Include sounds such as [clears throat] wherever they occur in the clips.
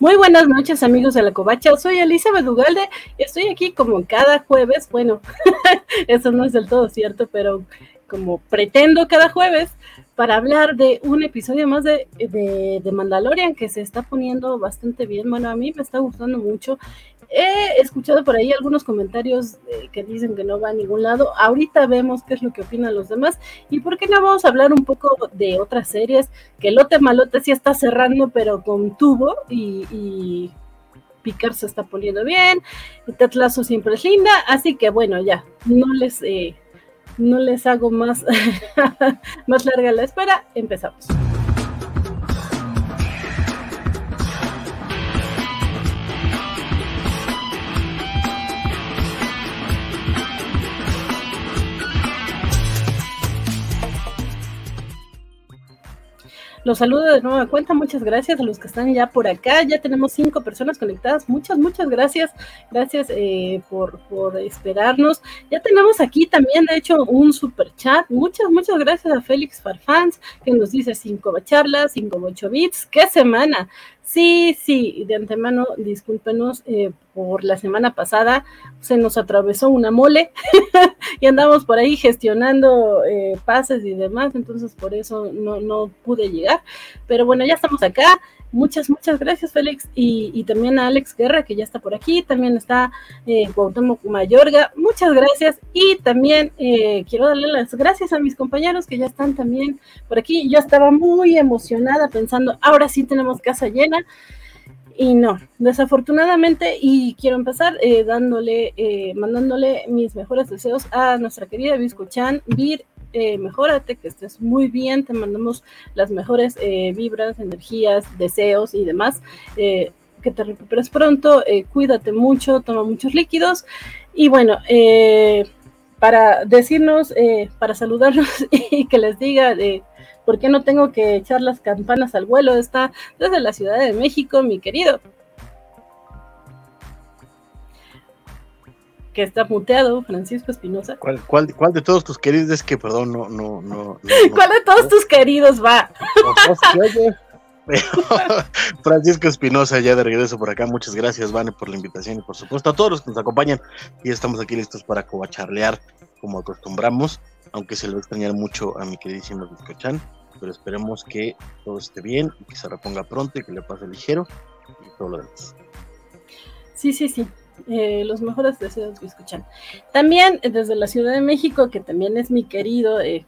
Muy buenas noches amigos de la Covacha, soy Elizabeth Ugalde. Y estoy aquí como cada jueves, bueno, [laughs] eso no es del todo cierto, pero como pretendo cada jueves para hablar de un episodio más de, de, Mandalorian que se está poniendo bastante bien, bueno, a mí me está gustando mucho. He escuchado por ahí algunos comentarios que dicen que no va a ningún lado. Ahorita vemos qué es lo que opinan los demás. ¿Y por qué no vamos a hablar un poco de otras series? Que Lote Malote sí está cerrando, pero con tubo y, y Picard se está poniendo bien. Tetlazo siempre es linda. Así que bueno, ya, no les, eh, no les hago más, [laughs] más larga la espera. Empezamos. Los saludo de nueva cuenta, muchas gracias a los que están ya por acá. Ya tenemos cinco personas conectadas. Muchas, muchas gracias. Gracias eh, por, por esperarnos. Ya tenemos aquí también, de hecho, un super chat. Muchas, muchas gracias a Félix Farfans, que nos dice cinco charlas, cinco ocho bits. ¡Qué semana! Sí, sí, de antemano, discúlpenos, eh, por la semana pasada se nos atravesó una mole [laughs] y andamos por ahí gestionando eh, pases y demás, entonces por eso no, no pude llegar. Pero bueno, ya estamos acá, Muchas, muchas gracias, Félix. Y, también a Alex Guerra, que ya está por aquí. También está eh, Mayorga. Muchas gracias. Y también eh, quiero darle las gracias a mis compañeros que ya están también por aquí. Yo estaba muy emocionada pensando, ahora sí tenemos casa llena. Y no, desafortunadamente, y quiero empezar eh, dándole, eh, mandándole mis mejores deseos a nuestra querida Visco Chan, Vir eh, mejórate, que estés muy bien, te mandamos las mejores eh, vibras, energías, deseos y demás. Eh, que te recuperes pronto, cuídate mucho, toma muchos líquidos. Y bueno, para decirnos, para saludarnos [laughs] y que les diga de por qué no tengo que echar las campanas al vuelo, está desde la Ciudad de México, mi querido que está muteado, Francisco Espinosa. ¿Cuál, cuál, cuál de todos tus queridos es que, perdón, no, no, no. [laughs] ¿Cuál de todos tus queridos va? [laughs] Francisco Espinosa, ya de regreso por acá. Muchas gracias, Vane, por la invitación y por supuesto a todos los que nos acompañan. Y estamos aquí listos para covacharlear como acostumbramos, aunque se lo va a extrañar mucho a mi queridísimo Chan, pero esperemos que todo esté bien y que se reponga pronto y que le pase ligero y todo lo demás. Sí, sí, sí. Eh, los mejores deseos que escuchan. También eh, desde la Ciudad de México, que también es mi querido, eh,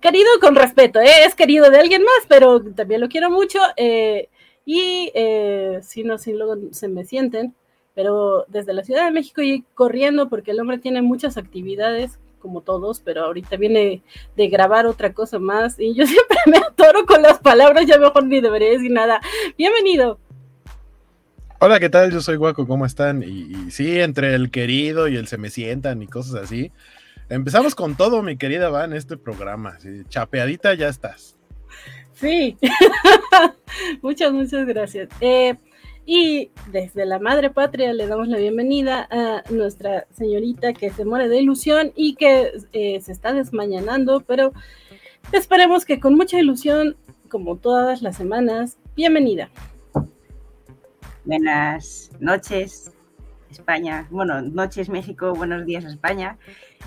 querido con respeto, es querido de alguien más, pero también lo quiero mucho. y si no, si luego se me sienten, pero desde la Ciudad de México y corriendo porque el hombre tiene muchas actividades como todos, pero ahorita viene de grabar otra cosa más y yo [laughs] siempre me atoro con las palabras, ya mejor ni debería decir nada. Bienvenido. Hola, ¿qué tal? Yo soy Guaco, ¿cómo están? Y, sí, entre el querido y el se me sientan y cosas así. Empezamos con todo, mi querida Van, este programa. chapeadita ya estás. Sí, [laughs] muchas, muchas gracias. Eh, y desde la Madre Patria le damos la bienvenida a nuestra señorita que se muere de ilusión y que eh, se está desmañanando, pero esperemos que con mucha ilusión, como todas las semanas, bienvenida. Buenas noches, España. Bueno, noches México, buenos días España.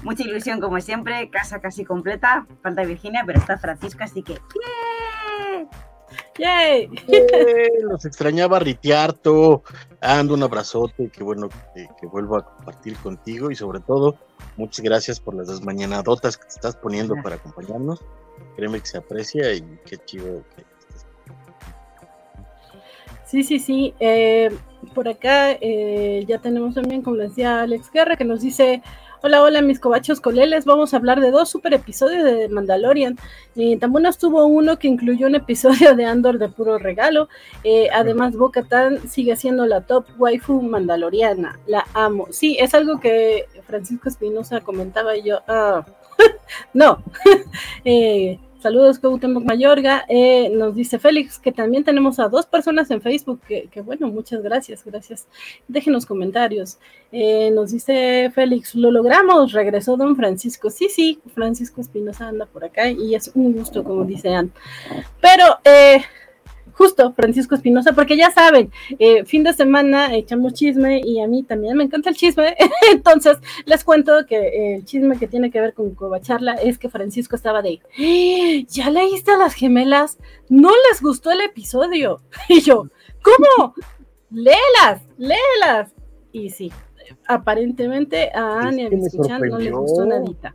Mucha ilusión como siempre, casa casi completa. Falta Virginia, pero está Francisca, así que ¡Yay! Los extrañaba Ritiarto. Ando un abrazote, qué bueno que, que, vuelvo a compartir contigo y sobre todo, muchas gracias por las dos mañanadotas que te estás poniendo para acompañarnos. Créeme que se aprecia y qué chido que Sí, sí, sí. Eh, por acá eh, ya tenemos también, como decía Alex Guerra, que nos dice, hola, hola, mis cobachos coleles, vamos a hablar de dos super episodios de Mandalorian. Eh, también estuvo uno que incluyó un episodio de Andor de puro regalo. Eh, además, Boca Tan sigue siendo la top waifu mandaloriana. La amo. Sí, es algo que Francisco Espinosa comentaba y yo, ah, [laughs] no. [laughs] eh, Saludos, Cuauhtémoc Mayorga. Eh, nos dice Félix que también tenemos a dos personas en Facebook. Que, bueno, muchas gracias, gracias. Déjenos comentarios. Eh, nos dice Félix, lo logramos, regresó don Francisco. Sí, sí, Francisco Espinosa anda por acá y es un gusto, como dice Ann. Pero, eh, justo Francisco Espinosa, porque ya saben, eh, fin de semana echamos chisme y a mí también me encanta el chisme, [laughs] entonces les cuento que el chisme que tiene que ver con Covacharla es que Francisco estaba de, ¡Eh! ¿ya leíste a las gemelas? No les gustó el episodio. [laughs] Y yo, ¿cómo? Léelas, léelas. Y sí, aparentemente a Anne y a no les gustó nadita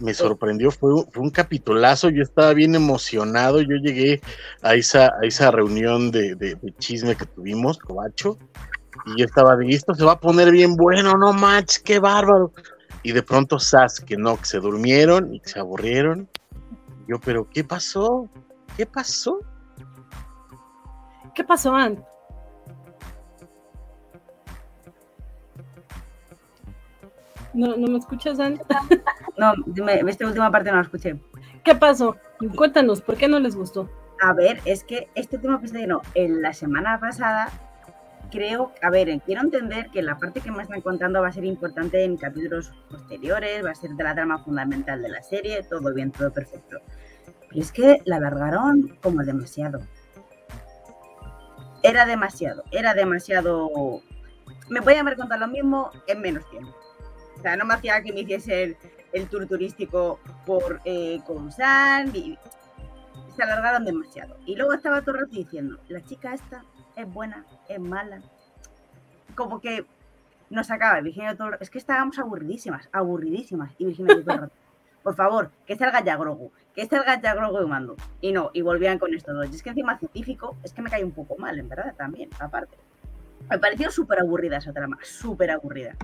me sorprendió, fue, un capitulazo, yo estaba bien emocionado, yo llegué a esa, a esa reunión de, chisme que tuvimos, Cobacho, y yo estaba de esto se va a poner bien bueno, no match, qué bárbaro. Y de pronto Sas, que no, que se durmieron y que se aburrieron. Yo, pero ¿qué pasó? ¿Qué pasó? ¿Qué pasó, Ant? No, ¿No me escuchas, Ant? No, esta última parte no la escuché. ¿Qué pasó? Cuéntanos, ¿por qué no les gustó? A ver, es que este último episodio, no, en la semana pasada, creo, a ver, quiero entender que la parte que me están contando va a ser importante en capítulos posteriores, va a ser de la trama fundamental de la serie, todo bien, todo perfecto. Pero es que la alargaron como demasiado. Era demasiado, era demasiado... Me podían haber contado lo mismo en menos tiempo. O sea, no me hacía que me hiciese el tour turístico por eh, y se alargaron demasiado. Y luego estaba todo diciendo, la chica esta es buena, es mala. Como que nos acaba Virginia todo es que estábamos aburridísimas, aburridísimas. Y Virginia todo por favor, que salga ya Grogu, que salga ya Grogu y mando. Y no, y volvían con esto. Y es que encima científico es que me cae un poco mal, en verdad, también, aparte. Me pareció súper aburrida esa trama, súper aburrida.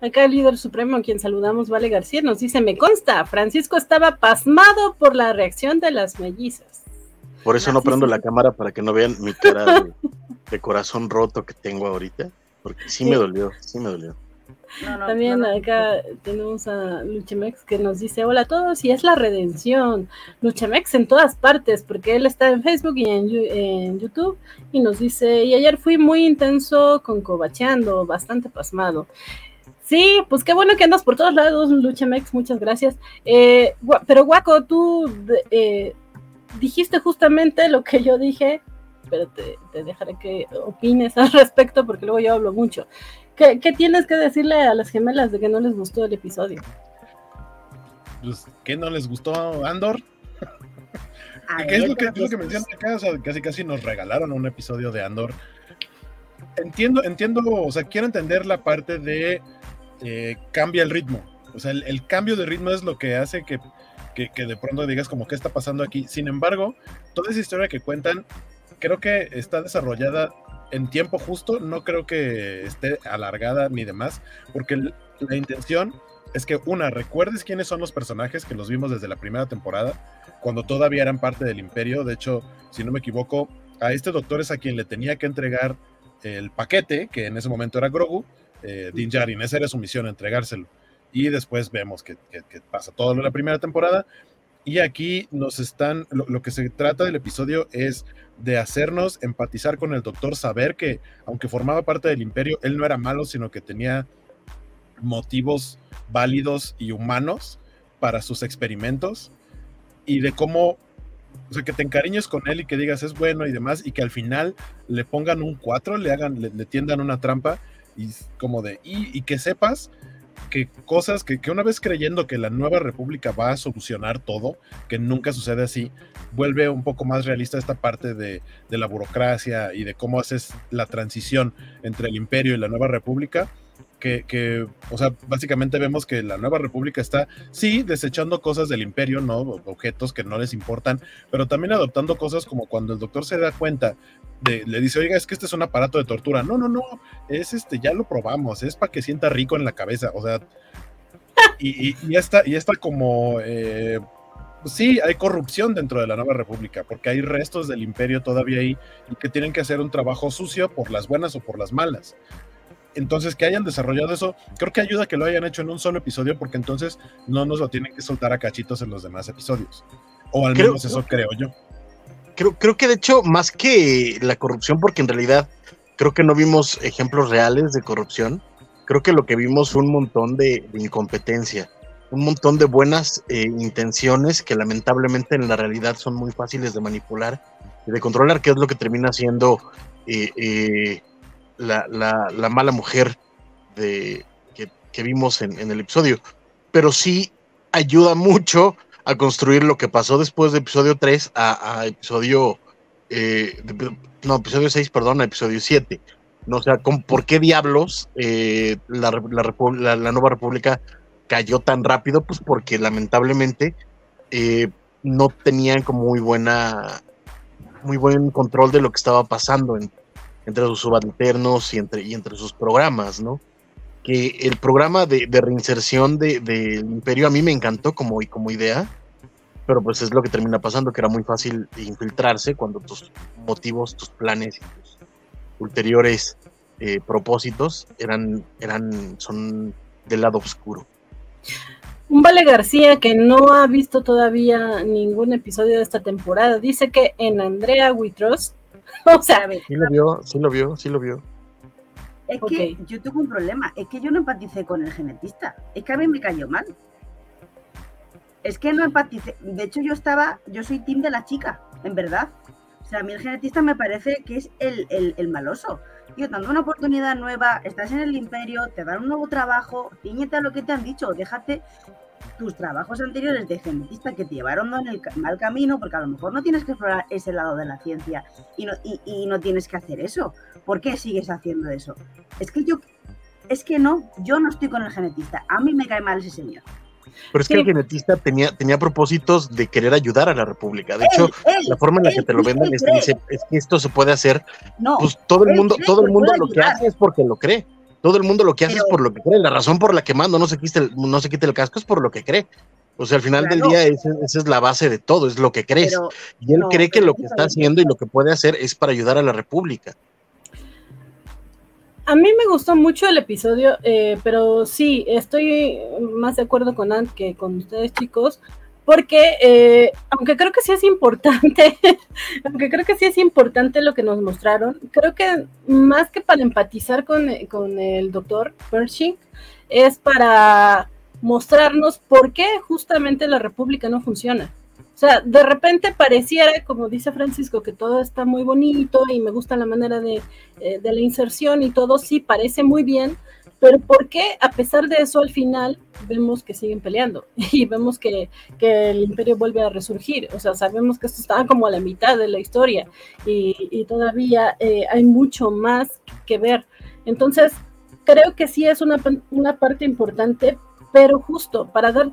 Acá el líder supremo, a quien saludamos, Vale García, nos dice, me consta, Francisco estaba pasmado por la reacción de las mellizas. Por eso no prendo la cámara para que no vean mi cara de, corazón roto que tengo ahorita, porque sí, me dolió, sí me dolió. También acá tenemos a Luchemex que nos dice hola a todos y es la redención. Luchemex en todas partes porque él está en Facebook y en, en YouTube y nos dice y ayer fui muy intenso con cobacheando, bastante pasmado. Sí, pues qué bueno que andas por todos lados, Luchamex, muchas gracias. Eh, pero Guaco, tú eh, dijiste justamente lo que yo dije, pero te, dejaré que opines al respecto porque luego yo hablo mucho. ¿Qué, tienes que decirle a las gemelas de que no les gustó el episodio? Pues, ¿qué no les gustó Andor? [laughs] ¿Qué es lo que, lo que mencionan acá? O sea, casi casi nos regalaron un episodio de Andor. Entiendo, entiendo, o sea, quiero entender la parte de eh, cambia el ritmo. O sea, el, cambio de ritmo es lo que hace que, de pronto digas como qué está pasando aquí. Sin embargo, toda esa historia que cuentan, creo que está desarrollada en tiempo justo, no creo que esté alargada ni demás, porque la intención es que una, recuerdes quiénes son los personajes que los vimos desde la primera temporada, cuando todavía eran parte del imperio. De hecho, si no me equivoco, a este doctor es a quien le tenía que entregar el paquete, que en ese momento era Grogu, eh, Din Djarin. Esa era su misión, entregárselo. Y después vemos que, pasa todo la primera temporada. Y aquí nos están, lo, que se trata del episodio es de hacernos empatizar con el doctor, saber que aunque formaba parte del imperio, él no era malo, sino que tenía motivos válidos y humanos para sus experimentos y de cómo, o sea, que te encariñes con él y que digas es bueno y demás y que al final le pongan un 4, le hagan, le tiendan una trampa y como de, y, que sepas que cosas que, una vez creyendo que la nueva república va a solucionar todo, que nunca sucede así, vuelve un poco más realista esta parte de, de la burocracia y de cómo haces la transición entre el imperio y la nueva república que, o sea, básicamente vemos que la nueva república está, sí, desechando cosas del imperio, ¿no? Objetos que no les importan, pero también adoptando cosas como cuando el doctor se da cuenta, de, le dice, oiga, es que este es un aparato de tortura. No, no, no, es este, ya lo probamos, es para que sienta rico en la cabeza, o sea, y, y, y está, está como... Eh, sí, hay corrupción dentro de la nueva república, porque hay restos del imperio todavía ahí y que tienen que hacer un trabajo sucio por las buenas o por las malas. Entonces, que hayan desarrollado eso, creo que ayuda a que lo hayan hecho en un solo episodio, porque entonces no nos lo tienen que soltar a cachitos en los demás episodios. O al menos eso creo yo. Creo, creo que de hecho, más que la corrupción, porque en realidad creo que no vimos ejemplos reales de corrupción, creo que lo que vimos fue un montón de, incompetencia, un montón de buenas eh, intenciones que lamentablemente en la realidad son muy fáciles de manipular de controlar, que es lo que termina siendo eh, eh, la, mala mujer de, que, vimos en, el episodio. Pero sí ayuda mucho a construir lo que pasó después de episodio 3 a, episodio... Eh, no, episodio 6, perdón, a episodio 7. No, o sea, ¿por qué diablos la, la, nueva república cayó tan rápido? Pues porque lamentablemente no tenían como muy buena muy buen control de lo que estaba pasando entre sus subalternos y entre, y entre sus programas, ¿no? Que el programa de, reinserción del de, imperio a mí me encantó como, como idea, pero pues es lo que termina pasando, que era muy fácil infiltrarse cuando tus motivos, tus planes y tus ulteriores eh, propósitos eran, eran, son del lado oscuro. Un Vale García que no ha visto todavía ningún episodio de esta temporada, dice que en Andrea Witros, [laughs] o sea, sí lo vio, sí lo vio, sí lo vio. Es que yo tengo un problema, es que yo no empaticé con el genetista, es que a mí me cayó mal. Es que no empaticé, de hecho yo estaba, yo soy team de la chica, en verdad. O sea, a mí el genetista me parece que es el, el, el maloso. Tío, dando una oportunidad nueva, estás en el imperio, te dan un nuevo trabajo, ciñete a lo que te han dicho, déjate tus trabajos anteriores de genetista que te llevaron en el mal camino, porque a lo mejor no tienes que explorar ese lado de la ciencia y no, y, no tienes que hacer eso. ¿Por qué sigues haciendo eso? Es que yo, es que no, yo no estoy con el genetista. A mí me cae mal ese señor. Pero es que el genetista tenía, tenía propósitos de querer ayudar a la República. De hecho, la forma en la que te lo venden es que dice, es que esto se puede hacer. No, pues todo el mundo, todo el mundo lo que hace es porque lo cree. Todo el mundo lo que hace es por lo que cree. La razón por la que mando no se quite el, no se quite el casco es por lo que cree. O sea, al final del día esa, es la base de todo, es lo que crees. y él cree que lo que está haciendo y lo que puede hacer es para ayudar a la República. A mí me gustó mucho el episodio, eh, pero sí, estoy más de acuerdo con Ant que con ustedes chicos, porque eh, aunque creo que sí es importante, [laughs] aunque creo que sí es importante lo que nos mostraron, creo que más que para empatizar con, el doctor Pershing, es para mostrarnos por qué justamente la República no funciona. O sea, de repente pareciera, como dice Francisco, que todo está muy bonito y me gusta la manera de, eh, de la inserción y todo, sí, parece muy bien, pero ¿por qué a pesar de eso al final vemos que siguen peleando [laughs] y vemos que, el imperio vuelve a resurgir? O sea, sabemos que esto está como a la mitad de la historia y, todavía eh, hay mucho más que ver. Entonces, creo que sí es una, una parte importante, pero justo para, dar,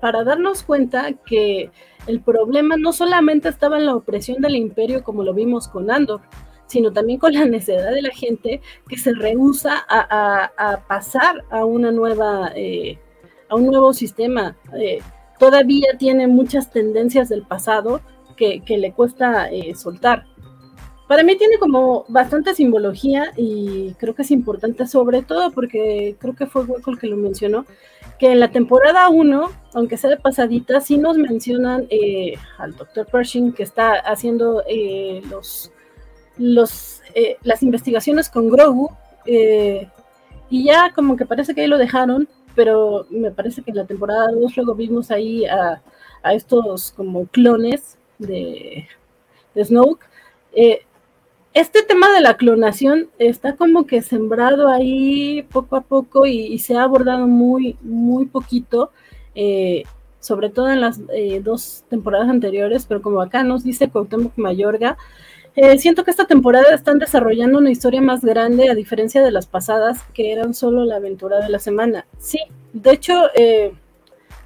para darnos cuenta que el problema no solamente estaba en la opresión del imperio como lo vimos con Andor, sino también con la necesidad de la gente que se rehúsa a, pasar a una nueva, eh, a un nuevo sistema. Eh, todavía tiene muchas tendencias del pasado que, le cuesta eh, soltar. Para mí tiene como bastante simbología y creo que es importante sobre todo porque creo que fue Hueco el que lo mencionó, que en la temporada 1, aunque sea de pasadita, sí nos mencionan al Dr. Pershing que está haciendo los los, eh, las investigaciones con Grogu eh, y ya como que parece que ahí lo dejaron, pero me parece que en la temporada 2 luego vimos ahí a, estos como clones de, de Snoke. Eh, este tema de la clonación está como que sembrado ahí poco a poco y, se ha abordado muy, muy poquito, sobre todo en las dos temporadas anteriores, pero como acá nos dice Cuauhtémoc Mayorga, eh, siento que esta temporada están desarrollando una historia más grande a diferencia de las pasadas que eran solo la aventura de la semana. Sí, de hecho, eh,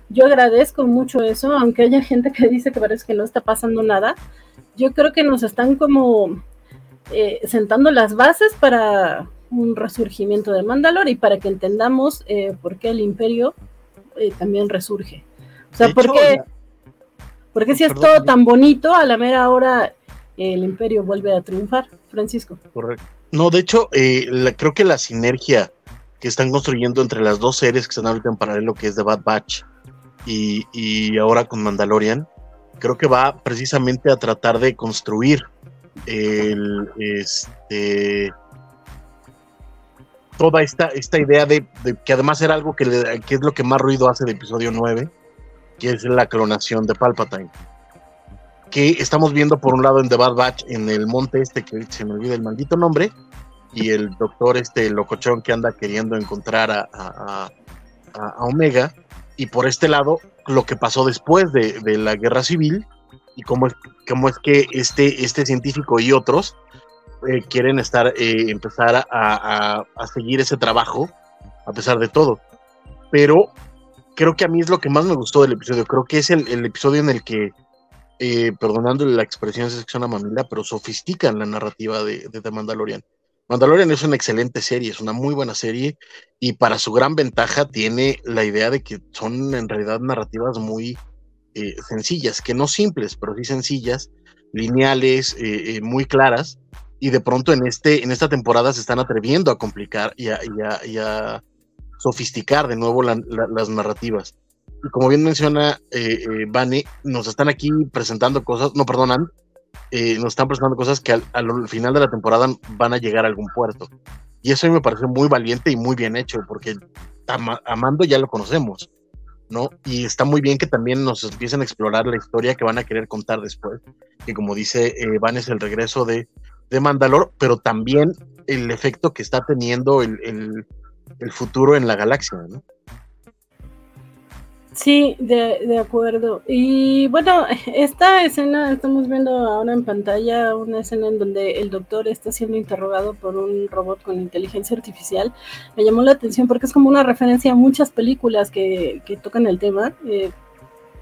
yo agradezco mucho eso, aunque haya gente que dice que parece que no está pasando nada. Yo creo que nos están como eh, sentando las bases para un resurgimiento de Mandalor y para que entendamos por qué el imperio también resurge. O sea, ¿por qué? Porque si es todo tan bonito, a la mera hora el imperio vuelve a triunfar, Francisco. Correcto. No, de hecho, eh, creo que la sinergia que están construyendo entre las dos series que están ahorita en paralelo, que es de Bad Batch y, ahora con Mandalorian, creo que va precisamente a tratar de construir el, este, toda esta, esta idea de, que además era algo que, que, es lo que más ruido hace de episodio 9, que es la clonación de Palpatine que estamos viendo por un lado en The Bad Batch, en el monte este, que se me olvida el maldito nombre, y el doctor este locochón que anda queriendo encontrar a, a, a Omega, y por este lado lo que pasó después de, de la guerra civil, y cómo es, cómo es que este, este científico y otros eh, quieren estar, eh, empezar a, a, a, seguir ese trabajo, a pesar de todo. Pero creo que a mí es lo que más me gustó del episodio. Creo que es el, el episodio en el que, eh, perdonándole la expresión sección a mamila, pero sofistican la narrativa de, de The Mandalorian. Mandalorian es una excelente serie, es una muy buena serie y para su gran ventaja tiene la idea de que son en realidad narrativas muy eh, sencillas, que no simples, pero sí sencillas, lineales, eh, eh, muy claras y de pronto en, este, en esta temporada se están atreviendo a complicar y a, sofisticar de nuevo la, la, las narrativas. Como bien menciona eh, eh, nos están aquí presentando cosas, no perdonan, eh, nos están presentando cosas que al, al, final de la temporada van a llegar a algún puerto. Y eso a mí me parece muy valiente y muy bien hecho, porque a, a Mando ya lo conocemos, ¿no? Y está muy bien que también nos empiecen a explorar la historia que van a querer contar después. Que como dice eh, Van, es el regreso de, de Mandalor, pero también el efecto que está teniendo el, el futuro en la galaxia, ¿no? Sí, de, de, acuerdo. Y bueno, [laughs] esta escena, estamos viendo ahora en pantalla una escena en donde el doctor está siendo interrogado por un robot con inteligencia artificial. Me llamó la atención porque es como una referencia a muchas películas que, que tocan el tema. Eh,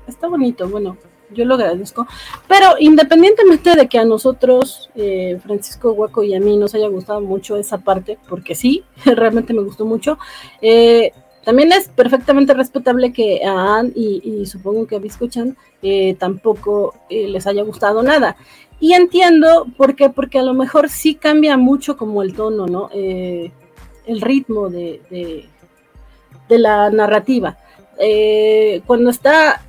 está bonito, bueno, yo lo agradezco. Pero independientemente de que a nosotros, eh, Francisco Huaco y a mí nos haya gustado mucho esa parte, porque sí, [laughs] realmente me gustó mucho, eh, también es perfectamente respetable que a Anne y, supongo que a Biscochan eh, tampoco eh, les haya gustado nada. Y entiendo por qué, porque a lo mejor sí cambia mucho como el tono, ¿no? Eh, el ritmo de, la narrativa. Cuando está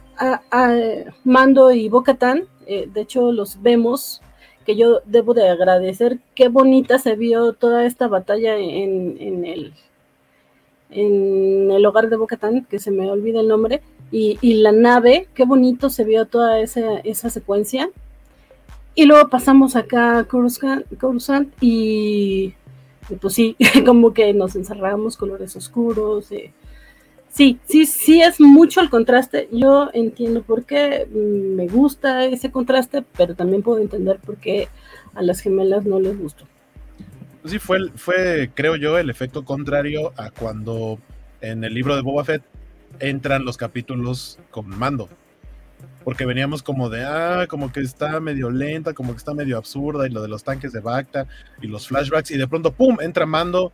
Mando y Bocatán, de hecho los vemos, que yo debo de agradecer, qué bonita se vio toda esta batalla en, en el en el hogar de Bocatán, que se me olvida el nombre, y, y, la nave, qué bonito se vio toda esa, esa secuencia. Y luego pasamos acá a Coruscant y, pues sí, [laughs] como que nos encerramos, colores oscuros. Eh. Sí, sí, sí es mucho el contraste. Yo entiendo por qué me gusta ese contraste, pero también puedo entender por qué a las gemelas no les gustó sí fue, fue, creo yo, el efecto contrario a cuando en el libro de Boba Fett entran los capítulos con mando. Porque veníamos como de, ah, como que está medio lenta, como que está medio absurda, y lo de los tanques de Bacta y los flashbacks, y de pronto, ¡pum!, entra mando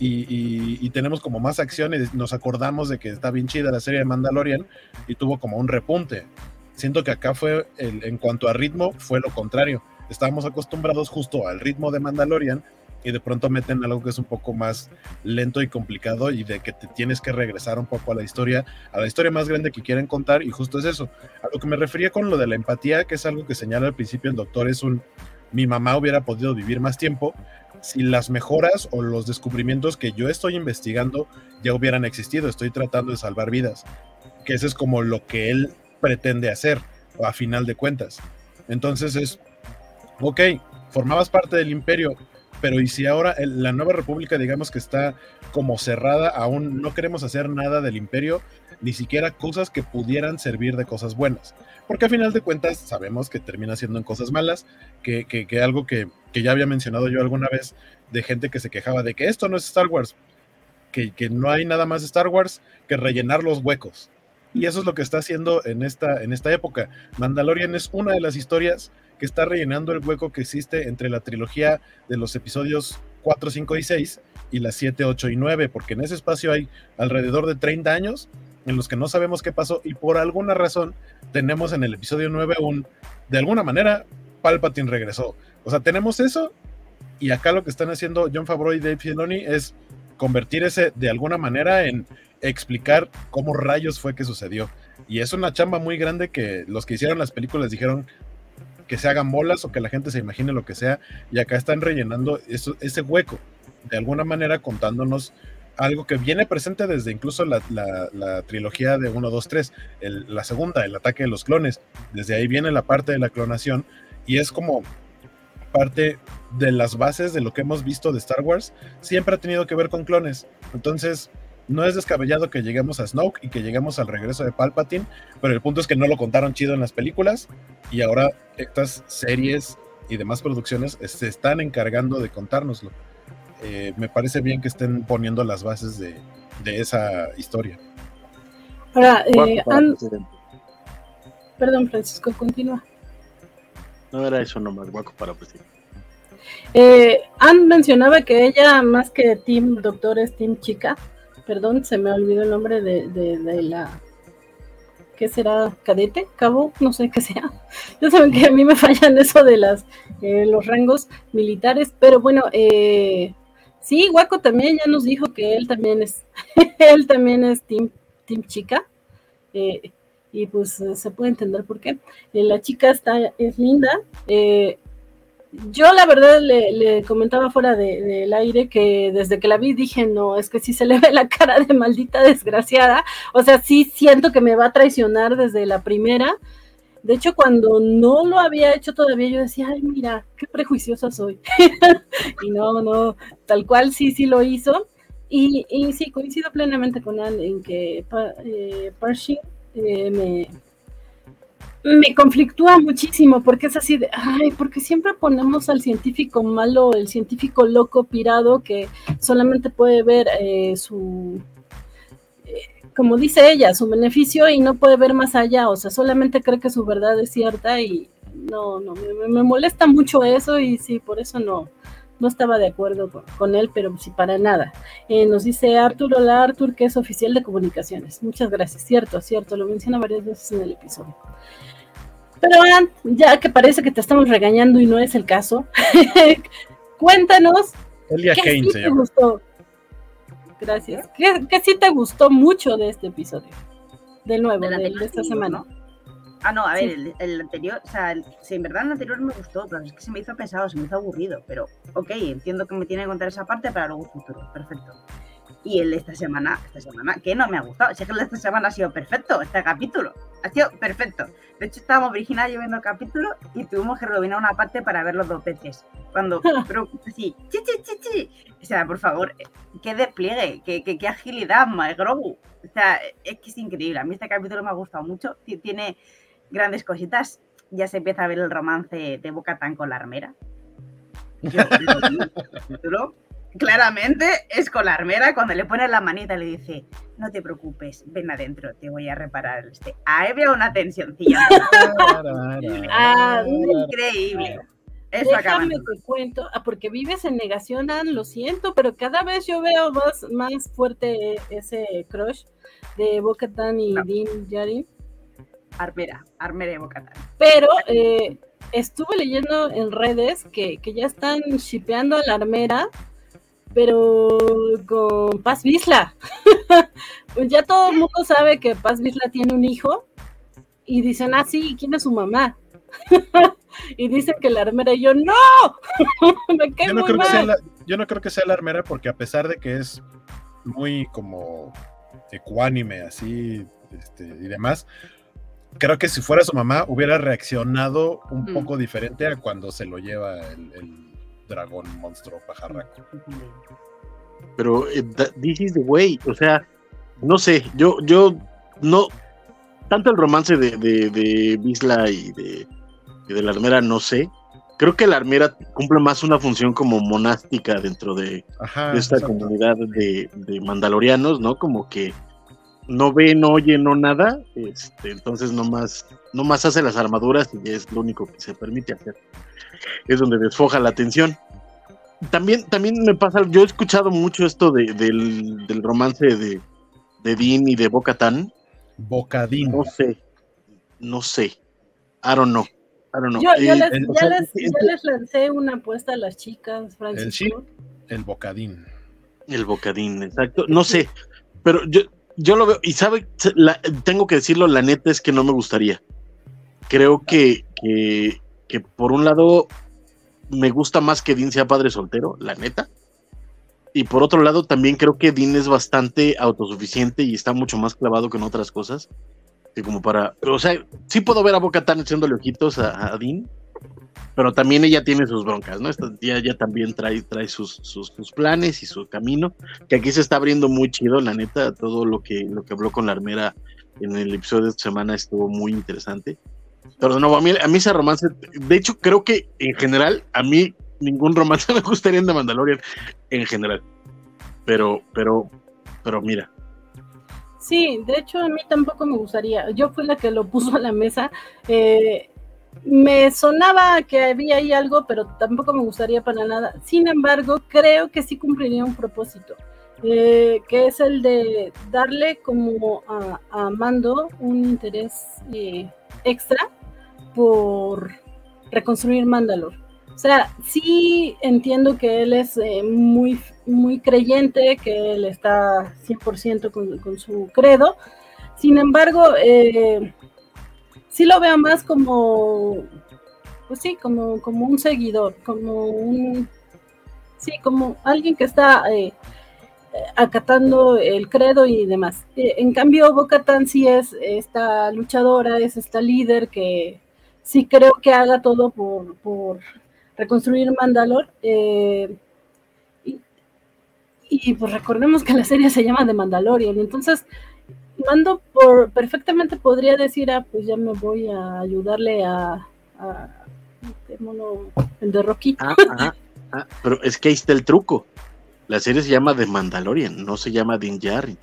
y, tenemos como más acción y nos acordamos de que está bien chida la serie de Mandalorian y tuvo como un repunte. Siento que acá fue, el, en cuanto a ritmo, fue lo contrario. Estábamos acostumbrados justo al ritmo de Mandalorian y de pronto meten algo que es un poco más lento y complicado y de que te tienes que regresar un poco a la historia, a la historia más grande que quieren contar y justo es eso. A lo que me refería con lo de la empatía, que es algo que señala al principio el doctor, es un, mi mamá hubiera podido vivir más tiempo si las mejoras o los descubrimientos que yo estoy investigando ya hubieran existido, estoy tratando de salvar vidas, que eso es como lo que él pretende hacer a final de cuentas. Entonces es, ok, formabas parte del imperio, pero y si ahora el, la nueva república digamos que está como cerrada, aún no queremos hacer nada del imperio, ni siquiera cosas que pudieran servir de cosas buenas. Porque a final de cuentas sabemos que termina siendo en cosas malas, que, que, que algo que, que, ya había mencionado yo alguna vez de gente que se quejaba de que esto no es Star Wars, que, que no hay nada más Star Wars que rellenar los huecos. Y eso es lo que está haciendo en esta, en esta época. Mandalorian es una de las historias que está rellenando el hueco que existe entre la trilogía de los episodios 4, 5 y 6 y las 7, 8 y 9, porque en ese espacio hay alrededor de 30 años en los que no sabemos qué pasó y por alguna razón tenemos en el episodio 9 un, de alguna manera, Palpatine regresó. O sea, tenemos eso y acá lo que están haciendo John Favreau y Dave Filoni es convertir ese de alguna manera en explicar cómo rayos fue que sucedió. Y es una chamba muy grande que los que hicieron las películas dijeron, que se hagan bolas o que la gente se imagine lo que sea, y acá están rellenando ese hueco, de alguna manera contándonos algo que viene presente desde incluso la, trilogía de 1, 2, 3, la segunda, el ataque de los clones. Desde ahí viene la parte de la clonación y es como parte de las bases de lo que hemos visto de Star Wars, siempre ha tenido que ver con clones. Entonces, no es descabellado que lleguemos a Snoke y que lleguemos al regreso de Palpatine, pero el punto es que no lo contaron chido en las películas y ahora estas series y demás producciones se están encargando de contárnoslo. Eh, me parece bien que estén poniendo las bases de, esa historia. Ahora, eh, perdón, Francisco, continúa. No era eso nomás, guaco para presidente. Eh, Ann mencionaba que ella, más que Team Doctor, es Team Chica. Perdón, se me olvidó el nombre de, la. ¿Qué será? ¿Cadete? ¿Cabo? No sé qué sea. [laughs] Ya saben que a mí me fallan eso de las eh, los rangos militares, pero bueno, eh, sí, Waco también ya nos dijo que él también es, [laughs] él también es Team, team Chica. Eh, y pues se puede entender por qué. la chica está, es linda, yo la verdad le, comentaba fuera del aire que desde que la vi dije, no, es que sí se le ve la cara de maldita desgraciada. O sea, sí siento que me va a traicionar desde la primera. De hecho, cuando no lo había hecho todavía, yo decía, ay, mira, qué prejuiciosa soy. [laughs] y no, no, tal cual sí, sí lo hizo. Y, y sí, coincido plenamente con Anne en que eh, eh, me, me conflictúa muchísimo porque es así de, ay, porque siempre ponemos al científico malo, el científico loco, pirado, que solamente puede ver eh, su, eh, como dice ella, su beneficio y no puede ver más allá, o sea, solamente cree que su verdad es cierta y no, no, me, molesta mucho eso y sí, por eso no, no estaba de acuerdo con, él, pero sí para nada. Eh, nos dice Arturo hola Artur, que es oficial de comunicaciones. Muchas gracias, cierto, cierto, lo menciona varias veces en el episodio. Pero ya que parece que te estamos regañando y no es el caso, [laughs] cuéntanos Elia qué Kane sí te gustó. Gracias. ¿Qué, ¿Qué, sí te gustó mucho de este episodio? De nuevo, de, esta semana. Ah, no, a ver, el, anterior, o sea, si en verdad el anterior me gustó, pero es que se me hizo pesado, se me hizo aburrido, pero ok, entiendo que me tiene que contar esa parte para luego futuro, perfecto. Y el de esta semana, esta semana, que no me ha gustado. Si es que el de esta semana ha sido perfecto, este capítulo. Ha sido perfecto. De hecho, estábamos Virginia y yo viendo el capítulo y tuvimos que rebobinar una parte para verlo dos veces. Cuando, [laughs] pero sí, chi, chi, chi, chi. O sea, por favor, qué despliegue, qué, qué, qué agilidad, my Grogu. O sea, es que es increíble. A mí este capítulo me ha gustado mucho. Tiene grandes cositas. Ya se empieza a ver el romance de Boca Tan con la armera. Yo, [laughs] claramente es con la armera cuando le pone la manita le dice, no te preocupes, ven adentro, te voy a reparar este. Ahí veo una tensioncilla. [laughs] ah, increíble. Eso Déjame te cuento, ah, porque vives en negación, lo siento, pero cada vez yo veo más, más fuerte ese crush de Bocatan y Dean Yarin. Armera, Armera de Bocatan. Pero eh, estuve leyendo en redes que, que ya están shipeando a la armera pero con Paz pues [laughs] ya todo el mundo sabe que Paz Visla tiene un hijo y dicen, ah, sí, ¿quién es su mamá? [laughs] y dicen que la armera y yo, ¡no! [laughs] Me yo, no creo Que sea la, yo no creo que sea la armera porque a pesar de que es muy como ecuánime así este, y demás, creo que si fuera su mamá hubiera reaccionado un poco diferente a cuando se lo lleva el dragón, monstruo, pajarraco. Pero eh, this is the way, o sea, no sé, yo, yo no, tanto el romance de, de, de Bisla y de, de la armera, no sé. Creo que la armera cumple más una función como monástica dentro de, esta comunidad de, de, mandalorianos, ¿no? Como que no ve, no oye, no nada, este, entonces nomás, nomás hace las armaduras y es lo único que se permite hacer es donde desfoja la atención. También, también me pasa, yo he escuchado mucho esto de, del, romance de, de Dean y de Bocatán. Bocadín. No sé, no sé. I don't know. I don't know. Yo, ya, les, les, lancé una apuesta a las chicas, Francisco. El, el Bocadín. El Bocadín, exacto. No sé, pero yo, yo lo veo, y sabe, tengo que decirlo, la neta es que no me gustaría. Creo que, que que por un lado me gusta más que Dean sea padre soltero, la neta. y por otro lado, también creo que Dean es bastante autosuficiente y está mucho más clavado que en otras cosas. Que como para. O sea, sí puedo ver a Boca Tan echándole ojitos a, a, Dean, pero también ella tiene sus broncas, ¿no? Esta tía ya también trae, trae sus, sus, sus, planes y su camino. Que aquí se está abriendo muy chido, la neta. Todo lo que, lo que habló con la armera en el episodio de esta semana estuvo muy interesante. Pero nuevo, a mí, a mí ese romance, de hecho, creo que en general, a mí ningún romance [laughs] me gustaría en The Mandalorian, en general. Pero, pero, pero mira. Sí, de hecho, a mí tampoco me gustaría. Yo fui la que lo puso a la mesa. Eh, me sonaba que había ahí algo, pero tampoco me gustaría para nada. Sin embargo, creo que sí cumpliría un propósito. Eh, que es el de darle como a, a Mando un interés eh, extra por reconstruir Mandalor. O sea, sí entiendo que él es eh, muy, muy creyente, que él está 100% con, con, su credo. Sin embargo, eh, sí lo veo más como, pues sí, como, como un seguidor, como un, sí, como alguien que está eh, acatando el credo y demás. En cambio, Bocatan sí es esta luchadora, es esta líder que sí creo que haga todo por, por reconstruir Mandalor. Eh, y, y, pues recordemos que la serie se llama The Mandalorian, entonces Mando por, perfectamente podría decir, ah, pues ya me voy a ayudarle a, a mono, el de Rocky. Ah, ah, ah, pero es que ahí está el truco. La serie se llama The Mandalorian, no se llama Din Djarin.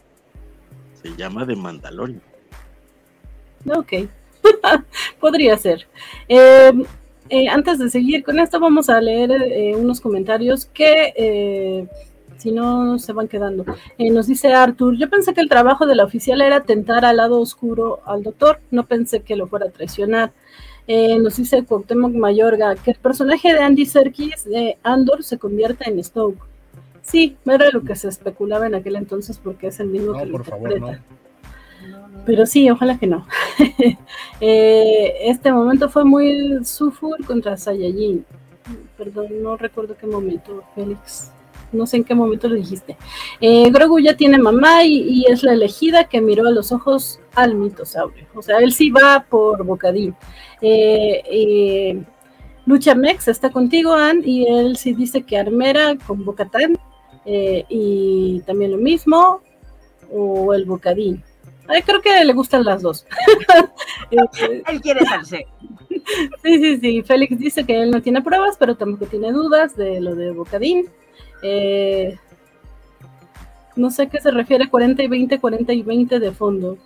Se llama The Mandalorian. Ok, [laughs] podría ser. Eh, eh, antes de seguir con esto, vamos a leer eh, unos comentarios que, si no, se van quedando. Eh, nos dice Arthur, yo pensé que el trabajo de la oficial era tentar al lado oscuro al doctor, no pensé que lo fuera a traicionar. Eh, nos dice Cuauhtémoc Mayorga, que el personaje de Andy Serkis de Andor se convierte en Stoke. Sí, era lo que se especulaba en aquel entonces porque es el mismo No, que lo por favor, interpreta. no. Pero sí, ojalá que no. [laughs] Eh, este momento fue muy Sufur contra Saiyajin. Perdón, no recuerdo qué momento, Félix. No sé en qué momento lo dijiste. Eh, Grogu ya tiene mamá y, es la elegida que miró a los ojos al mitosaurio. O sea, él sí va por Bocadín. Eh, Lucha Mex está contigo, Ann, y él sí dice que Armera con Bocatán. y también lo mismo. O el Bocadín. Ay, creo que le gustan las dos. [laughs] Eh, Él quiere salse. Sí, sí, sí. Félix dice que él no tiene pruebas, pero tampoco tiene dudas de lo de Bocadín. Eh, no sé a qué se refiere 40 y 20, 40 y 20 de fondo.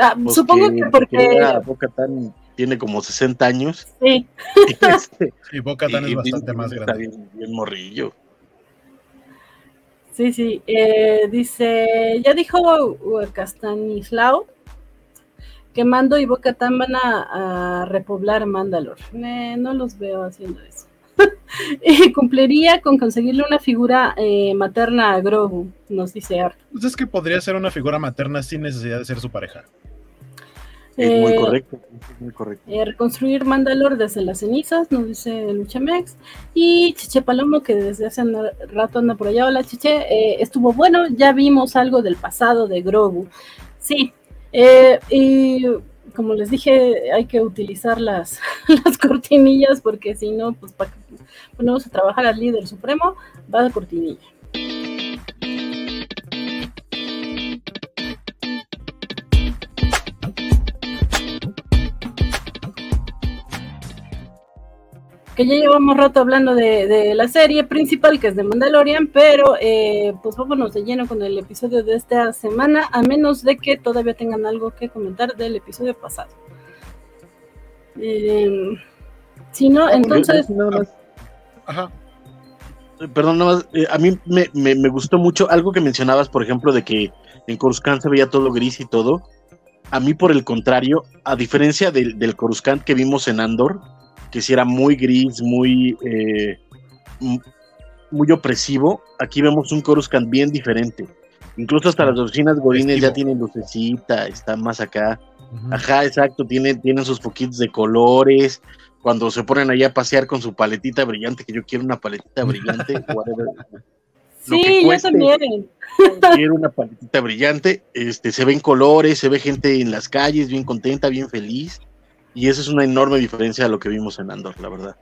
Ah, Pues supongo que porque... ya Bo-Katan tiene como 60 años. Sí, [laughs] y este, Y Boca Tan es bastante más está grande. Bien, bien morrillo. Sí, sí. Eh, dice, ya dijo Castanislao que Mando y Bocatán van a, repoblar Mandalor. Eh, no los veo haciendo eso. [laughs] cumpliría con conseguirle una figura eh, materna a Grogu, nos dice Art. Pues es que podría ser una figura materna sin necesidad de ser su pareja. Es muy Eh, correcto. Es muy correcto. Eh, reconstruir Mandalor desde las cenizas, nos dice Luchamex. Y Chiche Palomo, que desde hace un rato anda por allá. Hola, Chiche. eh, estuvo bueno, ya vimos algo del pasado de Grogu. Sí, eh, y como les dije, hay que utilizar las, [laughs] las cortinillas porque si no, pues para que ponemos a trabajar al líder supremo, va de cortinilla. Que ya llevamos rato hablando de, de la serie principal que es de Mandalorian, pero eh, pues vámonos de lleno con el episodio de esta semana, a menos de que todavía tengan algo que comentar del episodio pasado. Eh, si no, entonces, más- Ajá. Perdón, nada más, eh, a mí me, me- me gustó mucho algo que mencionabas, por ejemplo, de que en Coruscant se veía todo gris y todo. A mí, por el contrario, a diferencia del, del Coruscant que vimos en Andor, que sí era muy gris, muy, eh, muy opresivo, aquí vemos un Coruscant bien diferente. Incluso hasta las oficinas Godines ya tienen lucecita, está más acá. Ajá, exacto, tienen, tienen sus poquitos de colores. Cuando se ponen ahí a pasear con su paletita brillante, que yo quiero una paletita [laughs] brillante, whatever. Lo Sí, yo también. Quiero una paletita brillante, este, se ven colores, se ve gente en las calles bien contenta, bien feliz, y eso es una enorme diferencia a lo que vimos en Andor, la verdad.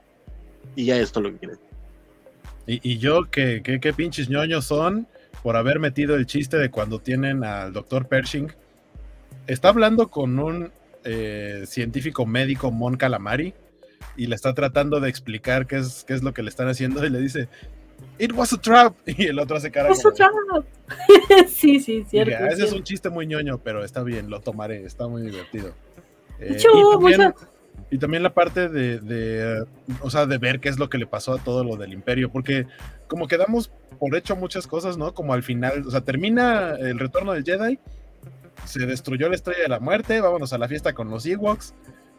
Y ya esto es lo que quiero. Y, y yo, que, qué pinches ñoños son por haber metido el chiste de cuando tienen al doctor Pershing. Está hablando con un eh, científico médico, Mon Calamari, y le está tratando de explicar qué es, qué es lo que le están haciendo, y le dice, It was a trap. [laughs] Y el otro hace cara Es como de- otra. [laughs] sí, sí, cierto. "Ah, ese es un chiste muy ñoño, pero está bien, lo tomaré, está muy divertido. Eh, y, también, mucha- y también la parte de, de, o sea, de ver qué es lo que le pasó a todo lo del imperio, porque como que damos por hecho muchas cosas, ¿no? Como al final, o sea, termina el retorno del Jedi, se destruyó la estrella de la muerte, vámonos a la fiesta con los Ewoks,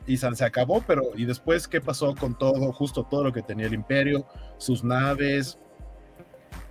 y se acabó, pero ¿y después qué pasó con todo, justo todo lo que tenía el imperio, sus naves?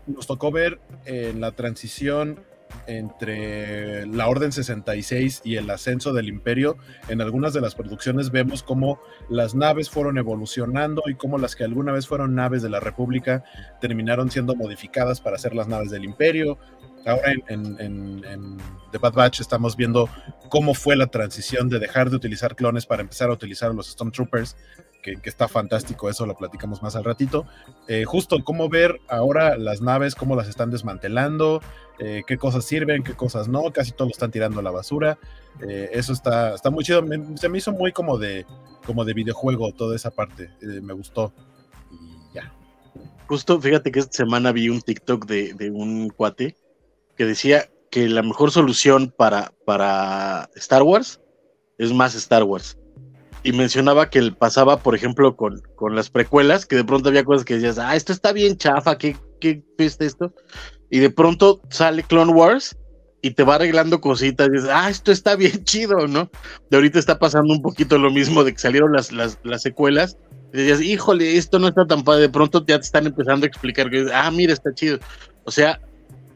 Nos tocó ver en la transición entre la Orden 66 y el ascenso del imperio, en algunas de las producciones vemos cómo las naves fueron evolucionando y cómo las que alguna vez fueron naves de la República terminaron siendo modificadas para ser las naves del imperio. Ahora en, The Bad Batch estamos viendo cómo fue la transición de dejar de utilizar clones para empezar a utilizar los Stormtroopers, que, está fantástico, eso lo platicamos más al ratito. Eh, justo cómo ver ahora las naves, cómo las están desmantelando, eh, qué cosas sirven, qué cosas no, casi todo lo están tirando a la basura. Eh, eso está, está muy chido, me- se me hizo muy como de, como de videojuego toda esa parte, me gustó. Y ya. Justo, fíjate que esta semana vi un TikTok de, de un cuate que decía que la mejor solución para, para Star Wars es más Star Wars. Y mencionaba que él pasaba, por ejemplo, con, con las precuelas, que de pronto había cosas que decías, ah, esto está bien chafa, ¿qué, qué es esto? Y de pronto sale Clone Wars y te va arreglando cositas, y dices, ah, esto está bien [laughs] chido, ¿no? De ahorita está pasando un poquito lo mismo de que salieron las, las, las secuelas y decías, híjole, esto no está tan padre. De pronto ya te están empezando a explicar que, ah, mira, está chido. O sea,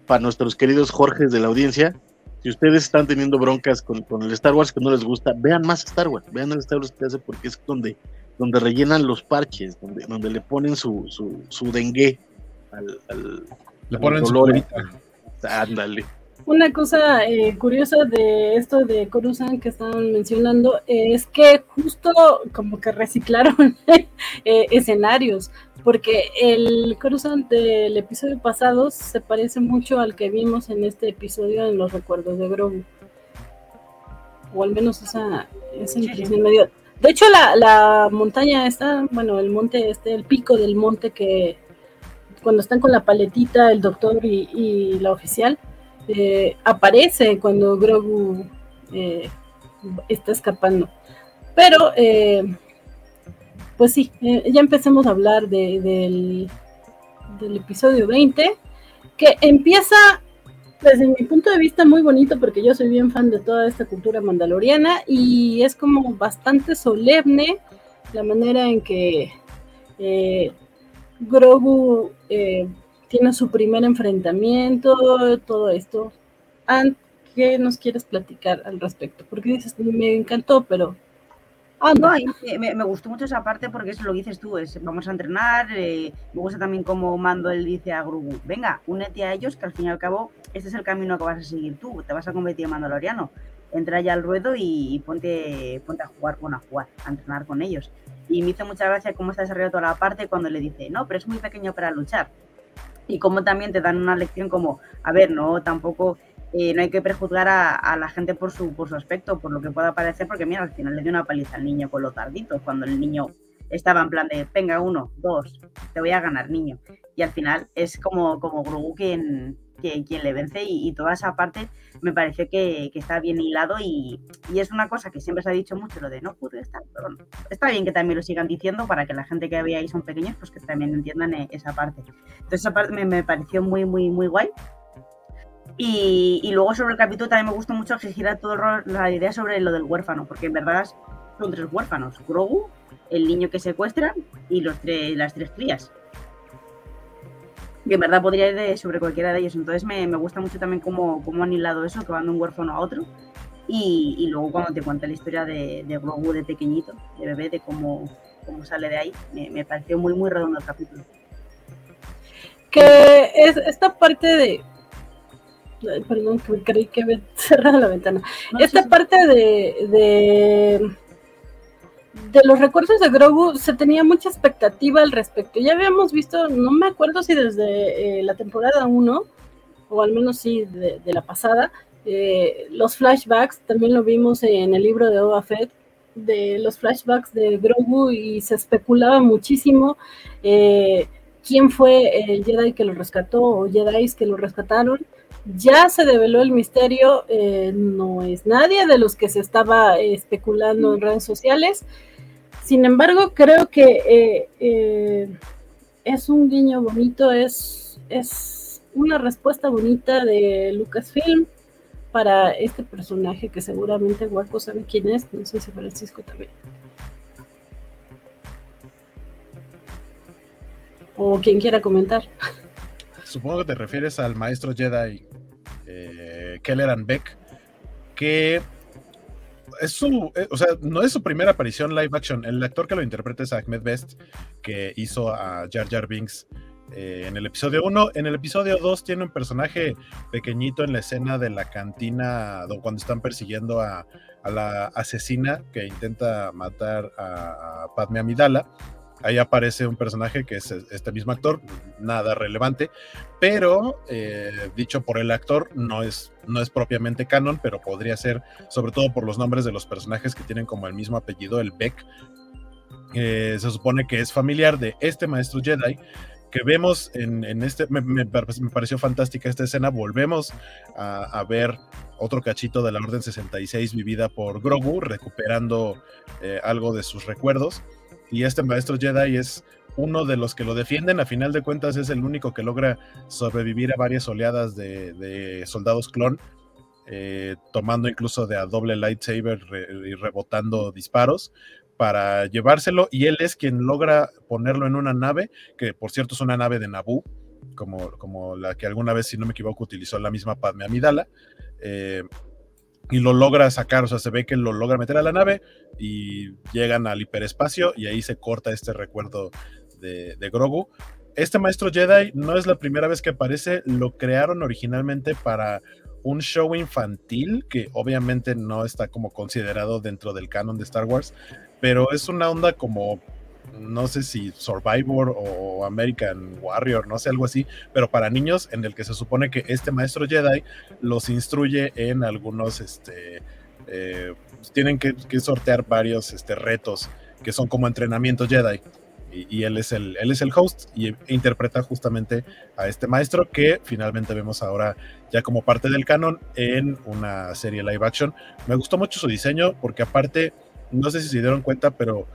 para nuestros queridos Jorges de la audiencia, si ustedes están teniendo broncas con, con el Star Wars que no les gusta, vean más Star Wars, vean el Star Wars que hace porque es donde, donde rellenan los parches, donde, donde le ponen su, su, su dengue al, al Le al ponen su color. Ándale. Una cosa eh, curiosa de esto de Coruscant que estaban mencionando es que justo como que reciclaron [laughs] eh, escenarios, porque el Coruscant del episodio pasado se parece mucho al que vimos en este episodio en los recuerdos de Grogu. O al menos esa, esa impresión me dio. De hecho, la, la montaña está, bueno, el monte, este, el pico del monte que cuando están con la paletita, el doctor y, y la oficial, eh, aparece cuando Grogu eh, está escapando. Pero, eh, pues sí, eh, ya empecemos a hablar de- del, episodio 20, que empieza desde mi punto de vista muy bonito porque yo soy bien fan de toda esta cultura mandaloriana y es como bastante solemne la manera en que eh, Grogu eh, tiene su primer enfrentamiento, todo esto. ¿qué nos quieres platicar al respecto? Porque dices, me encantó, pero... Ah, No, me, gustó mucho esa parte porque es lo que dices tú, es vamos a entrenar, eh, me gusta también como Mando él dice a Grogu, venga, únete a ellos que al fin y al cabo este es el camino que vas a seguir tú, te vas a convertir en mandaloriano, entra ya al ruedo y, ponte, ponte a jugar, bueno, a jugar, a entrenar con ellos. Y me hizo mucha gracia cómo está desarrollado toda la parte cuando le dice, no, pero es muy pequeño para luchar. Y cómo también te dan una lección como, a ver, no, tampoco eh, no hay que prejuzgar a, a la gente por su, por su aspecto, por lo que pueda parecer, porque mira, al final le dio una paliza al niño con lo tardito, cuando el niño estaba en plan de, venga, uno, dos, te voy a ganar, niño. Y al final es como, como Grogu quien, que- quien le vence y, y toda esa parte me pareció que, que está bien hilado y, y es una cosa que siempre se ha dicho mucho, lo de no pude estar, pero bueno, está bien que también lo sigan diciendo para que la gente que veáis son pequeños, pues que también entiendan eh, esa parte. Entonces esa parte me, me pareció muy, muy, muy guay. Y, luego sobre el capítulo también me gustó mucho que gira toda la idea sobre lo del huérfano, porque en verdad son tres huérfanos, Grogu, el niño que secuestran y los tres, las tres crías. Y en verdad podría ir de- sobre cualquiera de ellos. Entonces me, me gusta mucho también cómo, cómo han hilado eso, que van de un huérfano a otro. Y, y luego cuando te cuenta la historia de, de Grogu de pequeñito, de bebé, de cómo, cómo sale de ahí, me, me pareció muy, muy redondo el capítulo. que es esta parte de perdón, que creí que había [laughs] cerrado la ventana. esta parte de, de, de los recuerdos de Grogu se tenía mucha expectativa al respecto. Ya habíamos visto, no me acuerdo si desde eh, la temporada 1, o al menos sí de, la pasada, eh, los flashbacks, también lo vimos en el libro de Oba Fett, de los flashbacks de Grogu y se especulaba muchísimo eh, quién fue el Jedi que lo rescató o Jedi que lo rescataron. Ya se develó el misterio, eh, no es nadie de los que se estaba especulando en redes sociales. Sin embargo, creo que eh, es un guiño bonito, es, es una respuesta bonita de Lucasfilm para este personaje que seguramente Guaco sabe quién es, no sé si Francisco también. O quien quiera comentar. Supongo que te refieres al maestro Jedi eh, Kelleran Beck, que es su, eh, o sea, no es su primera aparición live action. El actor que lo interpreta es Ahmed Best, que hizo a Jar Jar Binks eh, en el episodio 1. En el episodio 2 tiene un personaje pequeñito en la escena de la cantina cuando están persiguiendo a, la asesina que intenta matar a, Padme Amidala. Ahí aparece un personaje que es este mismo actor, nada relevante, pero eh, dicho por el actor no es, no es propiamente canon, pero podría ser, sobre todo por los nombres de los personajes que tienen como el mismo apellido, el Beck. Eh, se supone que es familiar de este maestro Jedi, que vemos en, este, me, pareció fantástica esta escena, volvemos a, ver otro cachito de la Orden 66 vivida por Grogu, recuperando eh, algo de sus recuerdos, y este maestro Jedi es uno de los que lo defienden, a final de cuentas es el único que logra sobrevivir a varias oleadas de, soldados clon, eh, tomando incluso de a doble lightsaber y rebotando disparos, para llevárselo y él es quien logra ponerlo en una nave, que por cierto es una nave de Naboo, como, como la que alguna vez, si no me equivoco, utilizó la misma Padme Amidala. Eh, y lo logra sacar, o sea, se ve que lo logra meter a la nave y llegan al hiperespacio y ahí se corta este recuerdo de, de, Grogu. Este maestro Jedi no es la primera vez que aparece, lo crearon originalmente para un show infantil que obviamente no está como considerado dentro del canon de Star Wars, pero es una onda como no sé si Survivor o American Warrior, no sé, algo así, pero para niños en el que se supone que este maestro Jedi los instruye en algunos, este, eh, tienen que, sortear varios este, retos que son como entrenamiento Jedi. Y, él, es el, él es el host y interpreta justamente a este maestro que finalmente vemos ahora ya como parte del canon en una serie live action. Me gustó mucho su diseño porque aparte, no sé si se dieron cuenta, pero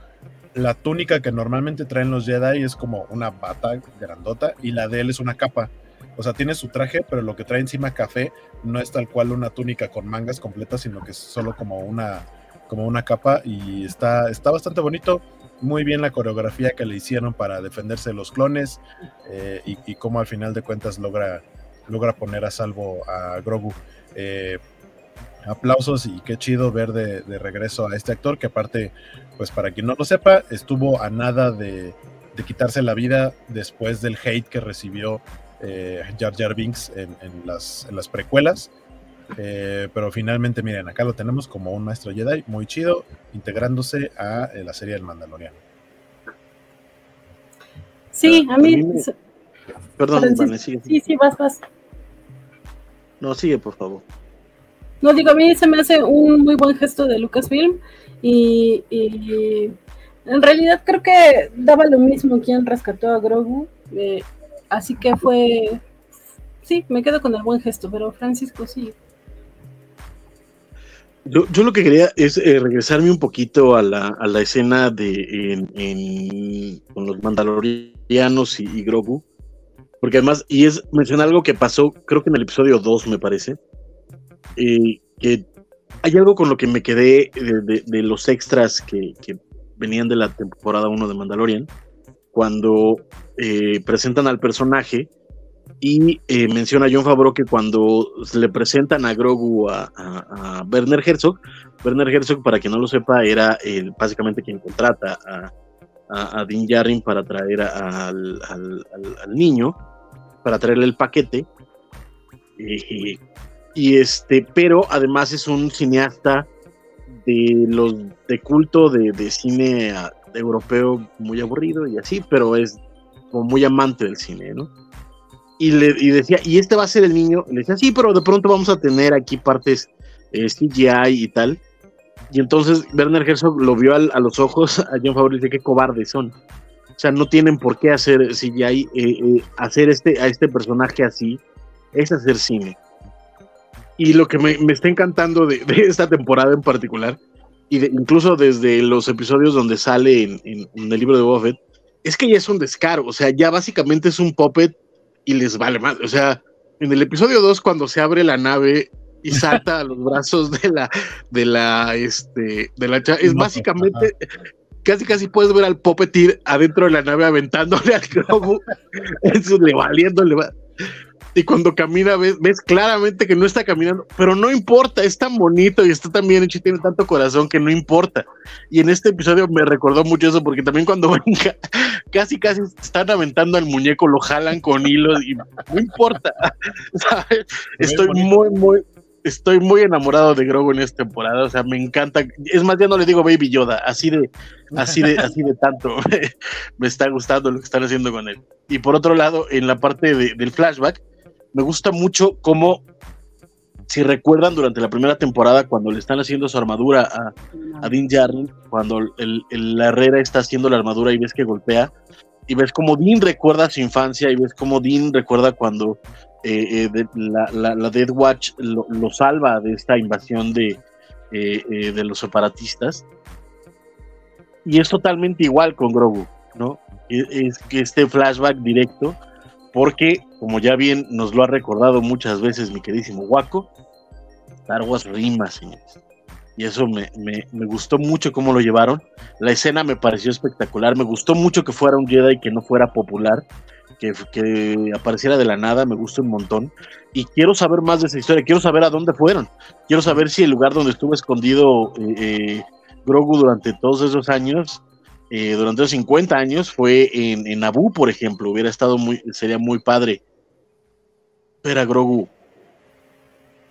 la túnica que normalmente traen los Jedi es como una bata grandota y la de él es una capa. O sea, tiene su traje, pero lo que trae encima café no es tal cual una túnica con mangas completas, sino que es solo como una, como una capa y está, está bastante bonito. Muy bien la coreografía que le hicieron para defenderse de los clones eh, y, cómo al final de cuentas logra, logra poner a salvo a Grogu. Eh, aplausos y qué chido ver de, regreso a este actor que aparte, pues para quien no lo sepa, estuvo a nada de, quitarse la vida después del hate que recibió eh, Jar Jar Binks en, las, en las, precuelas. Eh, pero finalmente, miren, acá lo tenemos como un maestro Jedi muy chido, integrándose a eh, la serie del Mandaloriano. Sí, a mí. Perdón, Sí, sí, vas, vas. No, sigue, por favor. No, digo, a mí se me hace un muy buen gesto de Lucasfilm y, en realidad creo que daba lo mismo quien rescató a Grogu, eh, así que fue, sí, me quedo con el buen gesto, pero Francisco sí. Yo, yo lo que quería es eh, regresarme un poquito a la, a la escena de en, con los mandalorianos y, y, Grogu, porque además, y es mencionar algo que pasó, creo que en el episodio 2 me parece, eh, que hay algo con lo que me quedé de, los extras que, venían de la temporada 1 de Mandalorian, cuando eh, presentan al personaje y eh, menciona John Favreau que cuando le presentan a Grogu a, a, Werner Herzog, Werner Herzog, para quien no lo sepa, era básicamente quien contrata a, a, Dean Jarrin para traer al, al, niño para traerle el paquete. Y este, pero además es un cineasta de los de culto de, de cine ah, europeo muy aburrido y así, pero es muy amante del cine, ¿no? Y le y decía, y este va a ser el niño, y le decía, sí, pero de pronto vamos a tener aquí partes eh, CGI y tal. Y entonces Werner Herzog lo vio a los ojos a John Favreau y dice, qué cobardes son. O sea, no tienen por qué hacer CGI, eh, eh, hacer este, a este personaje así, es hacer cine. Y lo que me, me está encantando de, de esta temporada en particular, y de- incluso desde los episodios donde sale en, en- en el libro de Boba Fett, es que ya es un descaro, o sea, ya básicamente es un puppet y les vale más. O sea, en el episodio 2, cuando se abre la nave y [laughs] salta a los brazos de la, de la, este, de la, es básicamente, casi casi puedes ver al puppeteer adentro de la nave aventándole al globo, [laughs] eso le valiendo, le va. Y cuando camina, ves, ves claramente que no está caminando, pero no importa, es tan bonito y está tan bien hecho y tiene tanto corazón que no importa. Y en este episodio me recordó mucho eso, porque también cuando [laughs] venga, casi casi están aventando al muñeco, lo jalan con hilos y no importa. [laughs] ¿sabes? Estoy muy, muy, estoy muy enamorado de Grogu en esta temporada. O sea, me encanta. Es más, ya no le digo Baby Yoda, así de, así de, así de tanto. [laughs] me está gustando lo que están haciendo con él. Y por otro lado, en la parte de- del flashback, me gusta mucho cómo, si recuerdan durante la primera temporada, cuando le están haciendo su armadura a, a Dean Jarrell, cuando el, la Herrera está haciendo la armadura y ves que golpea, y ves como Dean recuerda su infancia, y ves como Dean recuerda cuando eh, eh, la, la, Death Watch lo, lo salva de esta invasión de, eh, eh, de los separatistas. Y es totalmente igual con Grogu, ¿no? Es, es que este flashback directo, porque, como ya bien nos lo ha recordado muchas veces mi queridísimo Waco, Star Wars rima, señores. Y eso me, me, me gustó mucho cómo lo llevaron. La escena me pareció espectacular. Me gustó mucho que fuera un Jedi que no fuera popular, que, que apareciera de la nada. Me gustó un montón. Y quiero saber más de esa historia. Quiero saber a dónde fueron. Quiero saber si el lugar donde estuvo escondido eh, eh, Grogu durante todos esos años, eh, durante los 50 años, fue en, en Naboo, por ejemplo. Hubiera estado muy, sería muy padre ver a Grogu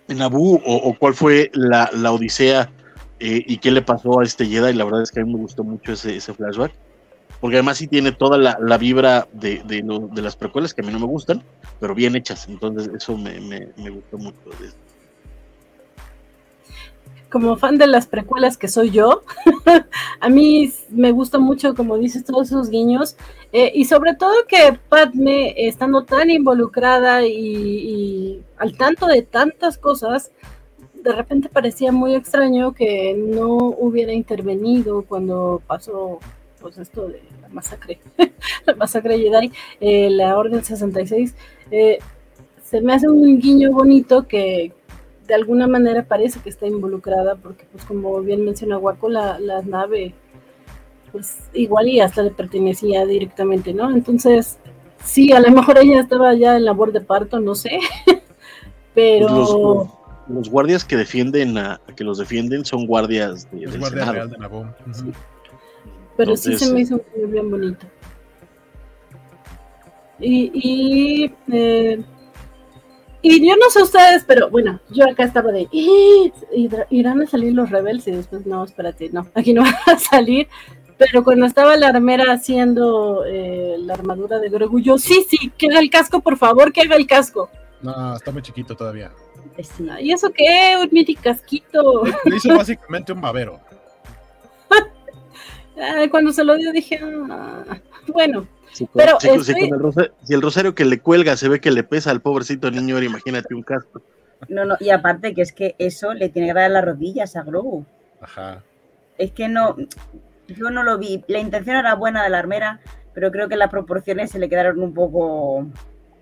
en Naboo o, cuál fue la, la odisea eh, y qué le pasó a este Jedi. La verdad es que a mí me gustó mucho ese, ese flashback. Porque además sí tiene toda la, la vibra de, de, lo- de las precuelas que a mí no me gustan, pero bien hechas. Entonces eso me, me, me gustó mucho. de esto. Como fan de las precuelas que soy yo, [laughs] a mí me gusta mucho, como dices, todos esos guiños, eh, y sobre todo que Padme, estando tan involucrada y, al tanto de tantas cosas, de repente parecía muy extraño que no hubiera intervenido cuando pasó pues esto de la masacre, [laughs] la masacre Jedi, eh, la Orden 66, eh, se me hace un guiño bonito que, de alguna manera parece que está involucrada, porque pues como bien menciona Waco, la, la nave, pues igual y hasta le pertenecía directamente, ¿no? Entonces, sí, a lo mejor ella estaba ya en labor de parto, no sé, [laughs] pero Los, los- los guardias que defienden a, que los defienden son guardias de, Es del guardia Senado. real de Naboo. Ujú. pero sí entonces, se me hizo muy bien bonito. Y, y, eh, y yo no sé ustedes, pero bueno, yo acá estaba de, "Ih, irá- irán a salir los rebeldes y después no, espérate, no, aquí no [laughs] van a salir. Pero cuando estaba la armera haciendo eh, la armadura de Grogu, yo, sí, sí, que haga el casco, por favor, que haga el casco. No, está muy chiquito todavía. Pues sí. ¿Y eso qué? Un mini casquito. [laughs] Le hizo básicamente un babero. Ay, [laughs] cuando se lo dio dije, "Ah, bueno, Si con, Pero si con el rosario, si el rosario que le cuelga se ve que le pesa al pobrecito niño, ahora imagínate un casco. No, no, y aparte que es que eso le tiene que dar las rodillas a Grogu. Ajá. Es que no, yo no lo vi. La intención era buena de la armera, pero creo que las proporciones se le quedaron un poco.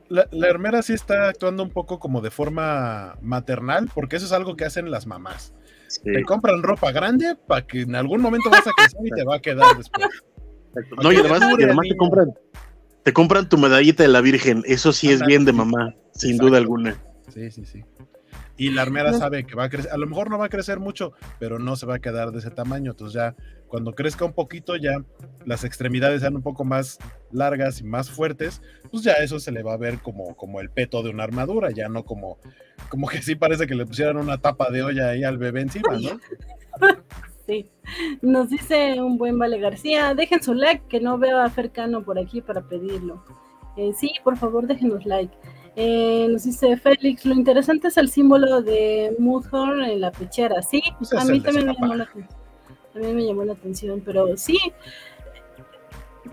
La, la hermera sí está actuando un poco como de forma maternal, porque eso es algo que hacen las mamás. Sí, Te compran ropa grande para que en algún momento vas a crecer y te va a quedar después. Exacto. No, y además, y además te compran, te compran tu medallita de la Virgen. Eso sí es bien de mamá, sin duda alguna. Sí, sí, sí. Y la armera sabe que va a crecer, a lo mejor no va a crecer mucho, pero no se va a quedar de ese tamaño. Entonces ya cuando crezca un poquito, ya las extremidades sean un poco más largas y más fuertes, pues ya eso se le va a ver como, como el peto de una armadura, ya no como, como que sí parece que le pusieran una tapa de olla ahí al bebé encima, ¿no? [laughs] Sí. Nos dice un buen Vale García, dejen su like, que no veo a Fercano por aquí para pedirlo. Eh, sí, por favor, déjenos like. Eh, nos dice Félix, lo interesante es el símbolo de Mudhorn en la pechera. Sí, Pues a mí también me, llamó la, aten- también me llamó la atención, pero sí,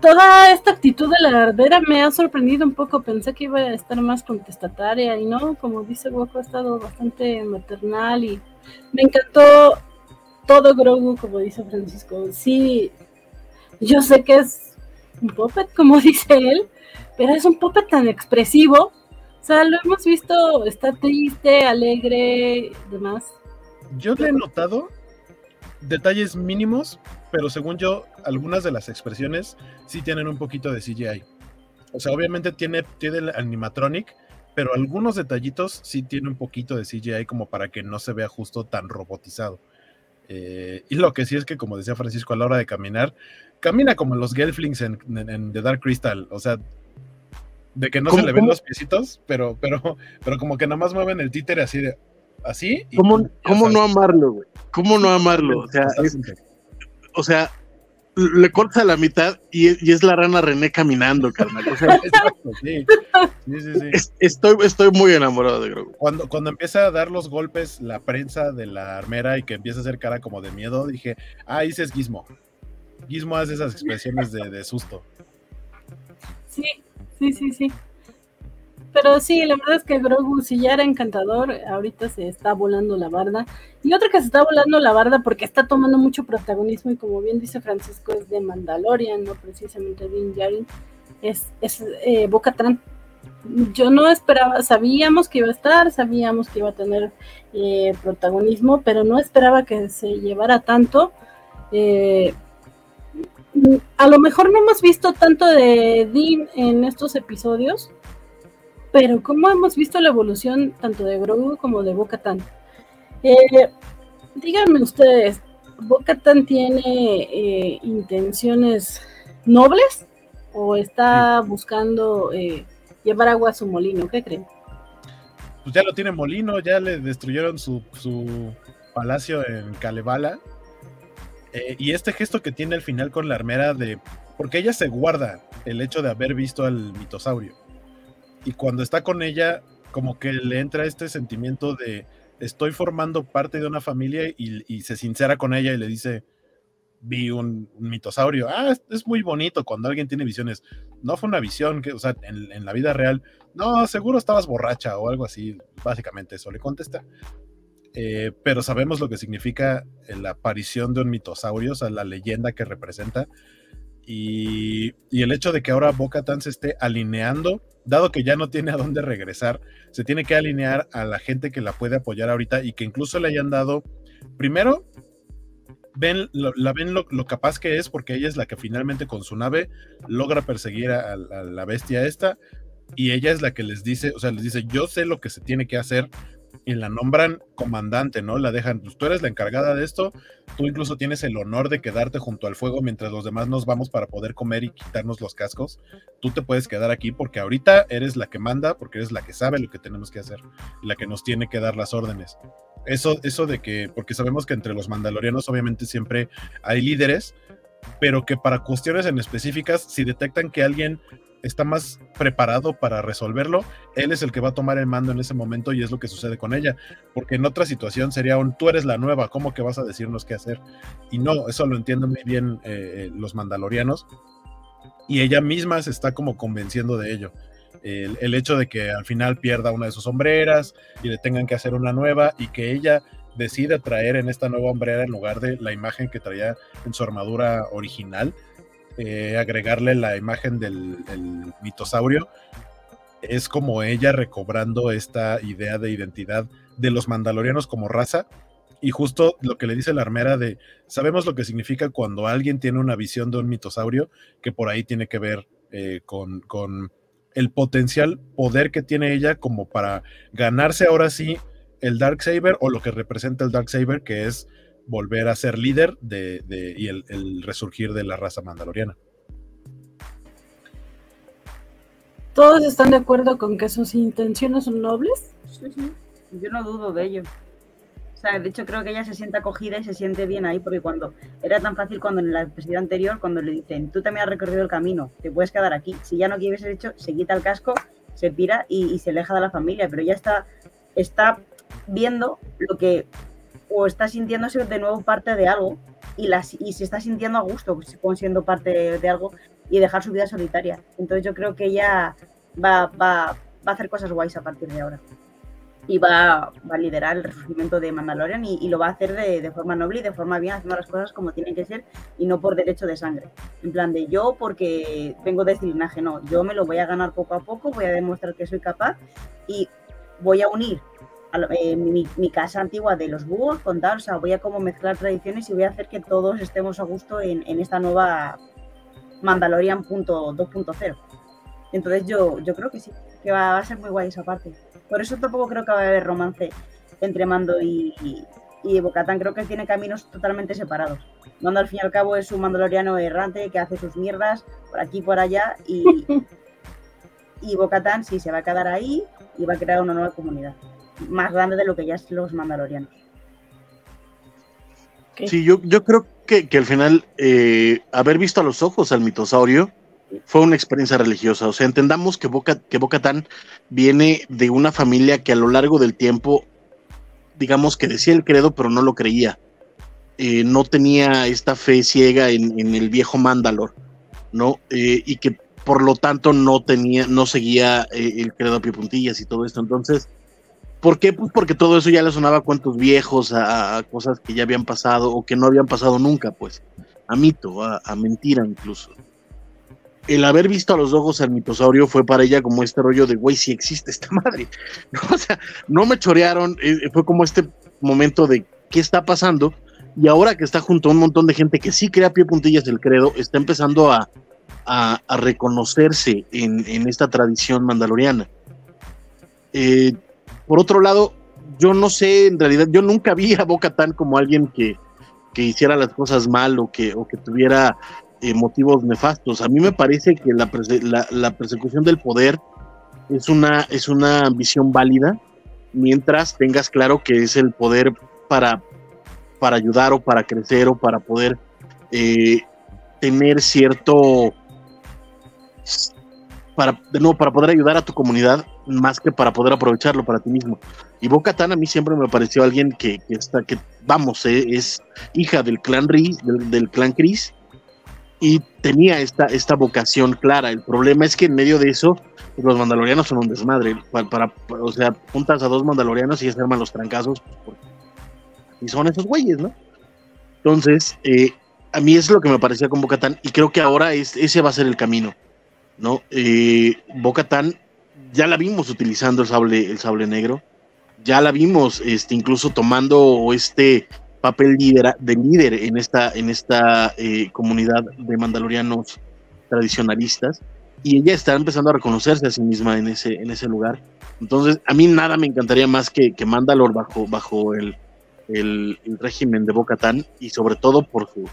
toda esta actitud de la ardera me ha sorprendido un poco. Pensé que iba a estar más contestataria y no, como dice Goku, ha estado bastante maternal y me encantó todo Grogu, como dice Francisco. Sí, yo sé que es un puppet, como [laughs] dice él, pero es un puppet tan expresivo. O sea, lo hemos visto, está triste, alegre, demás. Yo le he notado detalles mínimos, pero según yo, algunas de las expresiones sí tienen un poquito de CGI. O sea, obviamente tiene, tiene el animatronic, pero algunos detallitos sí tiene un poquito de CGI como para que no se vea justo tan robotizado. Eh, y lo que sí es que, como decía Francisco, a la hora de caminar, camina como los Gelflings en, en- en The Dark Crystal. O sea, de que no se ¿Cómo- le ven cómo? los piecitos, pero, pero, pero como que nada más mueven el títere así de. Así. ¿Cómo, cómo no amarlo, güey? ¿Cómo no amarlo? O sea, es- Totalmente. o sea, le cortas a la mitad y, y es la rana René caminando, carnal. O sea, Exacto, sí. Sí, sí, sí. es- estoy, estoy muy enamorado de Grogu. Cuando, cuando empieza a dar los golpes la prensa de la armera y que empieza a hacer cara como de miedo, dije, ah, ese es Gizmo. Gizmo hace esas expresiones de, de susto. Sí, sí, sí, sí. Pero sí, la verdad es que Grogu, si ya era encantador, ahorita se está volando la barda. Y otra que se está volando la barda porque está tomando mucho protagonismo y como bien dice Francisco, es de Mandalorian, no precisamente Din Djarin, es, es eh, Bo-Katan. Yo no esperaba, sabíamos que iba a estar, sabíamos que iba a tener eh, protagonismo, pero no esperaba que se llevara tanto. Eh, a lo mejor no hemos visto tanto de Dean en estos episodios, pero como hemos visto la evolución tanto de Grogu como de Bo-Katan. Eh, díganme ustedes, ¿Bo-Katan tiene eh, intenciones nobles o está buscando eh, llevar agua a su molino? ¿Qué creen? Pues ya lo tiene Molino, ya le destruyeron su, su palacio en Kalevala. Eh, y este gesto que tiene al final con la armera de. Porque ella se guarda el hecho de haber visto al mitosaurio. Y cuando está con ella, como que le entra este sentimiento de estoy formando parte de una familia y, se sincera con ella y le dice, vi un, mitosaurio. Ah, es, muy bonito cuando alguien tiene visiones. No fue una visión, que, o sea, en, la vida real, no, seguro estabas borracha o algo así, básicamente eso le contesta. Eh, pero sabemos lo que significa la aparición de un mitosaurio, o sea, la leyenda que representa. Y, el hecho de que ahora Boca Tan se esté alineando, dado que ya no tiene a dónde regresar, se tiene que alinear a la gente que la puede apoyar ahorita y que incluso le hayan dado, primero, ven, lo, la ven lo, lo, capaz que es, porque ella es la que finalmente con su nave logra perseguir a, a, la bestia esta, y ella es la que les dice, o sea, les dice, yo sé lo que se tiene que hacer, y la nombran comandante, ¿no? La dejan, pues tú eres la encargada de esto, tú incluso tienes el honor de quedarte junto al fuego mientras los demás nos vamos para poder comer y quitarnos los cascos, tú te puedes quedar aquí porque ahorita eres la que manda, porque eres la que sabe lo que tenemos que hacer, la que nos tiene que dar las órdenes. Eso, eso de que, porque sabemos que entre los mandalorianos obviamente siempre hay líderes, pero que para cuestiones en específicas, si detectan que alguien está más preparado para resolverlo, él es el que va a tomar el mando en ese momento y es lo que sucede con ella, porque en otra situación sería un tú eres la nueva, ¿cómo que vas a decirnos qué hacer? Y no, eso lo entienden muy bien eh, los mandalorianos y ella misma se está como convenciendo de ello. El, el, hecho de que al final pierda una de sus sombreras y le tengan que hacer una nueva y que ella decida traer en esta nueva hombrera en lugar de la imagen que traía en su armadura original, eh, agregarle la imagen del, mitosaurio, es como ella recobrando esta idea de identidad de los mandalorianos como raza. Y justo lo que le dice la armera de, sabemos lo que significa cuando alguien tiene una visión de un mitosaurio, que por ahí tiene que ver eh, con, con, el potencial poder que tiene ella como para ganarse ahora sí el Dark Saber o lo que representa el Dark Saber, que es volver a ser líder de, de y el, el, resurgir de la raza mandaloriana. ¿Todos están de acuerdo con que sus intenciones son nobles? Sí, sí. Yo no dudo de ello. O sea, de hecho creo que ella se siente acogida y se siente bien ahí, porque cuando era tan fácil cuando en la episodio anterior, cuando le dicen, tú también has recorrido el camino, te puedes quedar aquí. Si ya no quieres hecho, se quita el casco, se pira y, y se aleja de la familia, pero ya está, está viendo lo que o está sintiéndose de nuevo parte de algo y, las, y se está sintiendo a gusto como siendo parte de, algo y dejar su vida solitaria. Entonces yo creo que ella va, va, va a hacer cosas guays a partir de ahora. Y va, va a liderar el resurgimiento de Mandalorian y, y lo va a hacer de, de, forma noble y de forma bien, haciendo las cosas como tienen que ser y no por derecho de sangre. En plan de yo porque vengo de este linaje, no. Yo me lo voy a ganar poco a poco, voy a demostrar que soy capaz y voy a unir eh, mi, mi, casa antigua de los búhos con tal, o sea, voy a como mezclar tradiciones y voy a hacer que todos estemos a gusto en, en esta nueva Mandalorian 2.0. Entonces yo, yo creo que sí, que va, va, a ser muy guay esa parte. Por eso tampoco creo que va a haber romance entre Mando y, y, y Bocatán, creo que tiene caminos totalmente separados. Mando al fin y al cabo es un mandaloriano errante que hace sus mierdas por aquí y por allá y, [laughs] y Bocatán sí se va a quedar ahí y va a crear una nueva comunidad más grande de lo que ya es los mandalorianos. Sí, yo, yo creo que, que al final eh, haber visto a los ojos al mitosaurio fue una experiencia religiosa. O sea, entendamos que Boca, que Boca Tan viene de una familia que a lo largo del tiempo, digamos que decía el credo, pero no lo creía. Eh, no tenía esta fe ciega en, en el viejo Mandalor, ¿no? Eh, y que por lo tanto no tenía, no seguía eh, el credo a pie puntillas y todo esto. Entonces, ¿Por qué? Pues porque todo eso ya le sonaba a cuentos viejos, a, cosas que ya habían pasado o que no habían pasado nunca, pues, a mito, a, mentira incluso. El haber visto a los ojos al mitosaurio fue para ella como este rollo de, güey, si existe esta madre. [laughs] O sea, no me chorearon, eh, fue como este momento de, ¿qué está pasando? Y ahora que está junto a un montón de gente que sí crea pie puntillas el credo, está empezando a, a, a reconocerse en, en, esta tradición mandaloriana. Eh, por otro lado, yo no sé, en realidad, yo nunca vi a Boca Tan como alguien que, que, hiciera las cosas mal o que, o que tuviera eh, motivos nefastos. A mí me parece que la, la, persecución del poder es una, es una ambición válida mientras tengas claro que es el poder para, para ayudar o para crecer o para poder eh, tener cierto para, de nuevo, para poder ayudar a tu comunidad más que para poder aprovecharlo para ti mismo. Y Tan a mí siempre me pareció alguien que, que está, que vamos, eh, es hija del clan Riz, del, del, clan Chris, y tenía esta, esta vocación clara. El problema es que en medio de eso, los mandalorianos son un desmadre. Para, para, o sea, juntas a dos mandalorianos y se arman los trancazos. Pues, y son esos güeyes, ¿no? Entonces, eh, a mí es lo que me parecía con Boca Tan, y creo que ahora es, ese va a ser el camino. ¿no? Eh, Boca Tan ya la vimos utilizando el sable, el sable negro, ya la vimos este, incluso tomando este papel líder, de líder en esta, en esta eh, comunidad de mandalorianos tradicionalistas y ella está empezando a reconocerse a sí misma en ese, en ese lugar. Entonces, a mí nada me encantaría más que, que Mandalor bajo, bajo el, el, el régimen de Boca y sobre todo por su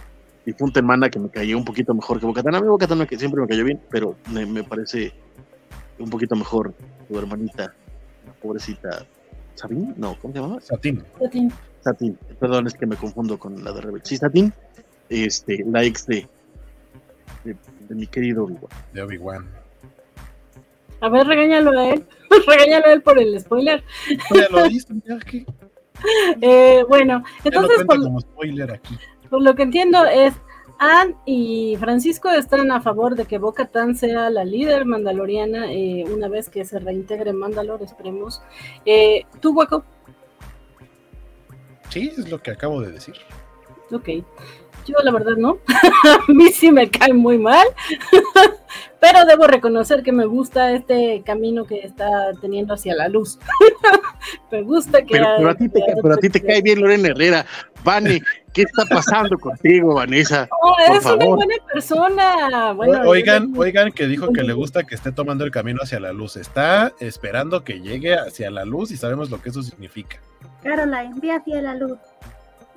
difunta hermana que me cayó un poquito mejor que Bocatán. A mí que siempre me cayó bien, pero me, me, parece un poquito mejor tu hermanita, la pobrecita. ¿Sabín? No, ¿cómo se llamaba? Satín. Satín. Satín. Perdón, es que me confundo con la de Rebel. Sí, Satín, este, la ex de, de, de mi querido Obi-Wan. De Obi-Wan. A ver, regáñalo a él. [laughs] regáñalo a él por el spoiler. Ya lo hizo, ya que. [laughs] Eh, bueno, entonces. Por, como spoiler aquí. por lo que entiendo es. Anne y Francisco están a favor de que Boca Tan sea la líder mandaloriana eh, una vez que se reintegre Mandalor, esperemos. Eh, ¿Tú, Hueco? Sí, es lo que acabo de decir. Ok. Yo la verdad no. [laughs] a mí sí me cae muy mal. [laughs] Pero debo reconocer que me gusta este camino que está teniendo hacia la luz. [laughs] me gusta que... Pero, pero, a, ti te, pero a ti te cae bien Lorena Herrera. Vani, ¿qué está pasando contigo, Vanessa? Oh, Por es una favor. buena persona. Bueno, oigan, yo- oigan que dijo que le gusta que esté tomando el camino hacia la luz. Está esperando que llegue hacia la luz y sabemos lo que eso significa. Caroline, ve hacia la luz. [laughs]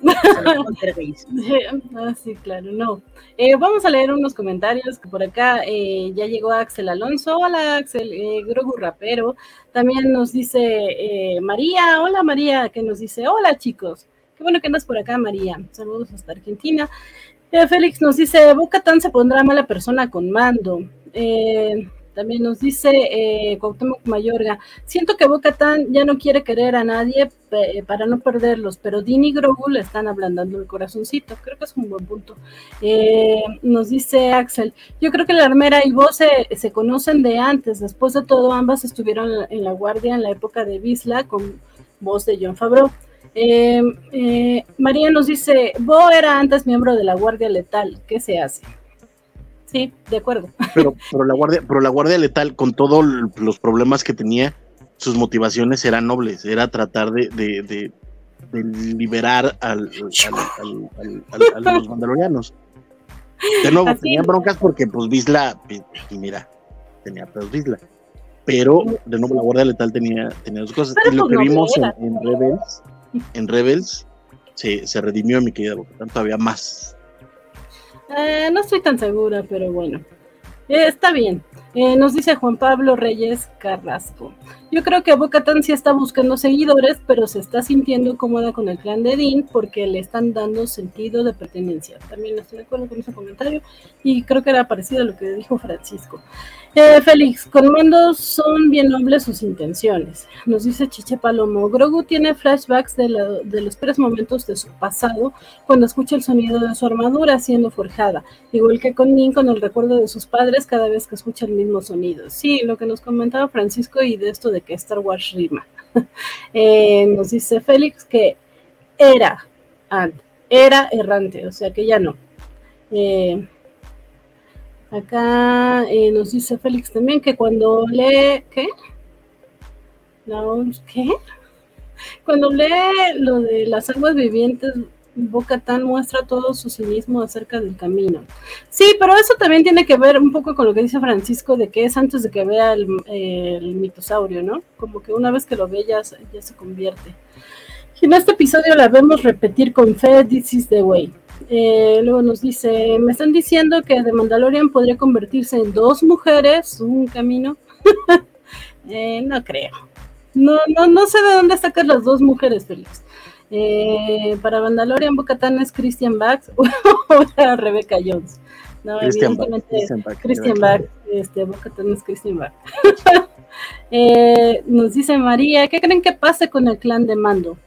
Ah, sí, claro, no. Eh, vamos a leer unos comentarios que por acá eh, ya llegó Axel Alonso. Hola Axel, eh, Grogu Rapero. También nos dice eh, María, hola María, que nos dice, hola chicos. Qué bueno que andas por acá, María. Saludos hasta Argentina. Eh, Félix nos dice, Boca Tan se pondrá mala persona con mando. Eh, también nos dice eh, Cuauhtémoc Mayorga, siento que Boca Tan ya no quiere querer a nadie pe- para no perderlos, pero Dean y Grogu le están ablandando el corazoncito. Creo que es un buen punto. Eh, nos dice Axel, yo creo que la armera y vos se, se conocen de antes. Después de todo, ambas estuvieron en la guardia en la época de Bisla con voz de John Favreau. Eh, eh, María nos dice, Bo era antes miembro de la Guardia Letal, ¿qué se hace? Sí, de acuerdo. [laughs] Pero, pero la guardia, pero la guardia letal, con todos los problemas que tenía, sus motivaciones eran nobles, era tratar de, de, de- de liberar al, al- al- al- al- a los mandalorianos. De nuevo, Así tenían broncas porque pues Visla, y mira, tenía Visla. Pero de nuevo la guardia letal tenía, tenía sus cosas. Pero y lo pues que vimos en, en Rebels, en Rebels, se, se redimió mi querida Bo-Katan todavía más. Eh, no estoy tan segura, pero bueno. Eh, está bien. Eh, nos dice Juan Pablo Reyes Carrasco. Yo creo que Bocatan sí está buscando seguidores, pero se está sintiendo cómoda con el clan de Dean porque le están dando sentido de pertenencia. También estoy de acuerdo con ese comentario y creo que era parecido a lo que dijo Francisco. Eh, Félix, con Mando son bien nobles sus intenciones. Nos dice Chiche Palomo. Grogu tiene flashbacks de, de los tres momentos de su pasado cuando escucha el sonido de su armadura siendo forjada, igual que con Nin con el recuerdo de sus padres cada vez que escucha el mismo sonido. Sí, lo que nos comentaba Francisco y de esto de que Star Wars rima. [laughs] Eh, nos dice Félix que era, era errante, o sea que ya no. Eh, acá eh, nos dice Félix también que cuando lee, ¿qué? ¿qué? Cuando lee lo de las aguas vivientes, Bocatán muestra todo su cinismo acerca del camino. Sí, pero eso también tiene que ver un poco con lo que dice Francisco de que es antes de que vea el, el mitosaurio, ¿no? Como que una vez que lo ve ya, ya se convierte. En este episodio la vemos repetir con fe, This is the way. Eh, luego nos dice, me están diciendo que The Mandalorian podría convertirse en dos mujeres, un camino. [laughs] Eh, no creo. No, no, no sé de dónde sacas las dos mujeres, Félix. Eh, para Mandalorian, Bocatán es Christian Bax [laughs] o Rebecca Jones. No, Christian evidentemente Christian Bach, Christian este, Bocatán es Christian Bach. [laughs] Eh, nos dice María, ¿qué creen que pase con el clan de Mando?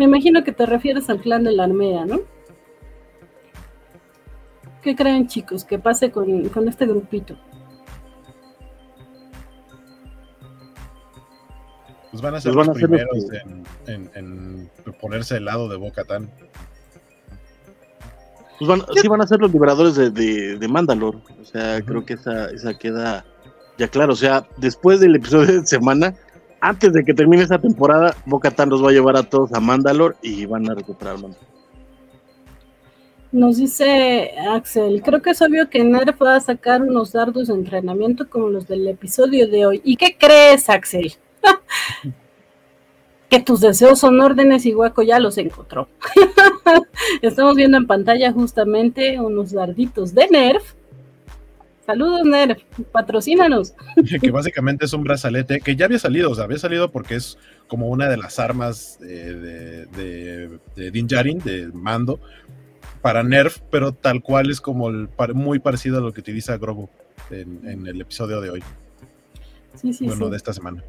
Me imagino que te refieres al clan de la Armea, ¿no? ¿Qué creen chicos que pase con, con este grupito? Pues van a ser Pues van los a ser primeros en, en- en ponerse del lado de Boca Tan. Pues van, sí van a ser los liberadores de, de, de Mandalore. O sea, creo que esa, esa queda ya claro. O sea, después del episodio de semana, antes de que termine esta temporada, Boca Tan los va a llevar a todos a Mandalore y van a recuperar Mandalore. Nos dice Axel, creo que es obvio que Nerf va a sacar unos dardos de entrenamiento como los del episodio de hoy. ¿Y qué crees, Axel? [laughs] que tus deseos son órdenes y Guaco ya los encontró. [laughs] Estamos viendo en pantalla justamente unos darditos de Nerf. Saludos, Nerf, patrocínanos. [laughs] que básicamente es un brazalete que ya había salido, o sea, había salido porque es como una de las armas eh, de, de, de Din Djarin, de mando, para Nerf, pero tal cual es como el, muy parecido a lo que utiliza Grogu en, en el episodio de hoy, Sí, sí, bueno, sí. de esta semana.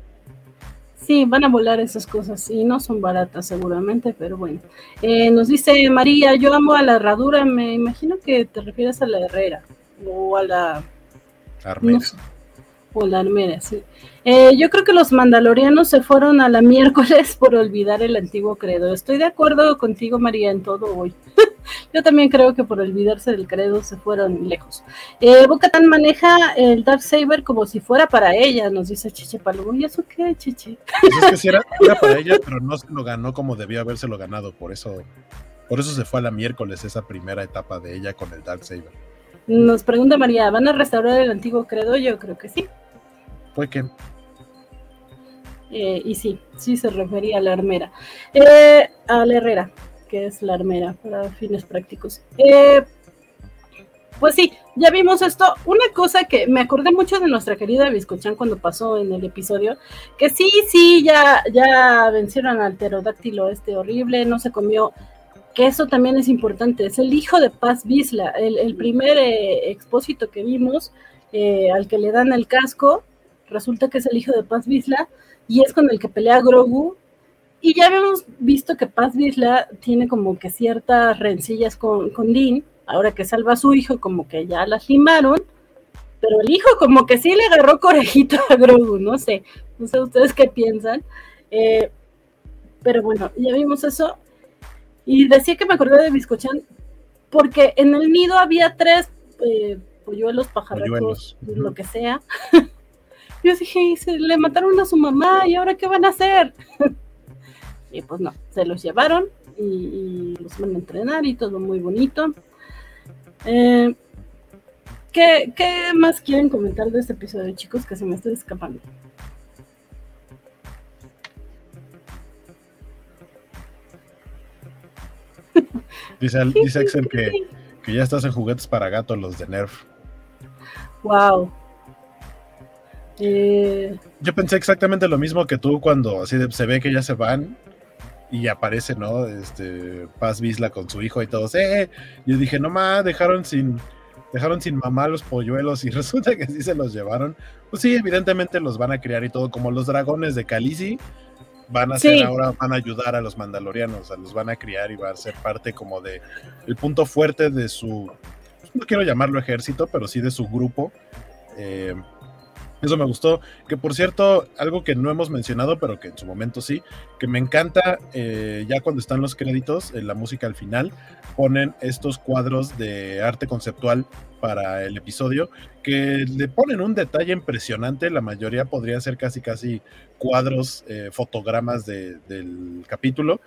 Sí, van a volar esas cosas y no son baratas seguramente, pero bueno. Eh, nos dice María, yo amo a la herradura, me imagino que te refieres a la herrera o a la, Armera. no sé, o la armera, sí. Eh, yo creo que los mandalorianos se fueron a la miércoles [laughs] por olvidar el antiguo credo. Estoy de acuerdo contigo, María, en todo hoy. [laughs] Yo también creo que por olvidarse del credo se fueron lejos. Eh, Tan maneja el Dark Saber como si fuera para ella, nos dice Chiche Palo. ¿Y eso qué, Chiche? Pues es que sí era, era, para ella, [laughs] pero no se lo ganó como debió habérselo ganado. Por eso, por eso se fue a la miércoles esa primera etapa de ella con el Dark Saber. Nos pregunta María, ¿van a restaurar el antiguo credo? Yo creo que sí. Fue que. Eh, y sí, sí se refería a la armera. Eh, a la herrera, que es la armera para fines prácticos. Eh, pues sí, ya vimos esto. Una cosa que me acordé mucho de nuestra querida Biscochan cuando pasó en el episodio, que sí, sí, ya, ya vencieron al pterodáctilo este horrible, no se comió, que eso también es importante, es el hijo de Paz Bisla, el, primer expósito que vimos, al que le dan el casco, resulta que es el hijo de Paz Bisla, y es con el que pelea Grogu. Y ya habíamos visto que Paz Vizla tiene como que ciertas rencillas con, con Din, ahora que salva a su hijo, como que ya las limaron, pero el hijo como que sí le agarró corejito a Grogu, no sé, no sé ustedes qué piensan. Eh, pero bueno, ya vimos eso. Y decía que me acordé de Biscochan, porque en el nido había tres eh, polluelos, pajarracos, lo que sea. [laughs] Yo dije, se le mataron a su mamá y ahora qué van a hacer. [laughs] y pues no, se los llevaron y, los van a entrenar y todo muy bonito. Eh, ¿qué, ¿Qué más quieren comentar de este episodio, chicos? Que se me estoy escapando. [laughs] Dice, dice [laughs] Axel que, que, ya estás en juguetes para gatos los de Nerf. Wow. Yo pensé exactamente lo mismo que tú cuando así se ve que ya se van y aparece, ¿no? Este Paz Bisla con su hijo y todos, ¡eh! Yo dije, no más, dejaron sin, dejaron sin mamá los polluelos y [laughs] resulta que sí se los llevaron. Pues sí, evidentemente los van a criar y todo, como los dragones de Khaleesi van a ser ahora, van a ayudar a los mandalorianos, a los van a criar y va a ser parte como de el punto fuerte de su, no quiero llamarlo ejército, pero sí de su grupo. Eh, eso me gustó. Que por cierto, algo que no hemos mencionado, pero que en su momento sí, que me encanta, eh, ya cuando están los créditos, en la música al final, ponen estos cuadros de arte conceptual para el episodio, que le ponen un detalle impresionante. La mayoría podría ser casi, casi cuadros, eh, fotogramas del capítulo.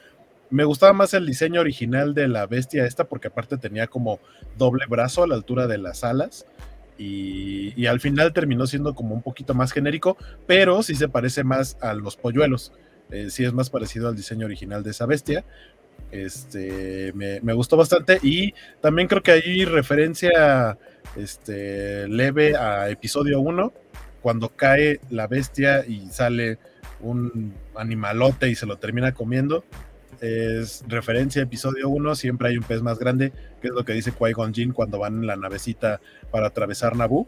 Me gustaba más el diseño original de la bestia esta, porque aparte tenía como doble brazo a la altura de las alas y, al final terminó siendo como un poquito más genérico, pero sí se parece más a los polluelos. Eh, sí es más parecido al diseño original de esa bestia. Este, me, gustó bastante y también creo que hay referencia este, leve a episodio 1, cuando cae la bestia y sale un animalote y se lo termina comiendo es referencia a episodio 1, siempre hay un pez más grande, que es lo que dice Qui-Gon Jinn cuando van en la navecita para atravesar Naboo.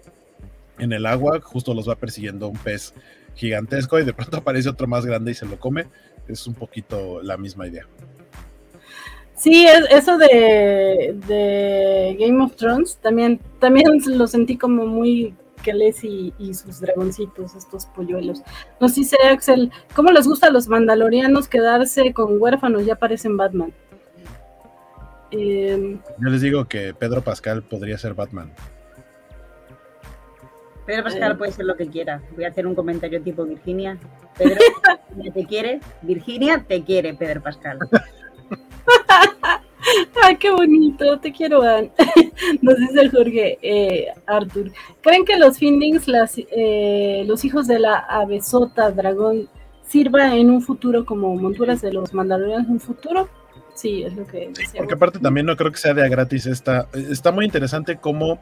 En el agua, justo los va persiguiendo un pez gigantesco y de pronto [laughs] aparece otro más grande y se lo come. Es un poquito la misma idea. Sí, eso de, de Game of Thrones también, también lo sentí como muy y, y, sus dragoncitos, estos polluelos. Nos dice Axel, ¿cómo les gusta a los mandalorianos quedarse con huérfanos? Ya parecen Batman. Em, Yo les digo que Pedro Pascal podría ser Batman. Pedro Pascal eh. puede ser lo que quiera. Voy a hacer un comentario tipo Virginia. Pedro [laughs] te quiere, Virginia te quiere, Pedro Pascal. [laughs] [laughs] Ay, qué bonito, te quiero, Ann. [laughs] Nos dice el Jorge eh, Arthur. ¿Creen que los Findings, las, eh, los hijos de la avesota dragón, sirva en un futuro como monturas de los mandalorianos en un futuro? Sí, es lo que decía. Porque aparte también no creo que sea de a gratis esta. Está muy interesante cómo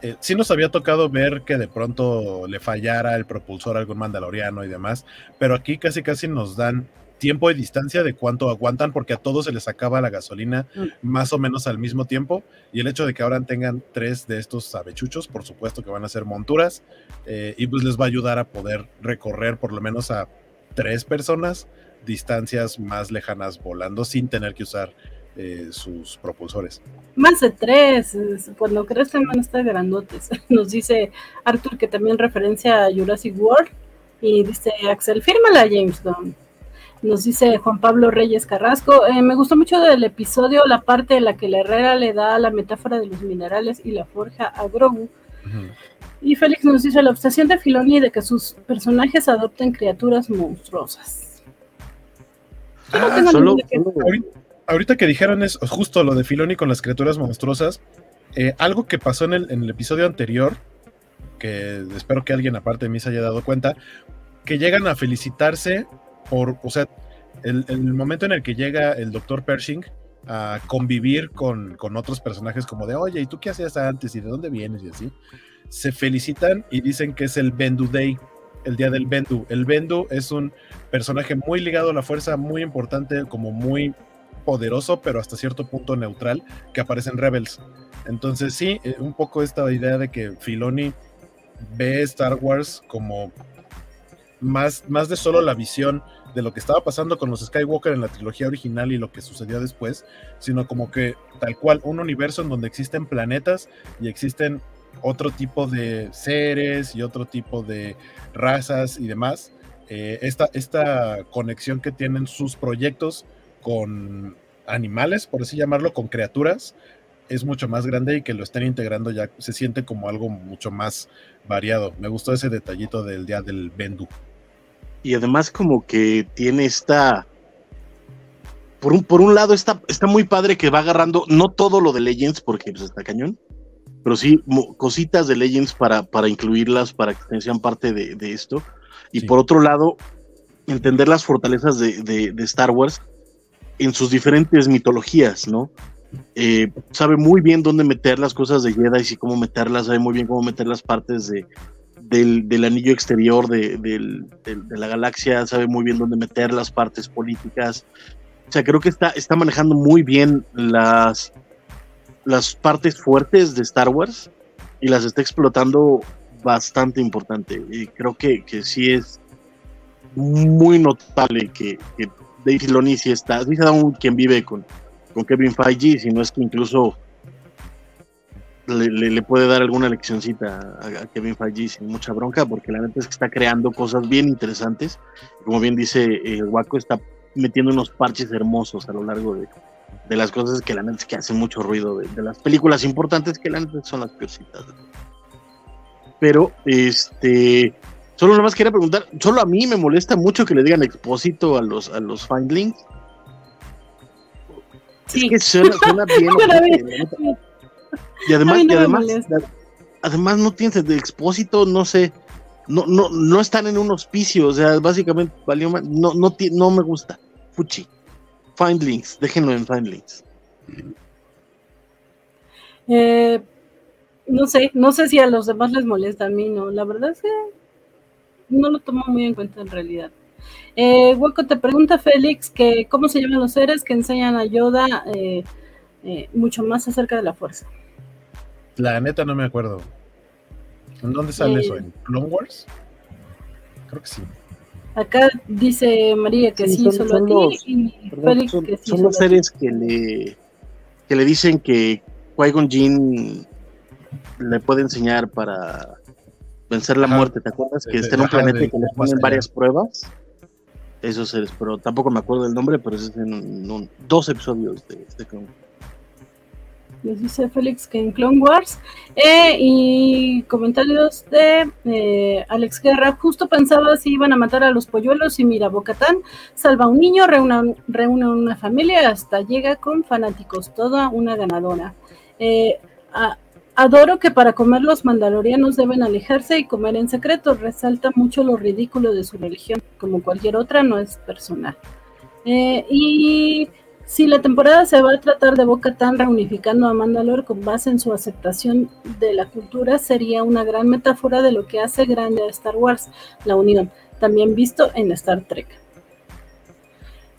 eh, sí nos había tocado ver que de pronto le fallara el propulsor a algún mandaloriano y demás, pero aquí casi casi nos dan tiempo y distancia de cuánto aguantan, porque a todos se les acaba la gasolina mm. más o menos al mismo tiempo. Y el hecho de que ahora tengan tres de estos avechuchos, por supuesto que van a ser monturas, eh, y pues les va a ayudar a poder recorrer por lo menos a tres personas distancias más lejanas volando sin tener que usar eh, sus propulsores. Más de tres, cuando crezcan van a estar grandotes. [laughs] Nos dice Arthur que también referencia a Jurassic World y dice Axel, fírmala James Gunn. Nos dice Juan Pablo Reyes Carrasco, eh, me gustó mucho del episodio la parte en la que la Herrera le da la metáfora de los minerales y la forja a Grogu. Y Félix nos dice la obsesión de Filoni de que sus personajes adopten criaturas monstruosas. Ah, ahorita, que dijeron es justo lo de Filoni con las criaturas monstruosas, eh, algo que pasó en el, en el episodio anterior, que espero que alguien aparte de mí se haya dado cuenta, que llegan a felicitarse por, o sea, el, el momento en el que llega el doctor Pershing a convivir con, con, otros personajes como de, oye, ¿y tú qué hacías antes? ¿Y de dónde vienes? Y así, se felicitan y dicen que es el Bendu Day, el día del Bendu. El Bendu es un personaje muy ligado a la fuerza, muy importante, como muy poderoso, pero hasta cierto punto neutral, que aparece en Rebels. Entonces sí, eh, un poco esta idea de que Filoni ve Star Wars como más, más de solo la visión de lo que estaba pasando con los Skywalker en la trilogía original y lo que sucedió después, sino como que tal cual un universo en donde existen planetas y existen otro tipo de seres y otro tipo de razas y demás. Eh, esta, esta conexión que tienen sus proyectos con animales, por así llamarlo, con criaturas, es mucho más grande y que lo estén integrando ya se siente como algo mucho más variado. Me gustó ese detallito del día del Bendu. Y además como que tiene esta... Por un, por un lado está, está muy padre que va agarrando, no todo lo de Legends, porque pues, está cañón, pero sí cositas de Legends para, para incluirlas, para que sean parte de, esto. Y por otro lado, entender las fortalezas de, de, Star Wars en sus diferentes mitologías, ¿no? Eh, sabe muy bien dónde meter las cosas de Jedi y cómo meterlas, sabe muy bien cómo meter las partes de, del, anillo exterior de, la galaxia, sabe muy bien dónde meter las partes políticas. O sea, creo que está, está manejando muy bien las, las partes fuertes de Star Wars y las está explotando bastante importante. Y creo que, que sí es muy notable que, que Dave Filoni sí está, sí un quien vive con, con Kevin Feige, si no es que incluso le, puede dar alguna leccioncita a, Kevin Feige sin mucha bronca, porque la neta es que está creando cosas bien interesantes. Como bien dice eh, Waco, está metiendo unos parches hermosos a lo largo de, de las cosas que la neta es que hace mucho ruido, de, las películas importantes que la neta son las peorcitas. Pero, este, solo nada más quería preguntar, solo a mí me molesta mucho que le digan expósito a los, a los findlings. Es que suena, bien. [laughs] y además, y además, además no tienes de expósito, no sé, no, no, no están en un hospicio, o sea, básicamente valió no, no, no me gusta. Fuchi. Find links, déjenlo en Find links. Eh, no sé, no sé si a los demás les molesta, a mí no. La verdad es que no lo tomo muy en cuenta en realidad. Eh, Hueco te pregunta Félix que cómo se llaman los seres que enseñan a Yoda eh, eh, mucho más acerca de la fuerza. La neta no me acuerdo. ¿En dónde sale eso? ¿En Clone Wars? Creo que sí. Acá dice María que sí, solo aquí y Félix son, que sí. Son los seres que le, que le dicen que Qui-Gon Jinn le puede enseñar para vencer la muerte. ¿Te acuerdas? Que está en un planeta y que le ponen varias pruebas. Esos seres, pero tampoco me acuerdo del nombre, pero es en, dos episodios de, este les dice Félix que en Clone Wars. Eh, y comentarios de eh, Alex Guerra. Justo pensaba si iban a matar a los polluelos y mira, Bocatán salva a un niño, reúne, reúne una familia, hasta llega con fanáticos, toda una ganadora. Eh, adoro que para comer los mandalorianos deben alejarse y comer en secreto. Resalta mucho lo ridículo de su religión, como cualquier otra, no es personal. y si la temporada se va a tratar de Boca Tan reunificando a Mandalore con base en su aceptación de la cultura, sería una gran metáfora de lo que hace grande a Star Wars, la unión, también visto en Star Trek.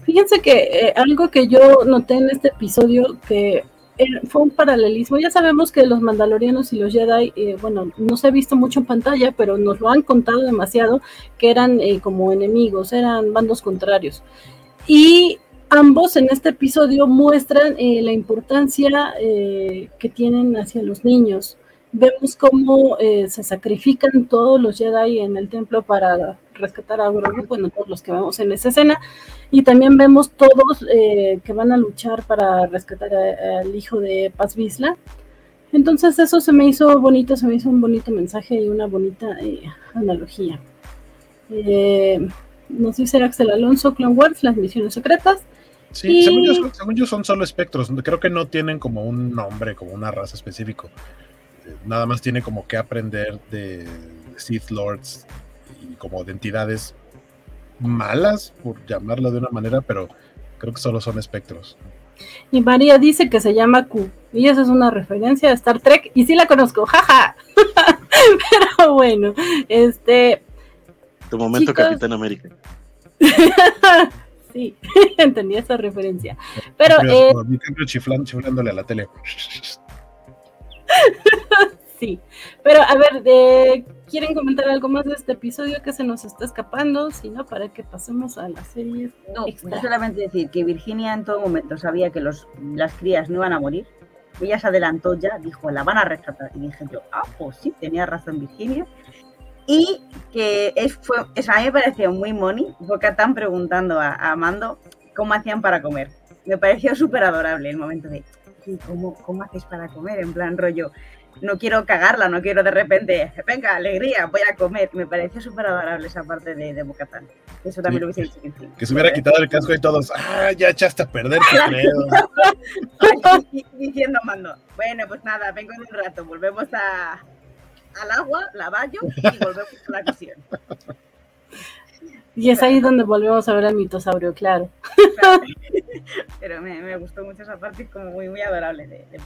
Fíjense que eh, algo que yo noté en este episodio que eh, fue un paralelismo. Ya sabemos que los Mandalorianos y los Jedi, eh, bueno, no se ha visto mucho en pantalla, pero nos lo han contado demasiado que eran como enemigos, eran bandos contrarios. Y ambos en este episodio muestran eh, la importancia eh, que tienen hacia los niños. Vemos cómo eh, se sacrifican todos los Jedi en el templo para rescatar a Grogu, bueno, todos los que vemos en esa escena, y también vemos todos que van a luchar para rescatar al hijo de Paz Vizla. Entonces eso se me hizo bonito, se me hizo un bonito mensaje y una bonita analogía. Nos dice Axel Alonso, Clone Wars, las misiones secretas. Sí, según, yo, son solo espectros. Creo que no tienen como un nombre, como una raza específico. Nada más tiene como que aprender de Sith Lords y como de entidades malas, por llamarlo de una manera, pero creo que solo son espectros. Y María dice que se llama Q. Y esa es una referencia a Star Trek. Y sí la conozco, [laughs] jaja. Pero bueno, este. Tu momento Capitán América. [laughs] sí, [laughs] entendí esa referencia. Pero. Eh... Mi cambio chiflándole a la tele. [laughs] sí, pero a ver, eh, ¿quieren comentar algo más de este episodio que se nos está escapando? Si no, para que pasemos a las series. No, solamente decir que Virginia en todo momento sabía que los, las crías no iban a morir. Ella se adelantó ya, dijo, la van a rescatar. Y dije yo, ah, pues sí, tenía razón Virginia. Y que es, fue, eso a mí me pareció muy money, porque están preguntando a, a Mando cómo hacían para comer. Me pareció súper adorable el momento de, ¿cómo, ¿cómo haces para comer? En plan rollo, no quiero cagarla, no quiero de repente, venga, alegría, voy a comer. Me pareció súper adorable esa parte de, de Bocatán. Eso también lo hubiese dicho. Que se hubiera quitado el casco y todos, ah, ya echaste a perder, [laughs] diciendo, mando, bueno, pues nada, vengo en un rato, volvemos a, al agua, la baño y [laughs] volvemos a la misión. Y es ahí donde volvemos a ver al mitosaurio, claro. Pero me, me, gustó mucho esa parte, como muy, muy adorable de, de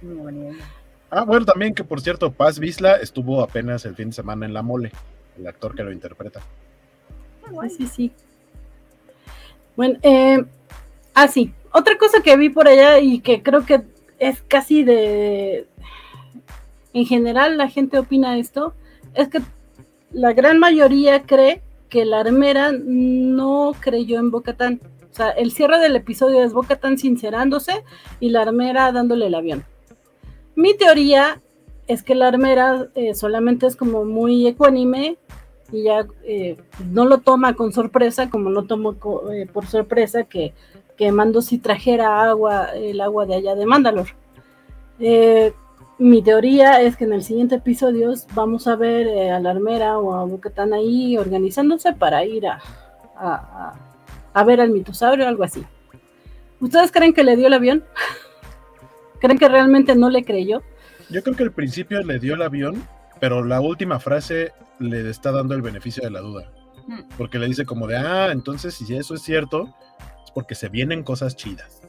Muy bonito. Ah, bueno, también que por cierto, Paz Visla estuvo apenas el fin de semana en La Mole, el actor que lo interpreta. Sí, sí, sí. Bueno, eh, ah, sí. Otra cosa que vi por allá y que creo que es casi de. En general, la gente opina esto, es que la gran mayoría cree que la armera no creyó en Bocatán. O sea, el cierre del episodio es Bocatán sincerándose y la armera dándole el avión. Mi teoría es que la armera eh, solamente es como muy ecuánime y ya eh, no lo toma con sorpresa, como no tomó eh, por sorpresa que, que Mando si trajera agua, el agua de allá de Mandalor. Mi teoría es que en el siguiente episodio vamos a ver a la armera o a Bocatán ahí organizándose para ir a, a, a ver al mitosaurio o algo así. ¿Ustedes creen que le dio el avión? [laughs] ¿Creen que realmente no le creyó? Yo creo que al principio le dio el avión, pero la última frase le está dando el beneficio de la duda. Hmm. Porque le dice como de, ah, entonces si eso es cierto, es porque se vienen cosas chidas.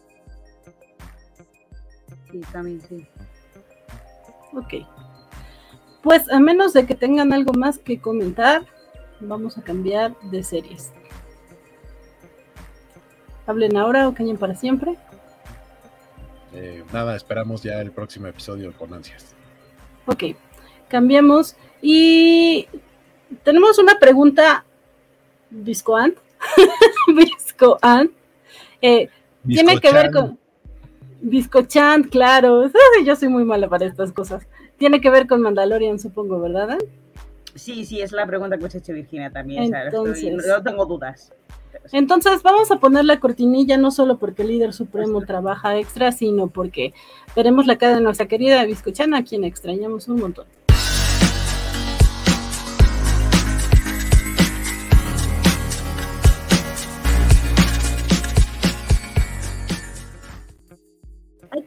Sí, también sí. Ok. Pues a menos de que tengan algo más que comentar, vamos a cambiar de series. Hablen ahora o cañen para siempre. Eh, nada, esperamos ya el próximo episodio con ansias. Ok, cambiamos y tenemos una pregunta, Viscoant. Viscoant. [laughs] Eh, tiene que ver con Viscochant, claro. Yo soy muy mala para estas cosas. Tiene que ver con Mandalorian, supongo, ¿verdad? Sí, sí, es la pregunta que os ha hecho Virginia también. Entonces, no tengo dudas. Entonces vamos a poner la cortinilla no solo porque el líder supremo trabaja extra, sino porque veremos la cara de nuestra querida Viscochana, a quien extrañamos un montón.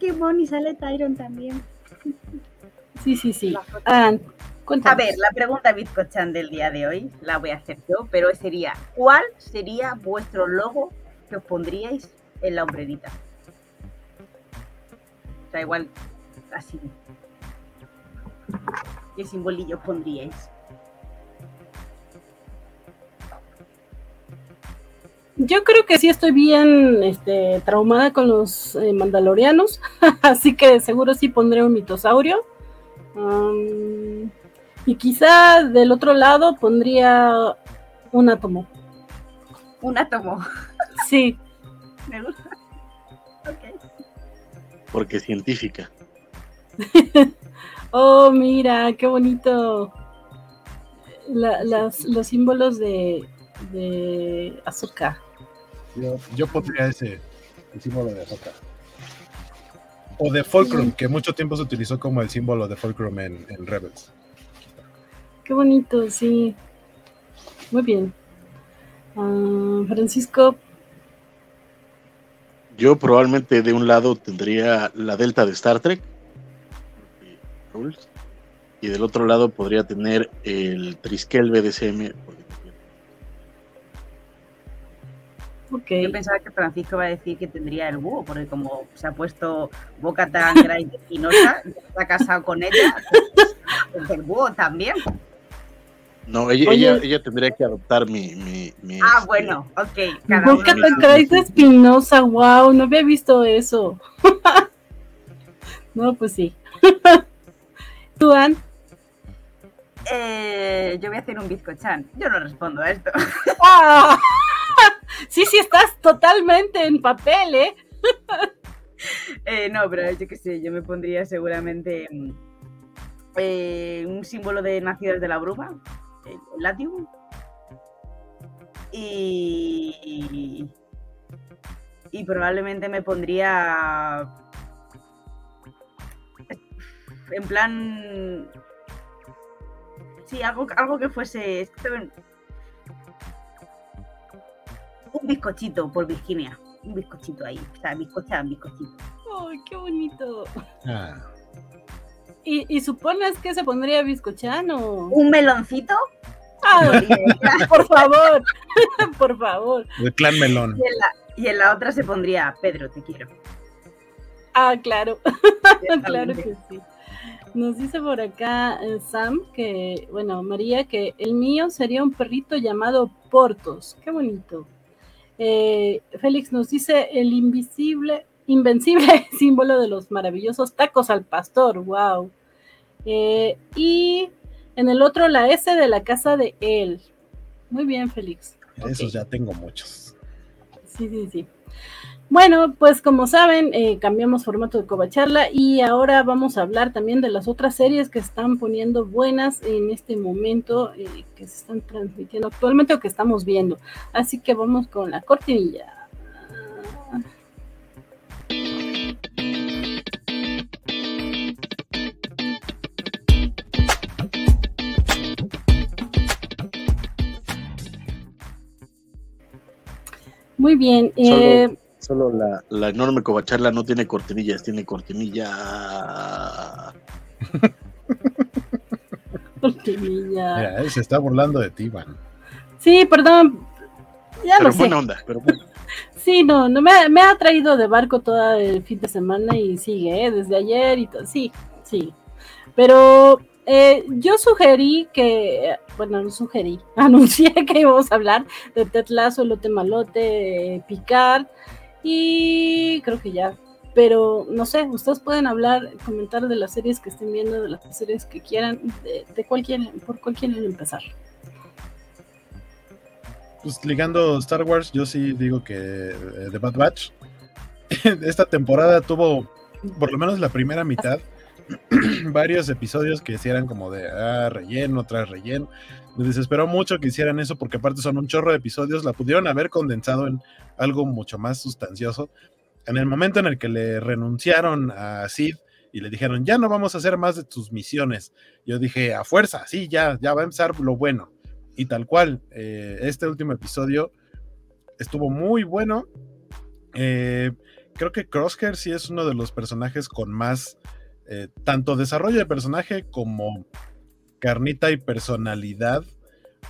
Qué bonito, sale Tyron también. Sí, sí, sí. A ver, la pregunta Bizcochan del día de hoy la voy a hacer yo, pero sería, ¿cuál sería vuestro logo que os pondríais en la hombrerita? O sea, igual, así. ¿Qué simbolillo pondríais? Yo creo que sí estoy bien este, traumada con los eh, mandalorianos, [laughs] así que seguro sí pondré un mitosaurio. Y quizá del otro lado pondría un átomo. Un átomo. [laughs] Sí. Me gusta. Ok. Porque científica. [laughs] oh, mira, qué bonito. la- las, los símbolos de, de Azuka. Yo, yo pondría ese, el símbolo de Ahsoka. O de Fulcrum, que mucho tiempo se utilizó como el símbolo de Fulcrum en, en Rebels. Qué bonito, sí. Muy bien. Ah, Francisco, Yo probablemente de un lado tendría la delta de Star Trek. Rules, Y del otro lado podría tener el Triskel BDSM. Yo pensaba que Francisco iba a decir que tendría el búho, porque como se ha puesto Boca tan [laughs] grande y espinosa, está casado con ella, pues el búho también. No, ella, Oye. ella, ella tendría que adoptar mi. mi, mi, Ah, este, bueno, ok. Cada uno. Boca tan Espinosa, wow, no había visto eso. [laughs] no, pues sí. [laughs] ¿Tú, Ann? Eh, yo voy a hacer un bizcochán. Yo no respondo a esto. Sí, sí, estás totalmente en papel, ¿eh? [laughs] Eh, no, pero yo qué sé, yo me pondría seguramente mm, eh, un símbolo de nacidas de la bruma, el Latium. Y, y probablemente me pondría en plan sí algo algo que fuese un bizcochito por Virginia un bizcochito ahí o sea bizcochán bizcochito ¡Ay, qué bonito! Ah, ¿Y, y supones que se pondría bizcochano? un meloncito ¡Ah! [laughs] por favor, [laughs] por favor. el clan melón. Y en, la, y en la otra se pondría Pedro, te quiero. Ah, claro, [laughs] claro que sí. Nos dice por acá eh, Sam que, bueno, María, que el mío sería un perrito llamado Portos. Qué bonito. Eh, Félix nos dice el invisible, invencible [laughs] símbolo de los maravillosos tacos al pastor. Wow. Eh, y en el otro la S de la casa de él. Muy bien, Félix. Esos ya tengo muchos. Sí, sí, sí. Bueno, pues como saben, eh, cambiamos formato de Covacharla y ahora vamos a hablar también de las otras series que están poniendo buenas en este momento, eh, que se están transmitiendo actualmente o que estamos viendo. Así que vamos con la cortinilla. Muy bien. Eh, Solo la, la enorme covacharla no tiene cortinillas, tiene cortinilla. [laughs] cortinilla. Mira, él se está burlando de ti, Van. Sí, perdón. Ya Pero lo sé. buena onda, pero bueno. [laughs] Sí, no, no me, ha- me ha traído de barco todo el fin de semana y sigue, ¿eh? desde ayer y todo. Sí, sí. Pero eh, yo sugerí que, eh, bueno, no sugerí, [laughs] anuncié que íbamos a hablar de Ted Lasso, Lote Malote, Picard y creo que ya. Pero no sé, ustedes pueden hablar, comentar de las series que estén viendo, de las series que quieran, de, de cuál quieren, por cuál quieren empezar. Pues ligando Star Wars, yo sí digo que eh, The Bad Batch. [laughs] Esta temporada tuvo, por lo menos la primera mitad, [clears throat] varios episodios que sí eran como de ah, relleno tras relleno. Me desesperó mucho que hicieran eso porque aparte son un chorro de episodios, la pudieron haber condensado en algo mucho más sustancioso. En el momento en el que le renunciaron a Sid y le dijeron, ya no vamos a hacer más de tus misiones, yo dije, a fuerza, sí, ya, ya va a empezar lo bueno. Y tal cual, eh, este último episodio estuvo muy bueno. Eh, creo que Crosshair sí es uno de los personajes con más, eh, tanto desarrollo de personaje como carnita y personalidad,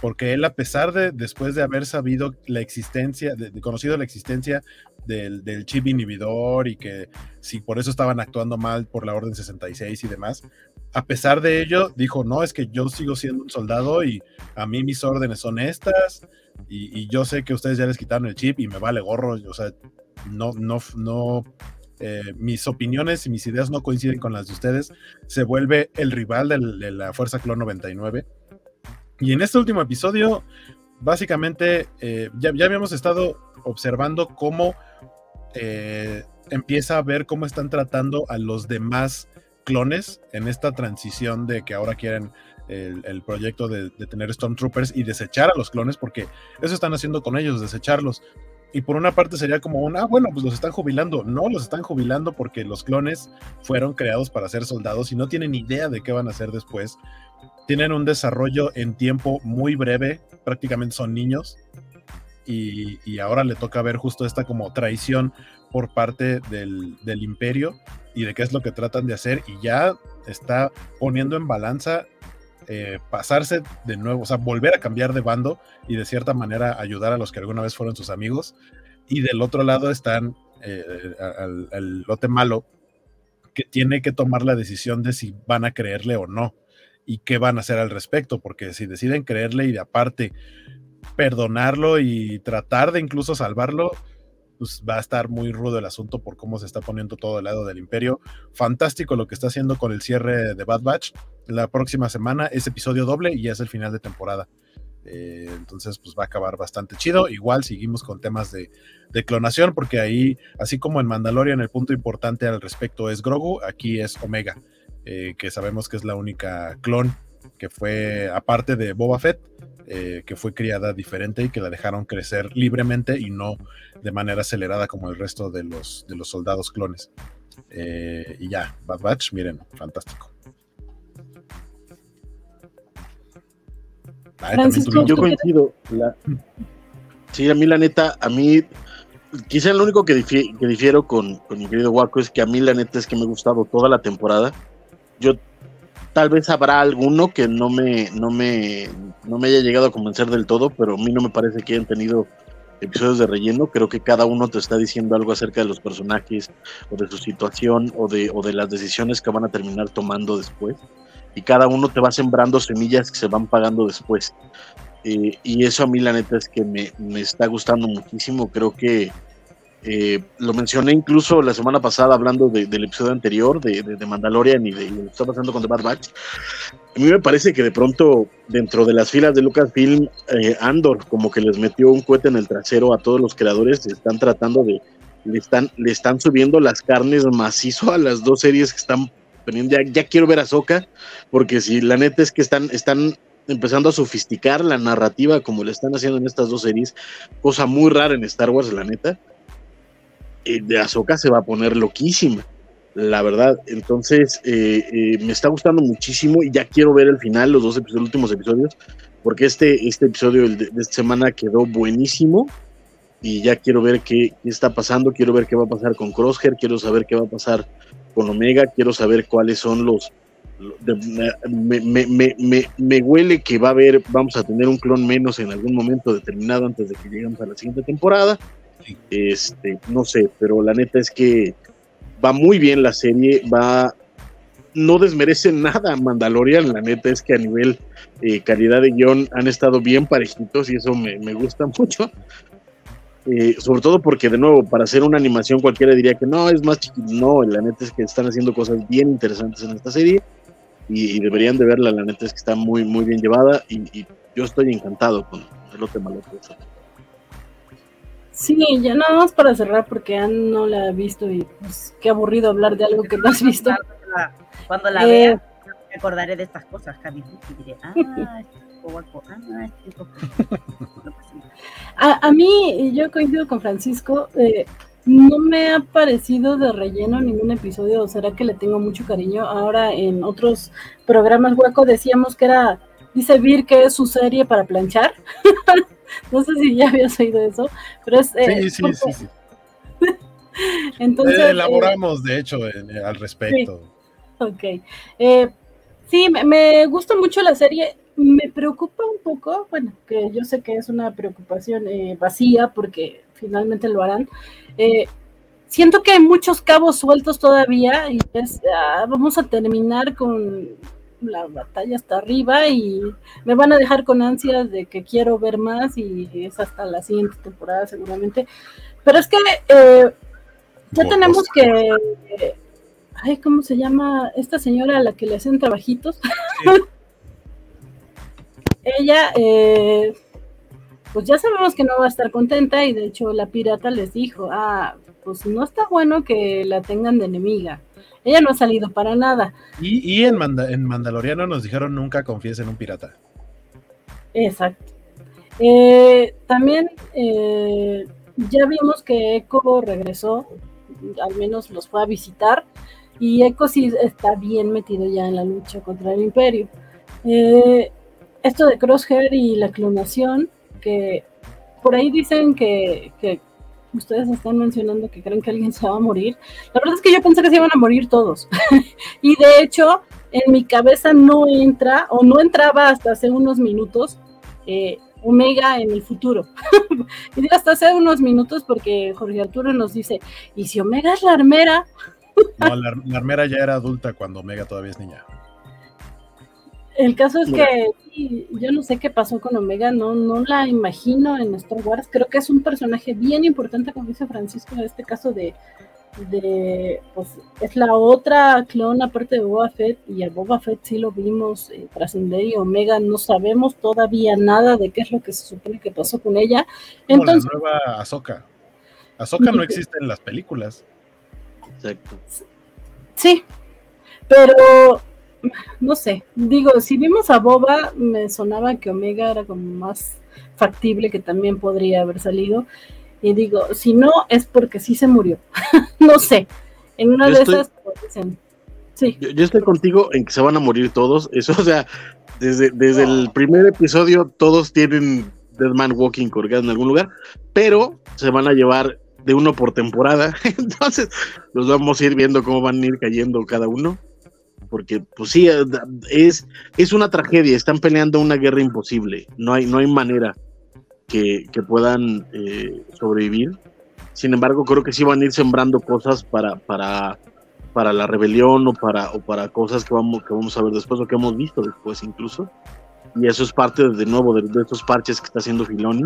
porque él a pesar de, después de haber sabido la existencia, de, conocido la existencia del, del chip inhibidor y que si por eso estaban actuando mal por la Orden 66 y demás, a pesar de ello, dijo, no, es que yo sigo siendo un soldado y a mí mis órdenes son estas y, y yo sé que ustedes ya les quitaron el chip y me vale gorro, o sea, no, no, no, eh, mis opiniones y mis ideas no coinciden con las de ustedes, se vuelve el rival de la Fuerza Clon 99. Y en este último episodio, básicamente, eh, ya, ya habíamos estado observando cómo eh, empieza a ver cómo están tratando a los demás clones en esta transición de que ahora quieren el, proyecto de, tener Stormtroopers y desechar a los clones, porque eso están haciendo con ellos, desecharlos. Y por una parte sería como un, ah, bueno, pues los están jubilando. No, los están jubilando porque los clones fueron creados para ser soldados y no tienen idea de qué van a hacer después. Tienen un desarrollo en tiempo muy breve, prácticamente son niños. Y, y ahora le toca ver justo esta como traición por parte del, del imperio y de qué es lo que tratan de hacer. Y ya está poniendo en balanza eh, pasarse de nuevo, o sea, volver a cambiar de bando y de cierta manera ayudar a los que alguna vez fueron sus amigos. Y del otro lado están eh, el lote malo que tiene que tomar la decisión de si van a creerle o no y qué van a hacer al respecto, porque si deciden creerle y de aparte perdonarlo y tratar de incluso salvarlo, pues va a estar muy rudo el asunto por cómo se está poniendo todo el lado del imperio. Fantástico lo que está haciendo con el cierre de Bad Batch. La próxima semana es episodio doble y ya es el final de temporada. Eh, entonces, pues va a acabar bastante chido. Igual seguimos con temas de, clonación, porque ahí, así como en Mandalorian, el punto importante al respecto es Grogu, aquí es Omega, eh, que sabemos que es la única clon que fue, aparte de Boba Fett, eh, que fue criada diferente y que la dejaron crecer libremente y no de manera acelerada como el resto de los, de los soldados clones. Eh, y ya, Bad Batch, miren, fantástico. yo coincido. Sí, a mí la neta, a mí, quizá lo único que, difiero con, con mi querido Waco es que a mí la neta es que me ha gustado toda la temporada. Yo Tal vez habrá alguno que no me, no me, no me haya llegado a convencer del todo, pero a mí no me parece que hayan tenido episodios de relleno. Creo que cada uno te está diciendo algo acerca de los personajes o de su situación o de, o de las decisiones que van a terminar tomando después. Y cada uno te va sembrando semillas que se van pagando después. Eh, y eso a mí la neta es que me, me está gustando muchísimo. Creo que eh, lo mencioné incluso la semana pasada hablando del episodio anterior de, de, Mandalorian y de, lo que está pasando con The Bad Batch. A mí me parece que de pronto dentro de las filas de Lucasfilm, eh, Andor como que les metió un cohete en el trasero a todos los creadores. Están tratando de, le están, le están subiendo las carnes macizo a las dos series que están. Ya, ya quiero ver a Soka, porque si la neta es que están, están empezando a sofisticar la narrativa como le están haciendo en estas dos series, cosa muy rara en Star Wars, la neta de Azoka se va a poner loquísima, la verdad. Entonces, eh, eh, me está gustando muchísimo y ya quiero ver el final, los dos últimos episodios, porque este, este episodio de, esta semana quedó buenísimo y ya quiero ver qué, está pasando, quiero ver qué va a pasar con Crosshair, quiero saber qué va a pasar con Omega, quiero saber cuáles son los... me, me, huele que va a haber, vamos a tener un clon menos en algún momento determinado antes de que lleguemos a la siguiente temporada. Este, no sé, pero la neta es que va muy bien la serie, va no desmerece nada Mandalorian, la neta es que a nivel eh, calidad de guion han estado bien parejitos y eso me, gusta [laughs] mucho. Eh, sobre todo porque de nuevo, para hacer una animación cualquiera diría que no, es más chiquito, no, la neta es que están haciendo cosas bien interesantes en esta serie y, deberían de verla, la neta es que está muy, muy bien llevada y, yo estoy encantado con el otro malo. Sí, ya nada más para cerrar porque Ann no la ha visto y pues qué aburrido hablar de algo que no has visto. Cuando la, eh, vea, me acordaré de estas cosas, Cami, y diré, ah, [laughs] ah, [laughs] a, a, mí, yo coincido con Francisco, eh, no me ha parecido de relleno ningún episodio, o será que le tengo mucho cariño. Ahora en otros programas hueco decíamos que era, dice Vir que es su serie para planchar. [laughs] [laughs] no sé si ya habías oído eso, pero es... Eh, sí, sí, sí, [laughs] Entonces... Eh, elaboramos, de hecho, al respecto. Ok. Eh, sí, me, gusta mucho la serie. Me preocupa un poco, bueno, que yo sé que es una preocupación vacía porque finalmente lo harán. siento que hay muchos cabos sueltos todavía y es, ah, vamos a terminar con la batalla hasta arriba y me van a dejar con ansias de que quiero ver más y es hasta la siguiente temporada seguramente. Pero es que eh, ya tenemos que... ay, ¿cómo se llama esta señora a la que le hacen trabajitos? [laughs] Ella, eh, pues ya sabemos que no va a estar contenta y de hecho la pirata les dijo, ah, pues no está bueno que la tengan de enemiga. Ella no ha salido para nada. Y, en, en Mandaloriano nos dijeron nunca confíes en un pirata. Exacto. Eh, también eh, ya vimos que Echo regresó, al menos los fue a visitar, y Echo sí está bien metido ya en la lucha contra el imperio. Eh, esto de Crosshair y la clonación, que por ahí dicen que, que, ustedes están mencionando que creen que alguien se va a morir. La verdad es que yo pensé que se iban a morir todos. [laughs] y de hecho, en mi cabeza no entra, o no entraba hasta hace unos minutos, eh, Omega en el futuro. [laughs] y hasta hace unos minutos porque Jorge Arturo nos dice, ¿y si Omega es la armera? no, la, armera ya era adulta cuando Omega todavía es niña. El caso es que yo no sé qué pasó con Omega, no, no la imagino en Star Wars. Creo que es un personaje bien importante, como dice Francisco, en este caso de, de, pues es la otra clon aparte de Boba Fett y a Boba Fett sí lo vimos eh, trascender y Omega no sabemos todavía nada de qué es lo que se supone que pasó con ella. Entonces, la nueva Ahsoka. Ahsoka no existe en las películas. Exacto. Sí, pero no sé, digo, si vimos a Boba, me sonaba que Omega era como más factible que también podría haber salido. Y digo, si no, es porque sí se murió. [laughs] no sé. En una de esas, dicen. Sí. Yo, estoy contigo en que se van a morir todos. [laughs] Eso, o sea, desde, desde el primer episodio, todos tienen Dead Man Walking colgado en algún lugar, pero se van a llevar de uno por temporada. [laughs] Entonces, los vamos a ir viendo cómo van a ir cayendo cada uno. Porque, pues sí, es, es una tragedia. Están peleando una guerra imposible. No hay, no hay manera que, puedan eh, sobrevivir. Sin embargo, creo que sí van a ir sembrando cosas para, para, para la rebelión o para, o para cosas que vamos, que vamos a ver después o que hemos visto después incluso. Y eso es parte de, nuevo de, de estos parches que está haciendo Filoni.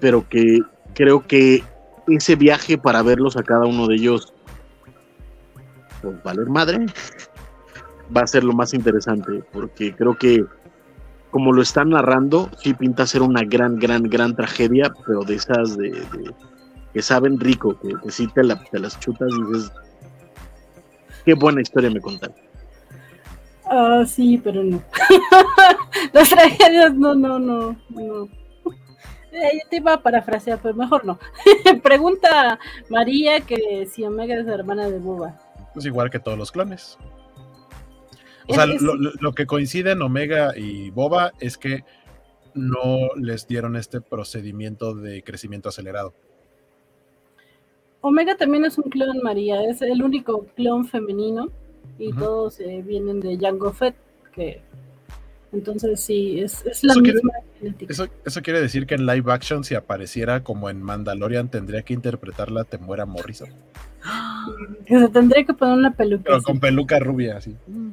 Pero que creo que ese viaje para verlos a cada uno de ellos, pues valer madre, va a ser lo más interesante. Porque creo que como lo están narrando, sí pinta ser una gran, gran, gran tragedia, pero de esas de, que saben rico, que, que sí te, las chutas y dices, qué buena historia me contaron. Ah, sí, pero no. [laughs] las tragedias, no, no, no, no. Eh, te iba a parafrasear, pero mejor no. [laughs] Pregunta María que si Omega es la hermana de Boba. Pues igual que todos los clones. O sea, lo, que coincide en Omega y Boba es que no les dieron este procedimiento de crecimiento acelerado. Omega también es un clon, María, es el único clon femenino y todos eh, vienen de Jango Fett, que entonces sí, es, la misma genética. Eso, quiere decir que en live action, si apareciera como en Mandalorian, tendría que interpretarla Temuera Morrison. [gasps] Que se tendría que poner una peluca. Pero con peluca rubia, así. Mm.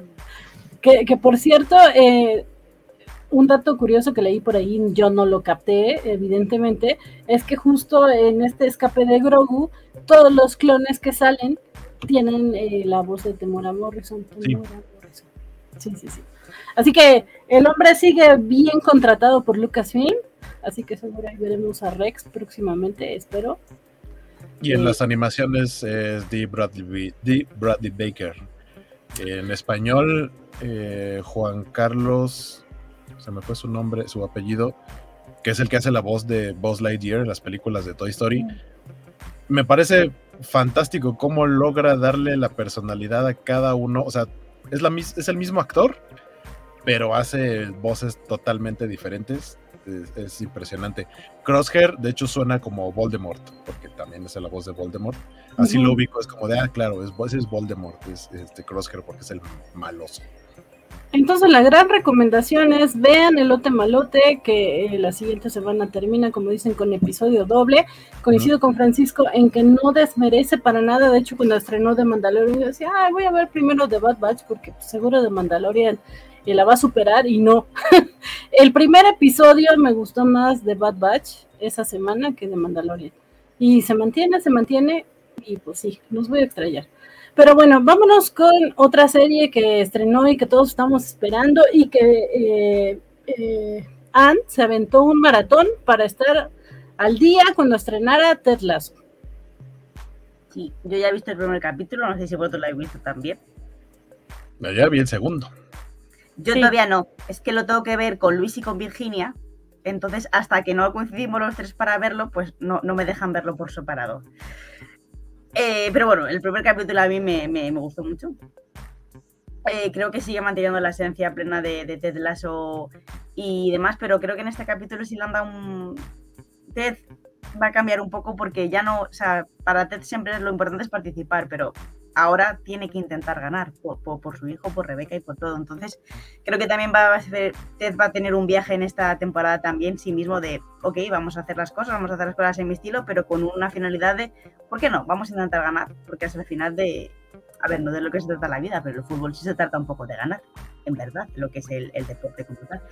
Que, por cierto, eh, un dato curioso que leí por ahí, yo no lo capté, evidentemente, es que justo en este escape de Grogu, todos los clones que salen tienen eh, la voz de Temora Morrison. sí. Sí, sí, Así que el hombre sigue bien contratado por Lucasfilm, así que seguro veremos a Rex próximamente, espero. Y en eh, las animaciones es de Bradley, Bradley Baker. En español eh, Juan Carlos, se me fue su nombre, su apellido, que es el que hace la voz de Buzz Lightyear en las películas de Toy Story. Me parece fantástico cómo logra darle la personalidad a cada uno. O sea, es, la, es el mismo actor, pero hace voces totalmente diferentes. Es, impresionante. Crosshair, de hecho, suena como Voldemort, porque también es la voz de Voldemort. Así lo ubico, es como de, ah, claro, es, es Voldemort, es este Crosshair porque es el maloso. Entonces la gran recomendación es vean el lote malote, que eh, la siguiente semana termina, como dicen, con episodio doble. Coincido con Francisco en que no desmerece para nada. De hecho, cuando estrenó de Mandalorian, yo decía, Ay, voy a ver primero de Bad Batch, porque pues, seguro de Mandalorian eh, la va a superar, y no. [laughs] el primer episodio me gustó más de Bad Batch esa semana que de Mandalorian. Y se mantiene, se mantiene, y pues sí, nos voy a extrañar. Pero bueno, vámonos con otra serie que estrenó y que todos estamos esperando y que eh, eh, Anne se aventó un maratón para estar al día cuando estrenara Ted Lasso. Sí, yo ya he visto el primer capítulo, no sé si vosotros lo habéis visto también. No, ya vi el segundo. Yo Sí. todavía no, es que lo tengo que ver con Luis y con Virginia, entonces hasta que no coincidimos los tres para verlo, pues no, no me dejan verlo por separado. Eh, pero bueno, el primer capítulo a mí me, me- me gustó mucho. Eh, creo que sigue manteniendo la esencia plena de, de Ted Lasso y demás, pero creo que en este capítulo sí le han dado un... Ted va a cambiar un poco porque ya no, o sea, para Ted siempre lo importante es participar, pero ahora tiene que intentar ganar por, su hijo, por Rebeca y por todo. Entonces, creo que también va a ser, Ted va a tener un viaje en esta temporada también, sí mismo, de, ok, vamos a hacer las cosas, vamos a hacer las cosas en mi estilo, pero con una finalidad de, ¿por qué no? Vamos a intentar ganar, porque es el final de, a ver, no de lo que se trata la vida, pero el fútbol sí se trata un poco de ganar, en verdad, lo que es el, el deporte como tal.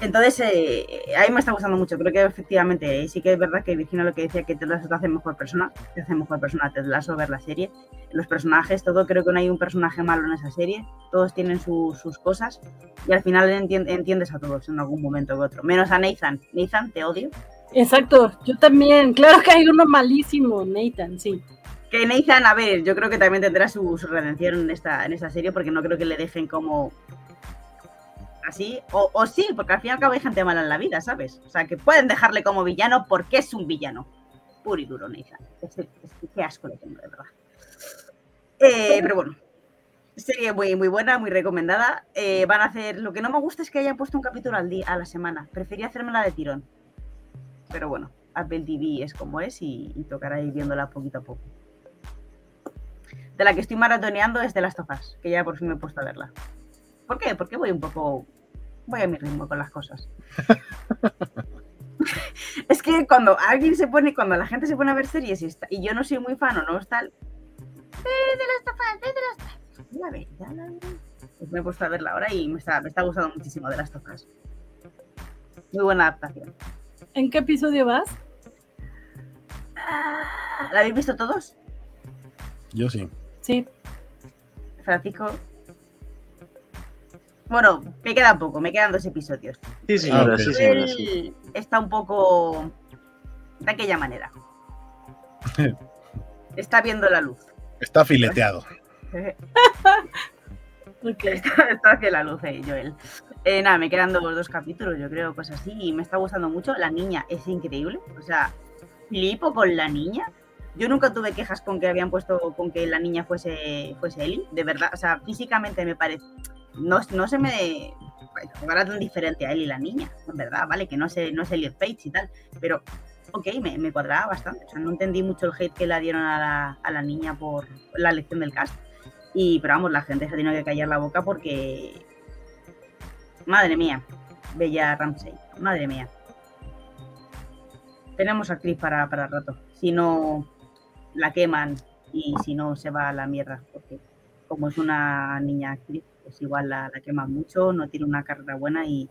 Entonces, eh, a mí me está gustando mucho. Creo que efectivamente, eh, sí que es verdad que Virginia lo que decía, que Ted Lasso te hace mejor persona, te hace mejor persona Ted Lasso ver la serie. Los personajes, todo, creo que no hay un personaje malo en esa serie. Todos tienen su- sus cosas y al final entien- entiendes a todos en algún momento u otro. Menos a Nathan. Nathan, te odio. Exacto, yo también. Claro que hay uno malísimo, Nathan, sí. Que Nathan, a ver, yo creo que también tendrá su, su redención en esta, en esta serie porque no creo que le dejen como así. O, sí, porque al fin y al cabo hay gente mala en la vida, ¿sabes? O sea, que pueden dejarle como villano porque es un villano. Puro y duro, Nathan. Es, es- qué asco le tengo, de verdad. Eh, pero bueno. Serie muy, muy buena, muy recomendada. Eh, van a hacer. Lo que no me gusta es que hayan puesto un capítulo al día, a la semana. Prefería hacérmela de tirón. Pero bueno, Apple TV es como es y, y tocará ir viéndola poquito a poco. De la que estoy maratoneando es de las tofas, que ya por fin me he puesto a verla. ¿Por qué? Porque voy un poco. Voy a mi ritmo con las cosas. [laughs] es que cuando alguien se pone, cuando la gente se pone a ver series y, está- y yo no soy muy fan o no está. el- "Ve de las tofas, ve de las tofas". La veré, ya la veré. Pues me he puesto a verla ahora y me está, me está gustando muchísimo de las tofas. Muy buena adaptación. ¿En qué episodio vas? ¿La habéis visto todos? Yo sí. Sí. Francisco. Bueno, me queda poco, me quedan dos episodios. Sí, señora, Ah, ok. sí, sí. Está un poco de aquella manera. [laughs] Está viendo la luz. Está fileteado. [laughs] Ok. está hacia la luz, eh, Joel. Eh, nada, me quedan dos, dos capítulos, yo creo, cosas así. Y me está gustando mucho. La niña es increíble. O sea, flipo con la niña. Yo nunca tuve quejas con que habían puesto con que la niña fuese, fuese Ellie, de verdad. O sea, físicamente me parece. No, no se me jugará tan diferente a Ellie la niña, en verdad, vale, que no sé, no es Elliot Page y tal, pero ok, me, me cuadraba bastante. O sea, no entendí mucho el hate que le dieron a la, a la niña por la elección del cast. Y, pero vamos, la gente se ha tenido que callar la boca porque. Madre mía, Bella Ramsey, madre mía. Tenemos actriz para, para rato. Si no la queman y si no se va a la mierda, porque como es una niña actriz, pues igual la, la queman mucho, no tiene una carrera buena y,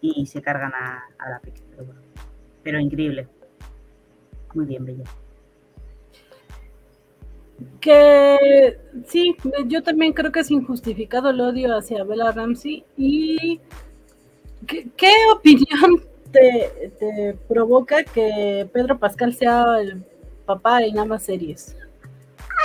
y se cargan a, a la pica. Pero, bueno. pero increíble. Muy bien, Bella. Que sí, yo también creo que es injustificado el odio hacia Bella Ramsey. ¿Y qué, qué opinión te, te provoca que Pedro Pascal sea el papá en ambas series?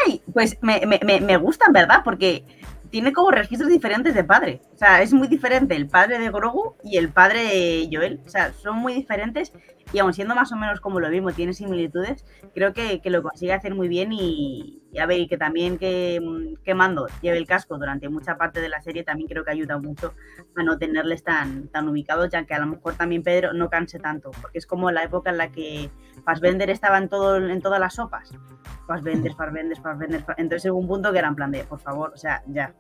Ay, pues me, me, me, me gustan, ¿verdad? Porque tiene como registros diferentes de padre. O sea, es muy diferente el padre de Grogu y el padre de Joel. O sea, son muy diferentes y aun siendo más o menos como lo mismo, tiene similitudes, creo que, que lo consigue hacer muy bien y, y a ver, y que también que, mm, que Mando lleve el casco durante mucha parte de la serie también creo que ayuda mucho a no tenerles tan, tan ubicados, ya que a lo mejor también Pedro no canse tanto, porque es como la época en la que Fassbender estaba en, todo, en todas las sopas. Fassbender, Fassbender, Fassbender. Entonces hubo un punto que era en plan de, por favor, o sea, ya,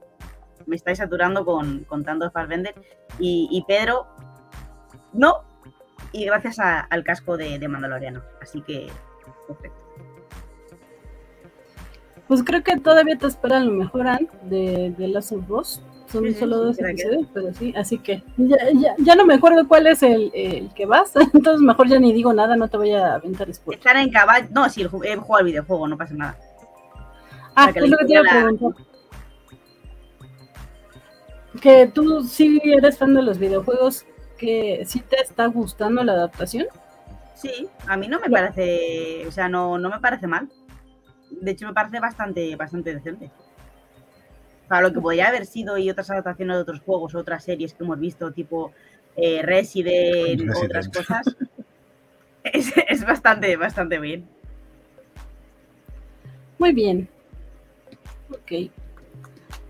me estáis saturando con, con tanto Fassbender. Y, y Pedro, no, y gracias al casco de, de Mandaloriano. Así que, perfecto. Pues creo que todavía te esperan lo mejor, de, de Last of Us. Son Sí, solo dos que- episodios, pero sí, así que ya, ya, ya no me acuerdo cuál es el, el que vas, [laughs] entonces mejor ya ni digo nada, no te voy a aventar spoilers. Estar en caballo, no, sí, el jugado al videojuego, no pasa nada. Ah, que es lo que te iba a preguntar. Que tú sí eres fan de los videojuegos, que sí te está gustando la adaptación. Sí, a mí no me parece, o sea, no, no me parece mal. De hecho me parece bastante, bastante decente. Para lo que podría haber sido y otras adaptaciones de otros juegos, otras series que hemos visto, tipo eh, Resident, Resident. otras cosas, [laughs] es, es bastante, bastante bien. Muy bien. Ok.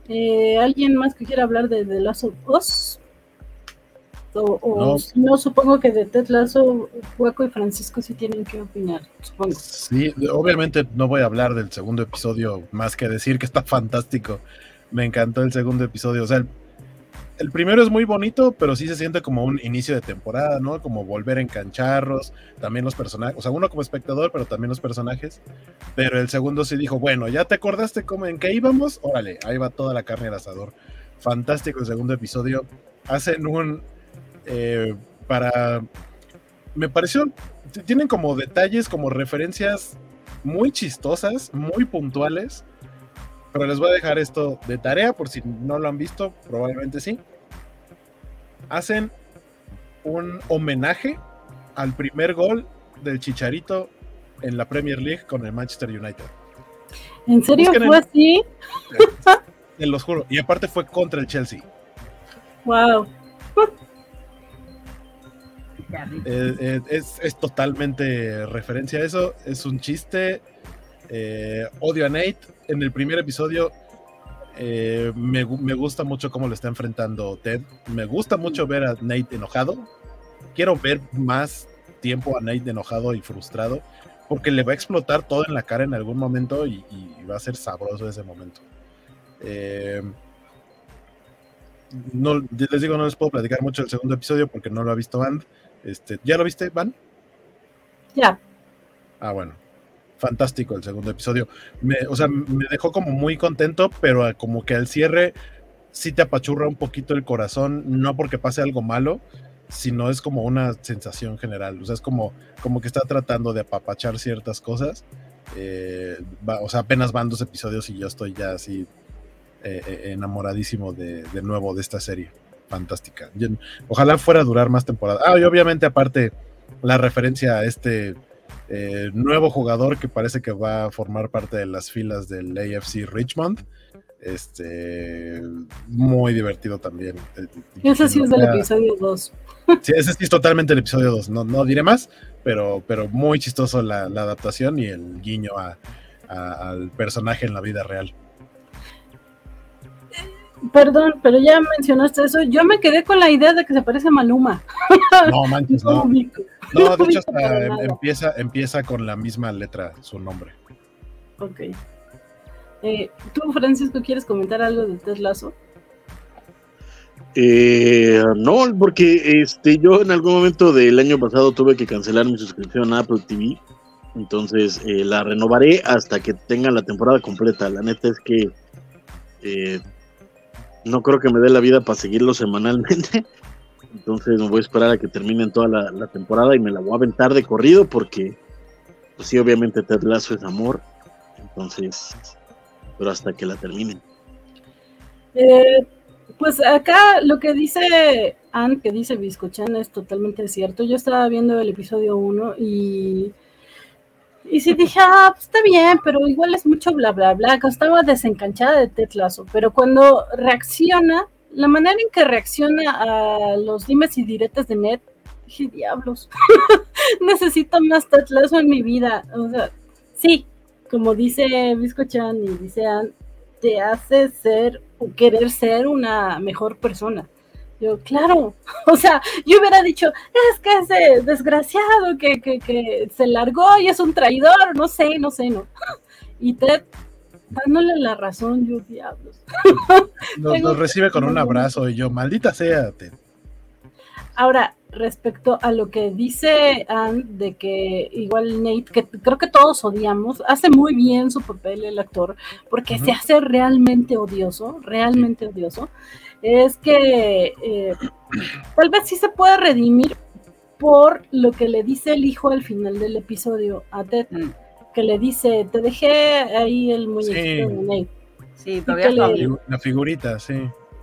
Eh, ¿Alguien más que quiera hablar de The Last of Us? O, o No. si no, supongo que de Ted Lasso, Hueco y Francisco sí tienen que opinar, supongo. Sí, obviamente no voy a hablar del segundo episodio más que decir que está [laughs] fantástico. Me encantó el segundo episodio. O sea, el, el primero es muy bonito, pero sí se siente como un inicio de temporada, ¿no? Como volver a engancharlos, también los personajes, o sea, uno como espectador, pero también los personajes. Pero el segundo sí dijo, bueno, ¿ya te acordaste cómo en qué íbamos? Órale, ahí va toda la carne al asador. Fantástico el segundo episodio. Hacen un... eh, para... Me pareció... Tienen como detalles, como referencias muy chistosas, muy puntuales. Pero les voy a dejar esto de tarea por si no lo han visto, probablemente sí. Hacen un homenaje al primer gol del Chicharito en la Premier League con el Manchester United. ¿En serio Busquen fue en- así? [laughs] Te los juro. Y aparte fue contra el Chelsea. Wow. Eh, eh, es, es totalmente referencia a eso. Es un chiste. Eh, odio a Nate. En el primer episodio eh, me, me gusta mucho cómo lo está enfrentando Ted. Me gusta mucho ver a Nate enojado. Quiero ver más tiempo a Nate enojado y frustrado. Porque le va a explotar todo en la cara en algún momento y, va a ser sabroso ese momento. Eh, no, les digo, no les puedo platicar mucho del segundo episodio porque no lo ha visto Band. Este, ¿Ya lo viste, Van? Ya. Ah, bueno. Fantástico el segundo episodio. Me, o sea, me dejó como muy contento, pero como que al cierre sí te apachurra un poquito el corazón, no porque pase algo malo, sino es como una sensación general. O sea, es como, como que está tratando de apapachar ciertas cosas. Eh, va- o sea, apenas van dos episodios y yo estoy ya así eh, eh, enamoradísimo de, de nuevo de esta serie. Fantástica. Yo- ojalá fuera a durar más temporadas. Ah, y obviamente aparte la referencia a este eh, nuevo jugador que parece que va a formar parte de las filas del AFC Richmond. Este, muy divertido también. Eh, Ese sí es del episodio 2. Sí, ese sí es totalmente el episodio 2. No, no diré más, pero, pero muy chistoso la, la adaptación y el guiño a- a- al personaje en la vida real. Perdón, pero ya mencionaste eso. Yo me quedé con la idea de que se parece a Maluma. No manches, [laughs] No no. de hecho, hasta em- empieza, empieza con la misma letra su nombre. Ok. Eh, ¿Tú, Francisco, quieres comentar algo de Ted Lasso? Eh, no, porque este, yo en algún momento del año pasado tuve que cancelar mi suscripción a Apple TV. Entonces eh, la renovaré hasta que tenga la temporada completa. La neta es que eh, no creo que me dé la vida para seguirlo semanalmente. [laughs] Entonces me voy a esperar a que terminen toda la, temporada y me la voy a aventar de corrido porque, pues sí, obviamente Ted Lasso es amor. Entonces, pero hasta que la terminen. Eh, pues acá lo que dice Ann, que dice Biscochan, es totalmente cierto. Yo estaba viendo el episodio 1 y, y sí dije, ah, pues está bien, pero igual es mucho bla, bla, bla. Estaba desencanchada de Ted Lasso, pero cuando reacciona, la manera en que reacciona a los dimes y diretes de Ned, dije, diablos, [laughs] necesito más Ted Lasso en mi vida. O sea, sí, como dice Biscochan y dice te hace ser o querer ser una mejor persona. Yo, claro, [laughs] o sea, yo hubiera dicho, es que ese desgraciado que, que, que se largó y es un traidor, no sé, no sé, no. [laughs] Y Ted, dándole la razón, yo, diablos. [laughs] Nos, recibe con un abrazo y yo, maldita sea. Ted. Ahora, respecto a lo que dice Anne de que igual Nate, que creo que todos odiamos, hace muy bien su papel el actor, porque se hace realmente odioso, realmente odioso, es que eh, tal vez sí se puede redimir por lo que le dice el hijo al final del episodio a Ted, Mm. que le dice, te dejé ahí el muñequito Sí. de Nate. Sí, todavía está le- La figurita, sí.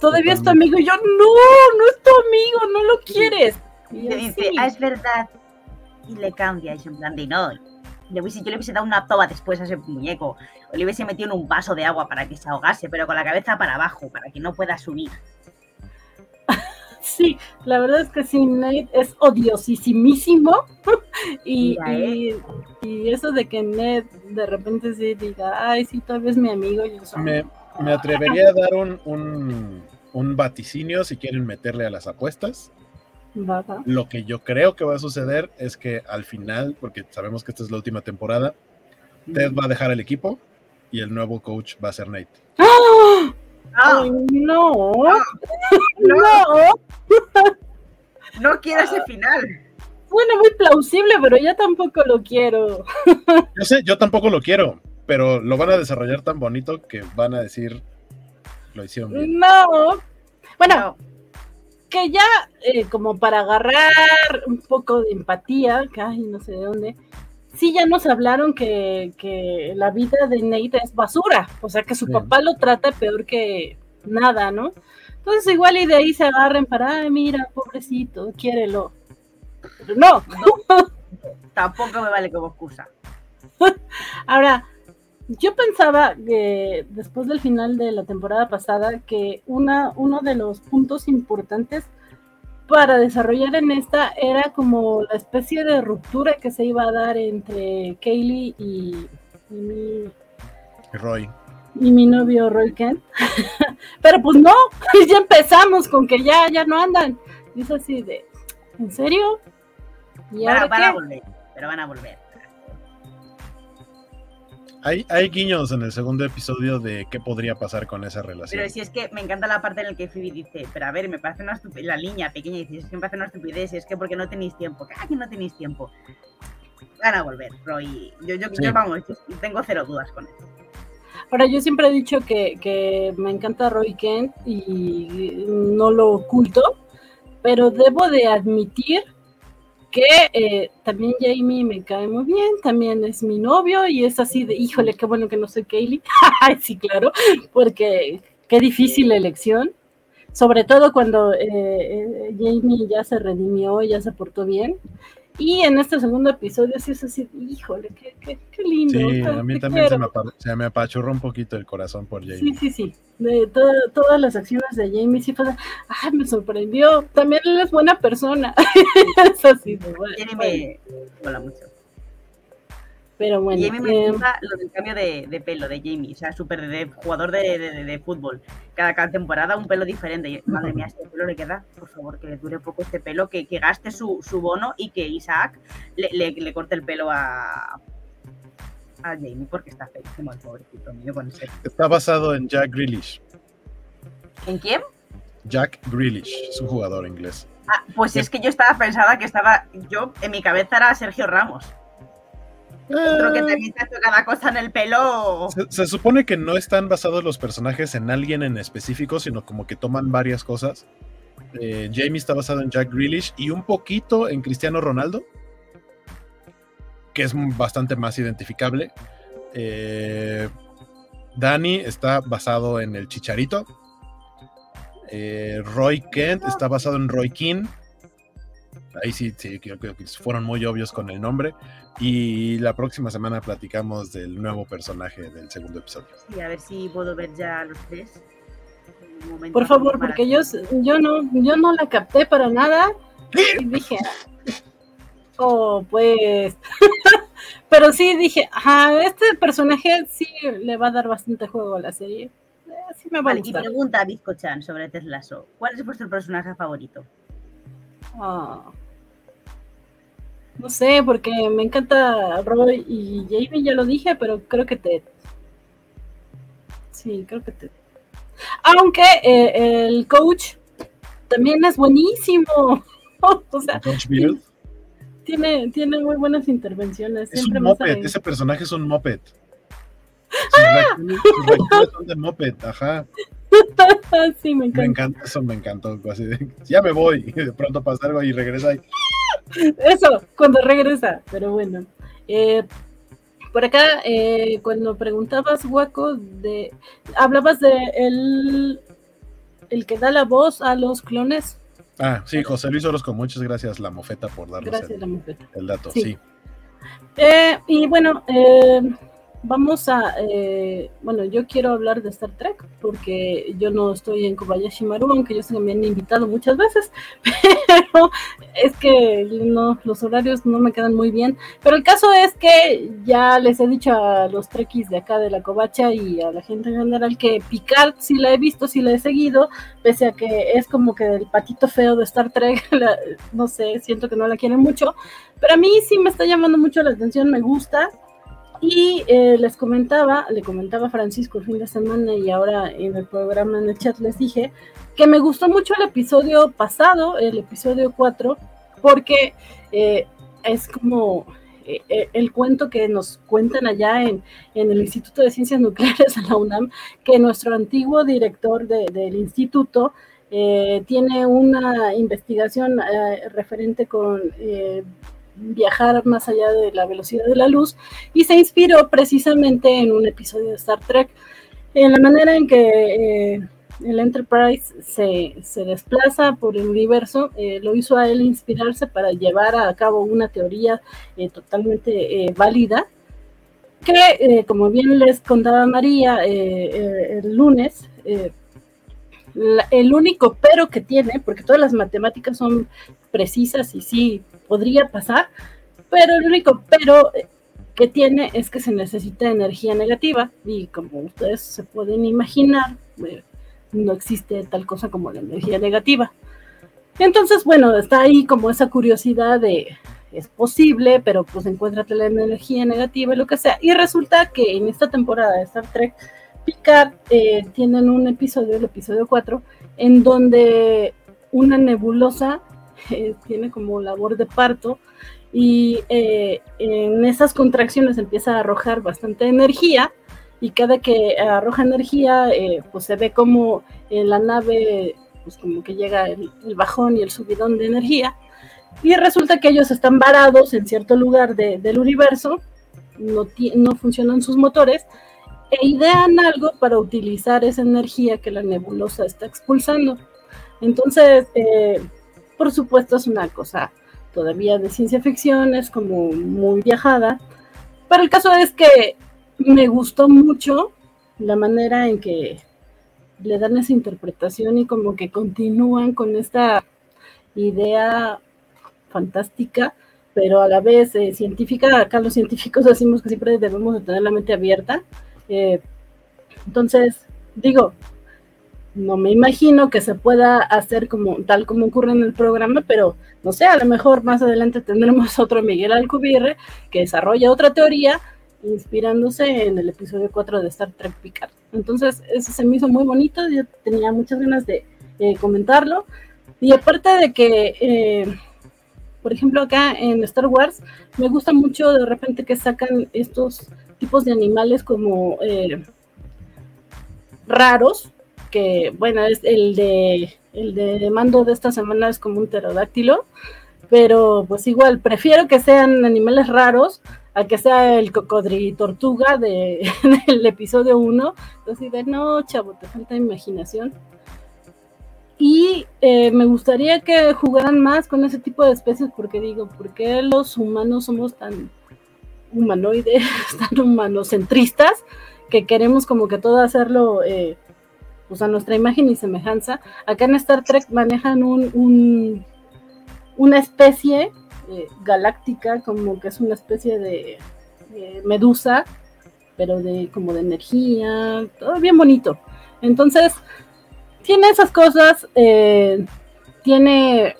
Todavía es tu amigo y yo, no, no es tu amigo, no lo quieres. Y dice, "Sí". ah, es verdad. Y le cambia, y es en plan de no. Le hubiese, yo le hubiese dado una toba después a ese muñeco. O le hubiese metido en un vaso de agua para que se ahogase, pero con la cabeza para abajo, para que no pueda subir. Sí, la verdad es que sí, Nate es odiosísimísimo. [laughs] y, Mira, ¿eh? y, y eso de que Ned de repente sí diga, ay, sí, tal vez mi amigo, yo soy. Me, me atrevería a dar un, un, un vaticinio si quieren meterle a las apuestas. Lo que yo creo que va a suceder es que al final, porque sabemos que esta es la última temporada, Ted va a dejar el equipo y el nuevo coach va a ser Nate. ¡Ah! ¡No! Ay, no, ¡No! [laughs] no. [laughs] No quiero ese final. Suena muy plausible, pero yo tampoco lo quiero. [laughs] Yo sé, yo tampoco lo quiero, pero lo van a desarrollar tan bonito que van a decir, lo hicieron bien. No. Bueno, No. Que ya eh, como para agarrar un poco de empatía, que ay, no sé de dónde, sí ya nos hablaron que, que la vida de Nate es basura, o sea que su Sí. papá lo trata peor que nada, ¿no? Entonces igual y de ahí se agarren para, ay, mira, pobrecito, quiérelo. Pero no, Tampoco me vale como excusa. [laughs] Ahora, yo pensaba que después del final de la temporada pasada que una, uno de los puntos importantes para desarrollar en esta era como la especie de ruptura que se iba a dar entre Kaylee y, y mi, Roy. y mi novio Roy Kent. [laughs] Pero pues no, [laughs] ya empezamos con que ya, ya no andan. Y es así de, ¿en serio? ¿Y Van, a- ahora van a qué? volver, pero van a volver. Hay, hay guiños en el segundo episodio de qué podría pasar con esa relación. Pero si es que me encanta la parte en la que Phoebe dice, pero a ver, me parece una estupidez, la niña pequeña dice, es que me parece una estupidez, es que porque no tenéis tiempo, ah, que no tenéis tiempo. Van a volver, Roy. Yo, yo, Sí. yo vamos, yo tengo cero dudas con eso. Ahora, yo siempre he dicho que, que me encanta Roy Kent y no lo oculto, pero debo de admitir que eh, también Jamie me cae muy bien, también es mi novio y es así de, híjole, qué bueno que no soy Kaylee. Ay, [laughs] sí, claro, porque qué difícil elección, sobre todo cuando eh, eh, Jamie ya se redimió, ya se portó bien. Y en este segundo episodio sí es así, híjole, qué, qué, qué lindo. Sí, a mí también se me, se me apachurró un poquito el corazón por Jamie. Sí, sí, sí. De toda- todas las acciones de Jamie sí fue, ay, me sorprendió. También él es buena persona. [laughs] es así, de, bueno, Jamie me mola mucho. Pero bueno, Jamie me eh, gusta lo del cambio de, de pelo de Jamie, o sea, súper de jugador de, de- de- de fútbol. Cada, cada temporada un pelo diferente. Y, Madre mía, este pelo le queda, por favor, que le dure poco este pelo, que, que gaste su, su bono y que Isaac le, le- le corte el pelo a, a Jamie porque está feísimo el pobrecito mío con ese. Está basado en Jack Grealish. ¿En quién? Jack Grealish es un jugador inglés. Ah, pues es que yo estaba pensada que estaba, yo en mi cabeza era Sergio Ramos. Otro que también se hace cada cosa en el pelo. Se, se supone que no están basados los personajes en alguien en específico, sino como que toman varias cosas. Eh, Jamie está basado en Jack Grealish y un poquito en Cristiano Ronaldo, que es bastante más identificable. Eh, Danny está basado en el Chicharito. Eh, Roy Kent está basado en Roy King. Ahí sí, sí, creo que fueron muy obvios con el nombre. Y la próxima semana platicamos del nuevo personaje del segundo episodio. Sí, a ver si puedo ver ya a los tres. Por favor, porque yo, yo, no, yo no la capté para nada. Y dije, [laughs] oh, pues. [laughs] Pero sí dije, ajá, este personaje sí le va a dar bastante juego a la serie. Eh, Sí me va a Vale, y gustar. pregunta a Bizco-chan sobre Ted Lasso. ¿Cuál es vuestro personaje favorito? Ah. No sé, porque me encanta Roy y Jamie, ya lo dije, pero creo que Ted. Sí, creo que Ted. Aunque eh, el coach también es buenísimo. [laughs] o sea, Coach Beard tiene, tiene muy buenas intervenciones. es Siempre un moped, ese personaje es un moped. [laughs] Sus reacciones- sus reacciones son de moped, ajá. [laughs] Sí, me Me encanta. encanta, eso me encantó. Así de, ya me voy, de pronto pasa algo y regresa y [laughs] Eso, cuando regresa, pero bueno. Eh, por acá, eh, cuando preguntabas, Guaco, de, hablabas de el, el que da la voz a los clones. Ah, sí, José Luis Orozco, muchas gracias, la mofeta, por darnos Gracias, el, la mujer. el dato. Sí. Sí. Eh, y bueno, eh, vamos a, eh, bueno, yo quiero hablar de Star Trek porque yo no estoy en Kobayashi Maru, aunque ellos me han invitado muchas veces, [laughs] pero es que no, los horarios no me quedan muy bien. Pero el caso es que ya les he dicho a los trekkies de acá de la Covacha y a la gente en general que Picard sí la he visto, sí la he seguido, pese a que es como que el patito feo de Star Trek, [laughs] no sé, siento que no la quieren mucho, pero a mí sí me está llamando mucho la atención, me gusta y eh, les comentaba, le comentaba a Francisco el fin de semana y ahora en el programa en el chat les dije que me gustó mucho el episodio pasado, el episodio 4, porque eh, es como eh, el cuento que nos cuentan allá en, en, el Instituto de Ciencias Nucleares de la UNAM, que nuestro antiguo director de, del instituto tiene una investigación referente con viajar más allá de la velocidad de la luz y se inspiró precisamente en un episodio de Star Trek, en la manera en que eh, el Enterprise se, desplaza por el universo, eh, lo hizo a él inspirarse para llevar a cabo una teoría eh, totalmente válida, que como bien les contaba María el lunes, el único pero que tiene, porque todas las matemáticas son precisas y sí podría pasar, pero el único pero que tiene es que se necesita energía negativa y como ustedes se pueden imaginar, eh, no existe tal cosa como la energía negativa. Entonces, bueno, está ahí como esa curiosidad de es posible, pero pues encuéntrate la energía negativa y lo que sea. Y resulta que en esta temporada de Star Trek, Picard eh, tienen un episodio, el episodio 4, en donde una nebulosa [laughs] eh, tiene como labor de parto y eh, en esas contracciones empieza a arrojar bastante energía y cada que arroja energía eh, pues se ve como en la nave pues como que llega el, bajón y el subidón de energía y resulta que ellos están varados en cierto lugar del universo no, no funcionan sus motores e idean algo para utilizar esa energía que la nebulosa está expulsando. Entonces eh, por supuesto es una cosa todavía de ciencia ficción, es como muy viajada, pero el caso es que me gustó mucho la manera en que le dan esa interpretación y como que continúan con esta idea fantástica, pero a la vez eh, científica. Acá los científicos decimos que siempre debemos de tener la mente abierta. Eh, entonces, digo, no me imagino que se pueda hacer como tal como ocurre en el programa, pero no sé, a lo mejor más adelante tendremos [laughs] otro Miguel Alcubierre que desarrolla otra teoría inspirándose en el episodio 4 de Star Trek Picard. Entonces, eso se me hizo muy bonito, yo tenía muchas ganas de comentarlo. Y aparte de que, eh, por ejemplo, acá en Star Wars, me gusta mucho de repente que sacan estos tipos de animales como eh, raros, que, bueno, es el de, el de mando de esta semana es como un pterodáctilo, pero pues igual, prefiero que sean animales raros a que sea el cocodrilo tortuga de, [laughs] del episodio 1. Entonces, de no, chavo, te falta imaginación. Y eh, me gustaría que jugaran más con ese tipo de especies, porque digo, ¿por qué los humanos somos tan humanoides, [laughs] tan humanocentristas, que queremos como que todo hacerlo eh, pues a nuestra imagen y semejanza. Acá en Star Trek manejan un, una especie eh, galáctica, como que es una especie de, medusa, pero de como de energía, todo bien bonito. Entonces, tiene esas cosas, eh, tiene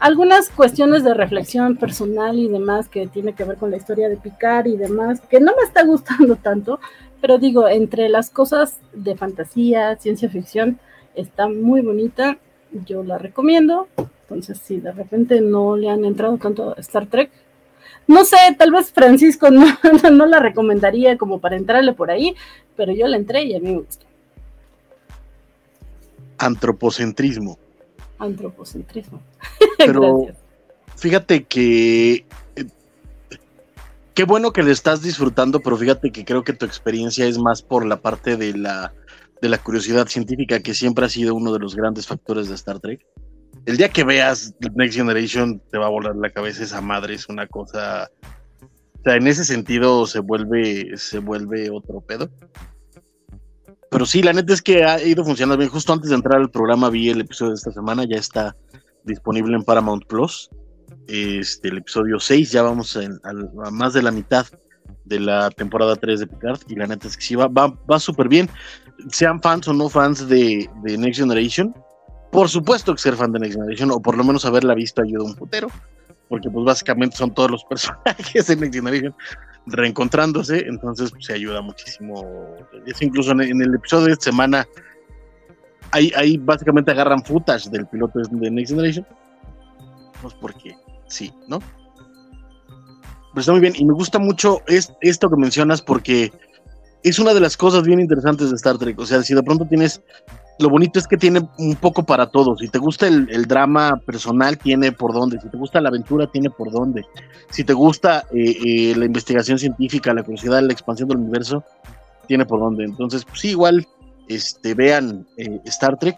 algunas cuestiones de reflexión personal y demás que tiene que ver con la historia de Picard y demás, que no me está gustando [laughs] tanto, pero digo, entre las cosas de fantasía, ciencia ficción, está muy bonita. Yo la recomiendo. Entonces, si de repente no le han entrado tanto a Star Trek, no sé, tal vez Francisco [laughs] no, no, la recomendaría como para entrarle por ahí, pero yo la entré y a mí me gustó. Antropocentrismo. Antropocentrismo. [laughs] Pero fíjate que qué bueno que le estás disfrutando, pero fíjate que creo que tu experiencia es más por la parte de la, de la curiosidad científica, que siempre ha sido uno de los grandes factores de Star Trek. el día que veas Next Generation te va a volar la cabeza esa madre, es una cosa. O sea, en ese sentido se vuelve, se vuelve otro pedo. Pero sí, la neta es que ha ido funcionando bien. Justo antes de entrar al programa vi el episodio de esta semana, ya está disponible en Paramount Plus. Este, el episodio 6, ya vamos a más de la mitad de la temporada 3 de Picard. Y la neta es que sí, va, va, súper bien. Sean fans o no fans de, Next Generation, por supuesto que ser fan de Next Generation, o por lo menos haberla visto ayuda un putero. Porque pues básicamente son todos los [laughs] personajes de Next Generation reencontrándose, entonces pues, se ayuda muchísimo. Es incluso en, el episodio de esta semana, ahí, ahí básicamente agarran footage del piloto de Next Generation. Pues porque sí, ¿no? Pero está muy bien, y me gusta mucho esto que mencionas porque es una de las cosas bien interesantes de Star Trek. O sea, si de pronto tienes lo bonito es que tiene un poco para todos. Si te gusta el, drama personal, tiene por dónde. Si te gusta la aventura, tiene por dónde. Si te gusta eh, eh, la investigación científica, la curiosidad, la expansión del universo, tiene por dónde. Entonces, pues sí, igual, este, vean eh, Star Trek.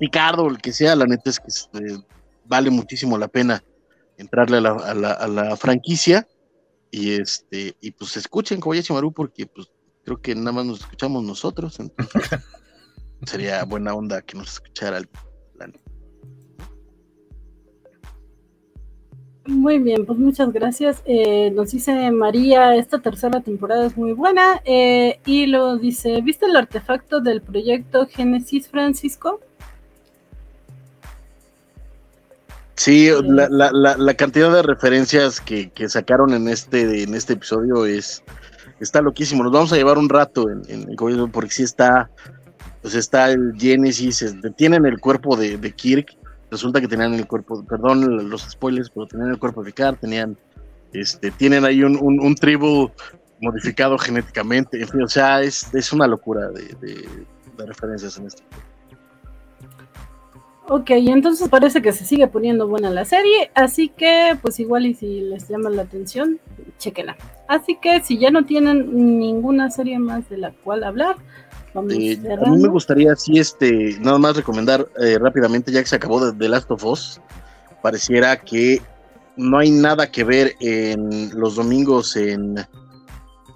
Ricardo, el que sea, la neta es que este, vale muchísimo la pena entrarle a la, a la, franquicia. Y este, y pues escuchen Kobayashi Maru porque pues creo que nada más nos escuchamos nosotros. Entonces, [laughs] sería buena onda que nos escuchara el plan. Muy bien, pues muchas gracias. Eh, nos dice María, esta tercera temporada es muy buena. Eh, y lo dice, ¿viste el artefacto del proyecto Génesis Francisco? Sí, la, la, la, cantidad de referencias que, que, sacaron en este, en este episodio es está loquísimo. Nos vamos a llevar un rato en, en, porque sí está pues está el Genesis, tienen el cuerpo de, Kirk, resulta que tenían el cuerpo, perdón los spoilers, pero tenían el cuerpo de Kirk, tenían, este, tienen ahí un, un, tribu modificado genéticamente, en fin, o sea, es, es una locura de, referencias en esto. Ok, entonces parece que se sigue poniendo buena la serie, así que pues igual y si les llama la atención, chequenla. Así que si ya no tienen ninguna serie más de la cual hablar, eh, a mí me gustaría, sí, este, nada más recomendar eh, rápidamente, ya que se acabó de The Last of Us, pareciera que no hay nada que ver en los domingos en,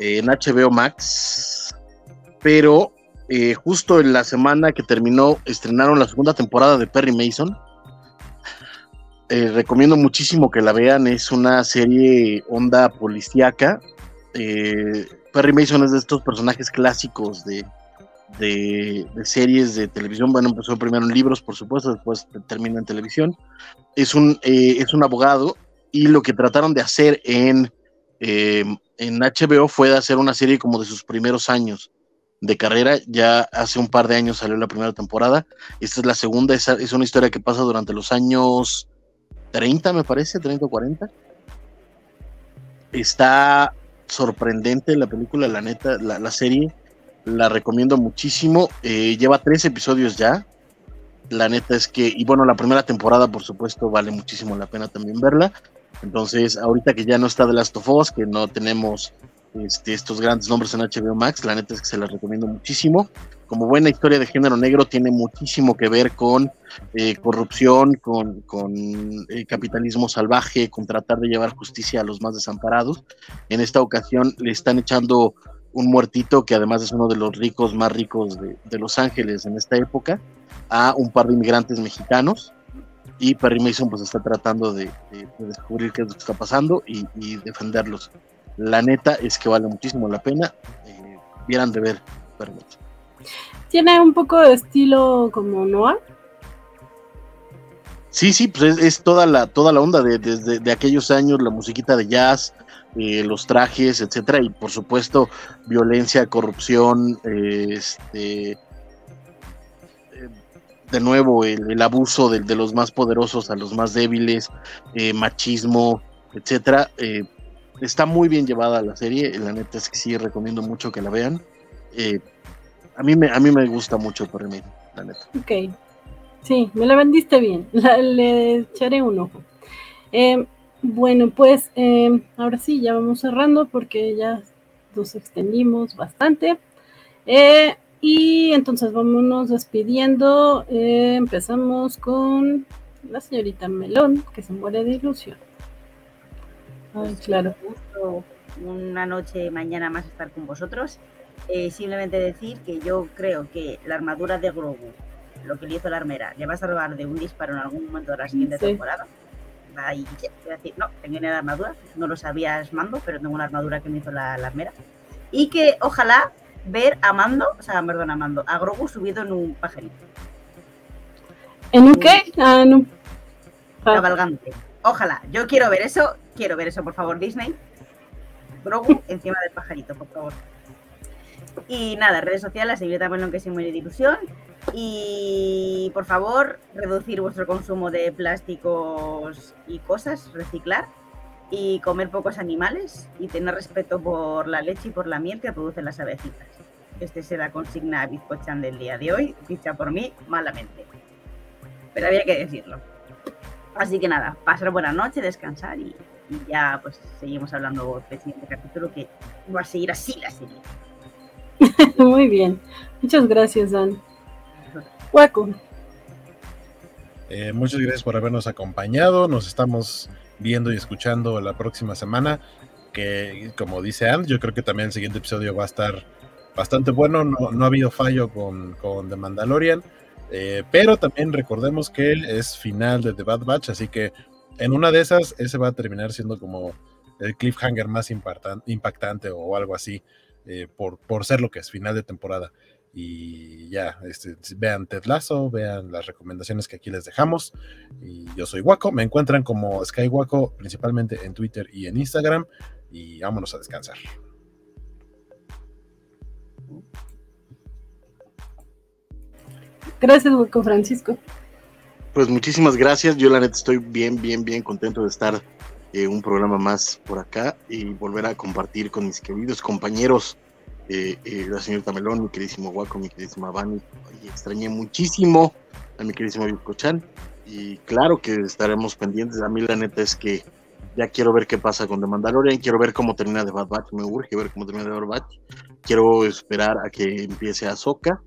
en HBO Max, pero eh, justo en la semana que terminó, estrenaron la segunda temporada de Perry Mason. recomiendo muchísimo que la vean, es una serie onda policíaca. Perry Mason es de estos personajes clásicos de, de, series de televisión. Bueno, empezó primero en libros, por supuesto, después termina en televisión. Es un, eh, es un abogado y lo que trataron de hacer en, en HBO fue de hacer una serie como de sus primeros años de carrera. Ya hace un par de años salió la primera temporada. Esta es la segunda, es, es una historia que pasa durante los años 30, me parece, 30 o 40. Está sorprendente la película, la neta, la, la serie la recomiendo muchísimo. Eh, lleva tres episodios ya. La neta es que, y bueno, la primera temporada, por supuesto, vale muchísimo la pena también verla. Entonces, ahorita que ya no está de Last of Us, que no tenemos este, estos grandes nombres en HBO Max, la neta es que se las recomiendo muchísimo. Como buena historia de género negro, tiene muchísimo que ver con eh, corrupción, con, con eh, capitalismo salvaje, con tratar de llevar justicia a los más desamparados. En esta ocasión le están echando un muertito que además es uno de los ricos más ricos de, Los Ángeles en esta época, a un par de inmigrantes mexicanos. Y Perry Mason pues está tratando de, descubrir qué es lo que está pasando y, defenderlos. La neta es que vale muchísimo la pena. Eh, vieran de ver. Tiene un poco de estilo como Noah. Sí, sí, pues es, toda la toda la onda de, de, aquellos años, la musiquita de jazz, eh, los trajes, etcétera, y por supuesto violencia, corrupción, eh, este, eh, de nuevo el, abuso de, los más poderosos a los más débiles, machismo, etcétera. Está muy bien llevada la serie, la neta es que sí recomiendo mucho que la vean. a mí me a mí me gusta mucho por mí, la neta. Ok, sí, me la vendiste bien, [laughs] le echaré un ojo. Bueno, pues em, ahora sí, ya vamos cerrando porque ya nos extendimos bastante. Eh, y entonces vámonos despidiendo. Eh, empezamos con la señorita Melón, que se muere de ilusión. Ay, claro. Una noche mañana más estar con vosotros. Eh, simplemente decir que yo creo que la armadura de Grogu, lo que le hizo la armera, le va a salvar de un disparo en algún momento de la siguiente Sí. temporada. Ahí, voy a decir, no, tengo una armadura, no lo sabías Mando, pero tengo una armadura que me hizo la, la armera. Y que ojalá ver a Mando, o sea, perdón, a Mando, a Grogu subido en un pajarito, ¿En un qué? Ah, en un... ah, cabalgante. Ojalá, yo quiero ver eso, quiero ver eso, por favor, Disney. Grogu [laughs] encima del pajarito, por favor. Y nada, redes sociales, seguir también lo que se muere de ilusión. Y por favor, reducir vuestro consumo de plásticos y cosas, reciclar. Y comer pocos animales y tener respeto por la leche y por la miel que producen las abecitas. Este será la consigna bizcochan del día de hoy, dicha por mí malamente. Pero había que decirlo. Así que nada, pasar buena noche, descansar y, y ya pues seguimos hablando del siguiente capítulo que va a seguir así la serie. [laughs] Muy bien. Muchas gracias, Dan. Guaco. Eh, muchas gracias por habernos acompañado. Nos estamos viendo y escuchando la próxima semana. Que, como dice Ann, yo creo que también el siguiente episodio va a estar bastante bueno. No, no ha habido fallo con, con The Mandalorian. Eh, pero también recordemos que es final de The Bad Batch. Así que en una de esas, ese va a terminar siendo como el cliffhanger más impactan- impactante o algo así. eh, por, por ser lo que es final de temporada. Y ya, este, vean Ted Lasso, vean las recomendaciones que aquí les dejamos. Y yo soy Waco, me encuentran como Sky Waco, principalmente en Twitter y en Instagram. Y vámonos a descansar. Gracias, Guaco Francisco. Pues muchísimas gracias. Yo la neta estoy bien, bien, bien contento de estar eh, un programa más por acá y volver a compartir con mis queridos compañeros, eh, eh, la señorita Melón, mi queridísimo Guaco, mi queridísima Vani. Y extrañé muchísimo a mi queridísimo Chan Y claro que estaremos pendientes. A mí la neta es que ya quiero ver qué pasa con The Mandalorian, quiero ver cómo termina The Bad Batch, me urge ver cómo termina The Bad Batch. Quiero esperar a que empiece Ahsoka.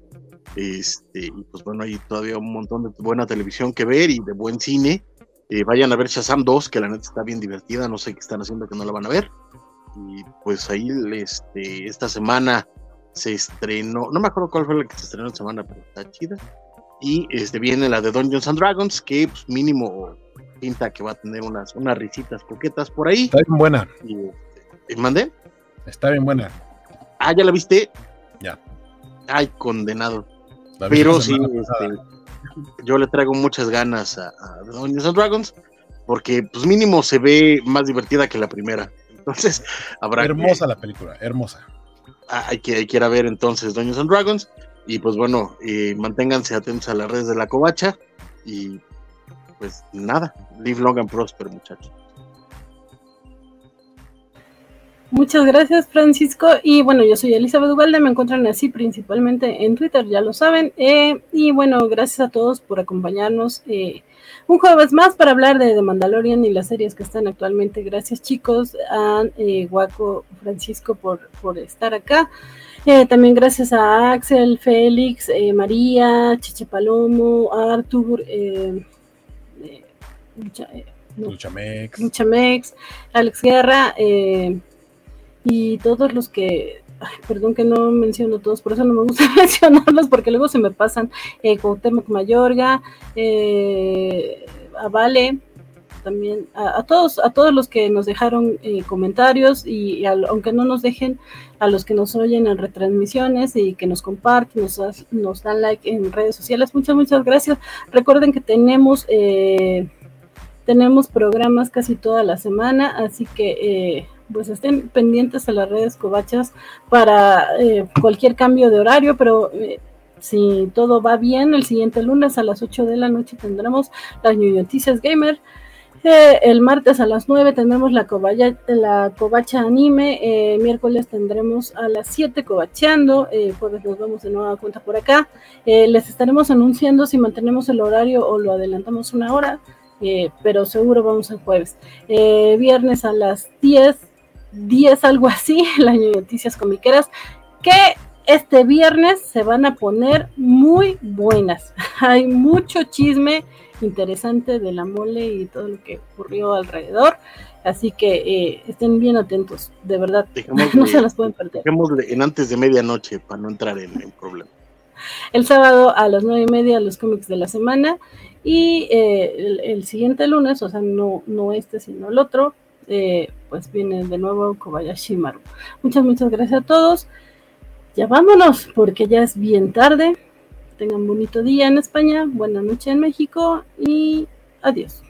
Este, y pues bueno, hay todavía un montón de buena televisión que ver y de buen cine. Eh, vayan a ver Shazam 2, que la neta está bien divertida, no sé qué están haciendo que no la van a ver. Y pues ahí este, esta semana se estrenó, no me acuerdo cuál fue la que se estrenó esta semana, pero está chida. Y este, viene la de Dungeons and Dragons, que pues, mínimo pinta que va a tener unas, unas risitas coquetas por ahí. Está bien buena, Y, este, ¿Mandé? está bien buena. Ah, ¿ya la viste? Ya. Ay, condenado. Pero sí, este, yo le traigo muchas ganas a, a Dungeons and Dragons porque pues mínimo se ve más divertida que la primera. Entonces, [laughs] habrá hermosa la película, hermosa. ah, hay que hay que ir a ver entonces Dungeons and Dragons y pues bueno, eh, manténganse atentos a las redes de la covacha y pues nada, live long and prosper, muchachos. Muchas gracias, Francisco. Y bueno, yo soy Elizabeth Ugalde, me encuentran así principalmente en Twitter, ya lo saben. Eh, y bueno, gracias a todos por acompañarnos eh, un jueves más para hablar de The Mandalorian y las series que están actualmente. Gracias, chicos, a eh, Guaco Francisco por, por estar acá. También gracias a Axel, Félix, María, Chiche Palomo, Artur, eh, eh, eh, Luchamex. Luchamex, Alex Guerra eh, y todos los que, perdón que no menciono todos, por eso no me gusta [laughs] mencionarlos porque luego se me pasan, eh, Cuauhtémoc Mayorga, eh, a Vale, también a, todos, a todos los que nos dejaron eh, comentarios y, aunque no nos dejen, a los que nos oyen en retransmisiones y que nos comparten, nos, nos dan like en redes sociales, muchas, muchas gracias. Recuerden que tenemos eh, tenemos programas casi toda la semana, así que eh, pues estén pendientes a las redes covachas para eh, cualquier cambio de horario, pero eh, si todo va bien, el siguiente lunes a las 8 de la noche tendremos las New Noticias Gamer. Eh, el martes a las 9 tendremos la, cobaya, la covacha anime. eh, miércoles tendremos a las 7 covacheando. Eh, jueves nos vemos de nueva cuenta por acá. Eh, les estaremos anunciando si mantenemos el horario o lo adelantamos una hora pero seguro vamos el jueves. Viernes a las 10, 10 algo así, [laughs] las noticias comiqueras, que este viernes se van a poner muy buenas. [laughs] hay mucho chisme interesante de la mole y todo lo que ocurrió alrededor. Así que eh, estén bien atentos, de verdad. [laughs] no se las pueden perder. Dejémosle en antes de medianoche para no entrar en, en problemas. El sábado a las nueve y media los cómics de la semana y eh, el, siguiente lunes, o sea, no, no este sino el otro, eh, pues viene de nuevo Kobayashi Maru. Muchas, muchas gracias a todos. Ya vámonos, porque ya es bien tarde. Tengan bonito día en España, buena noche en México y adiós.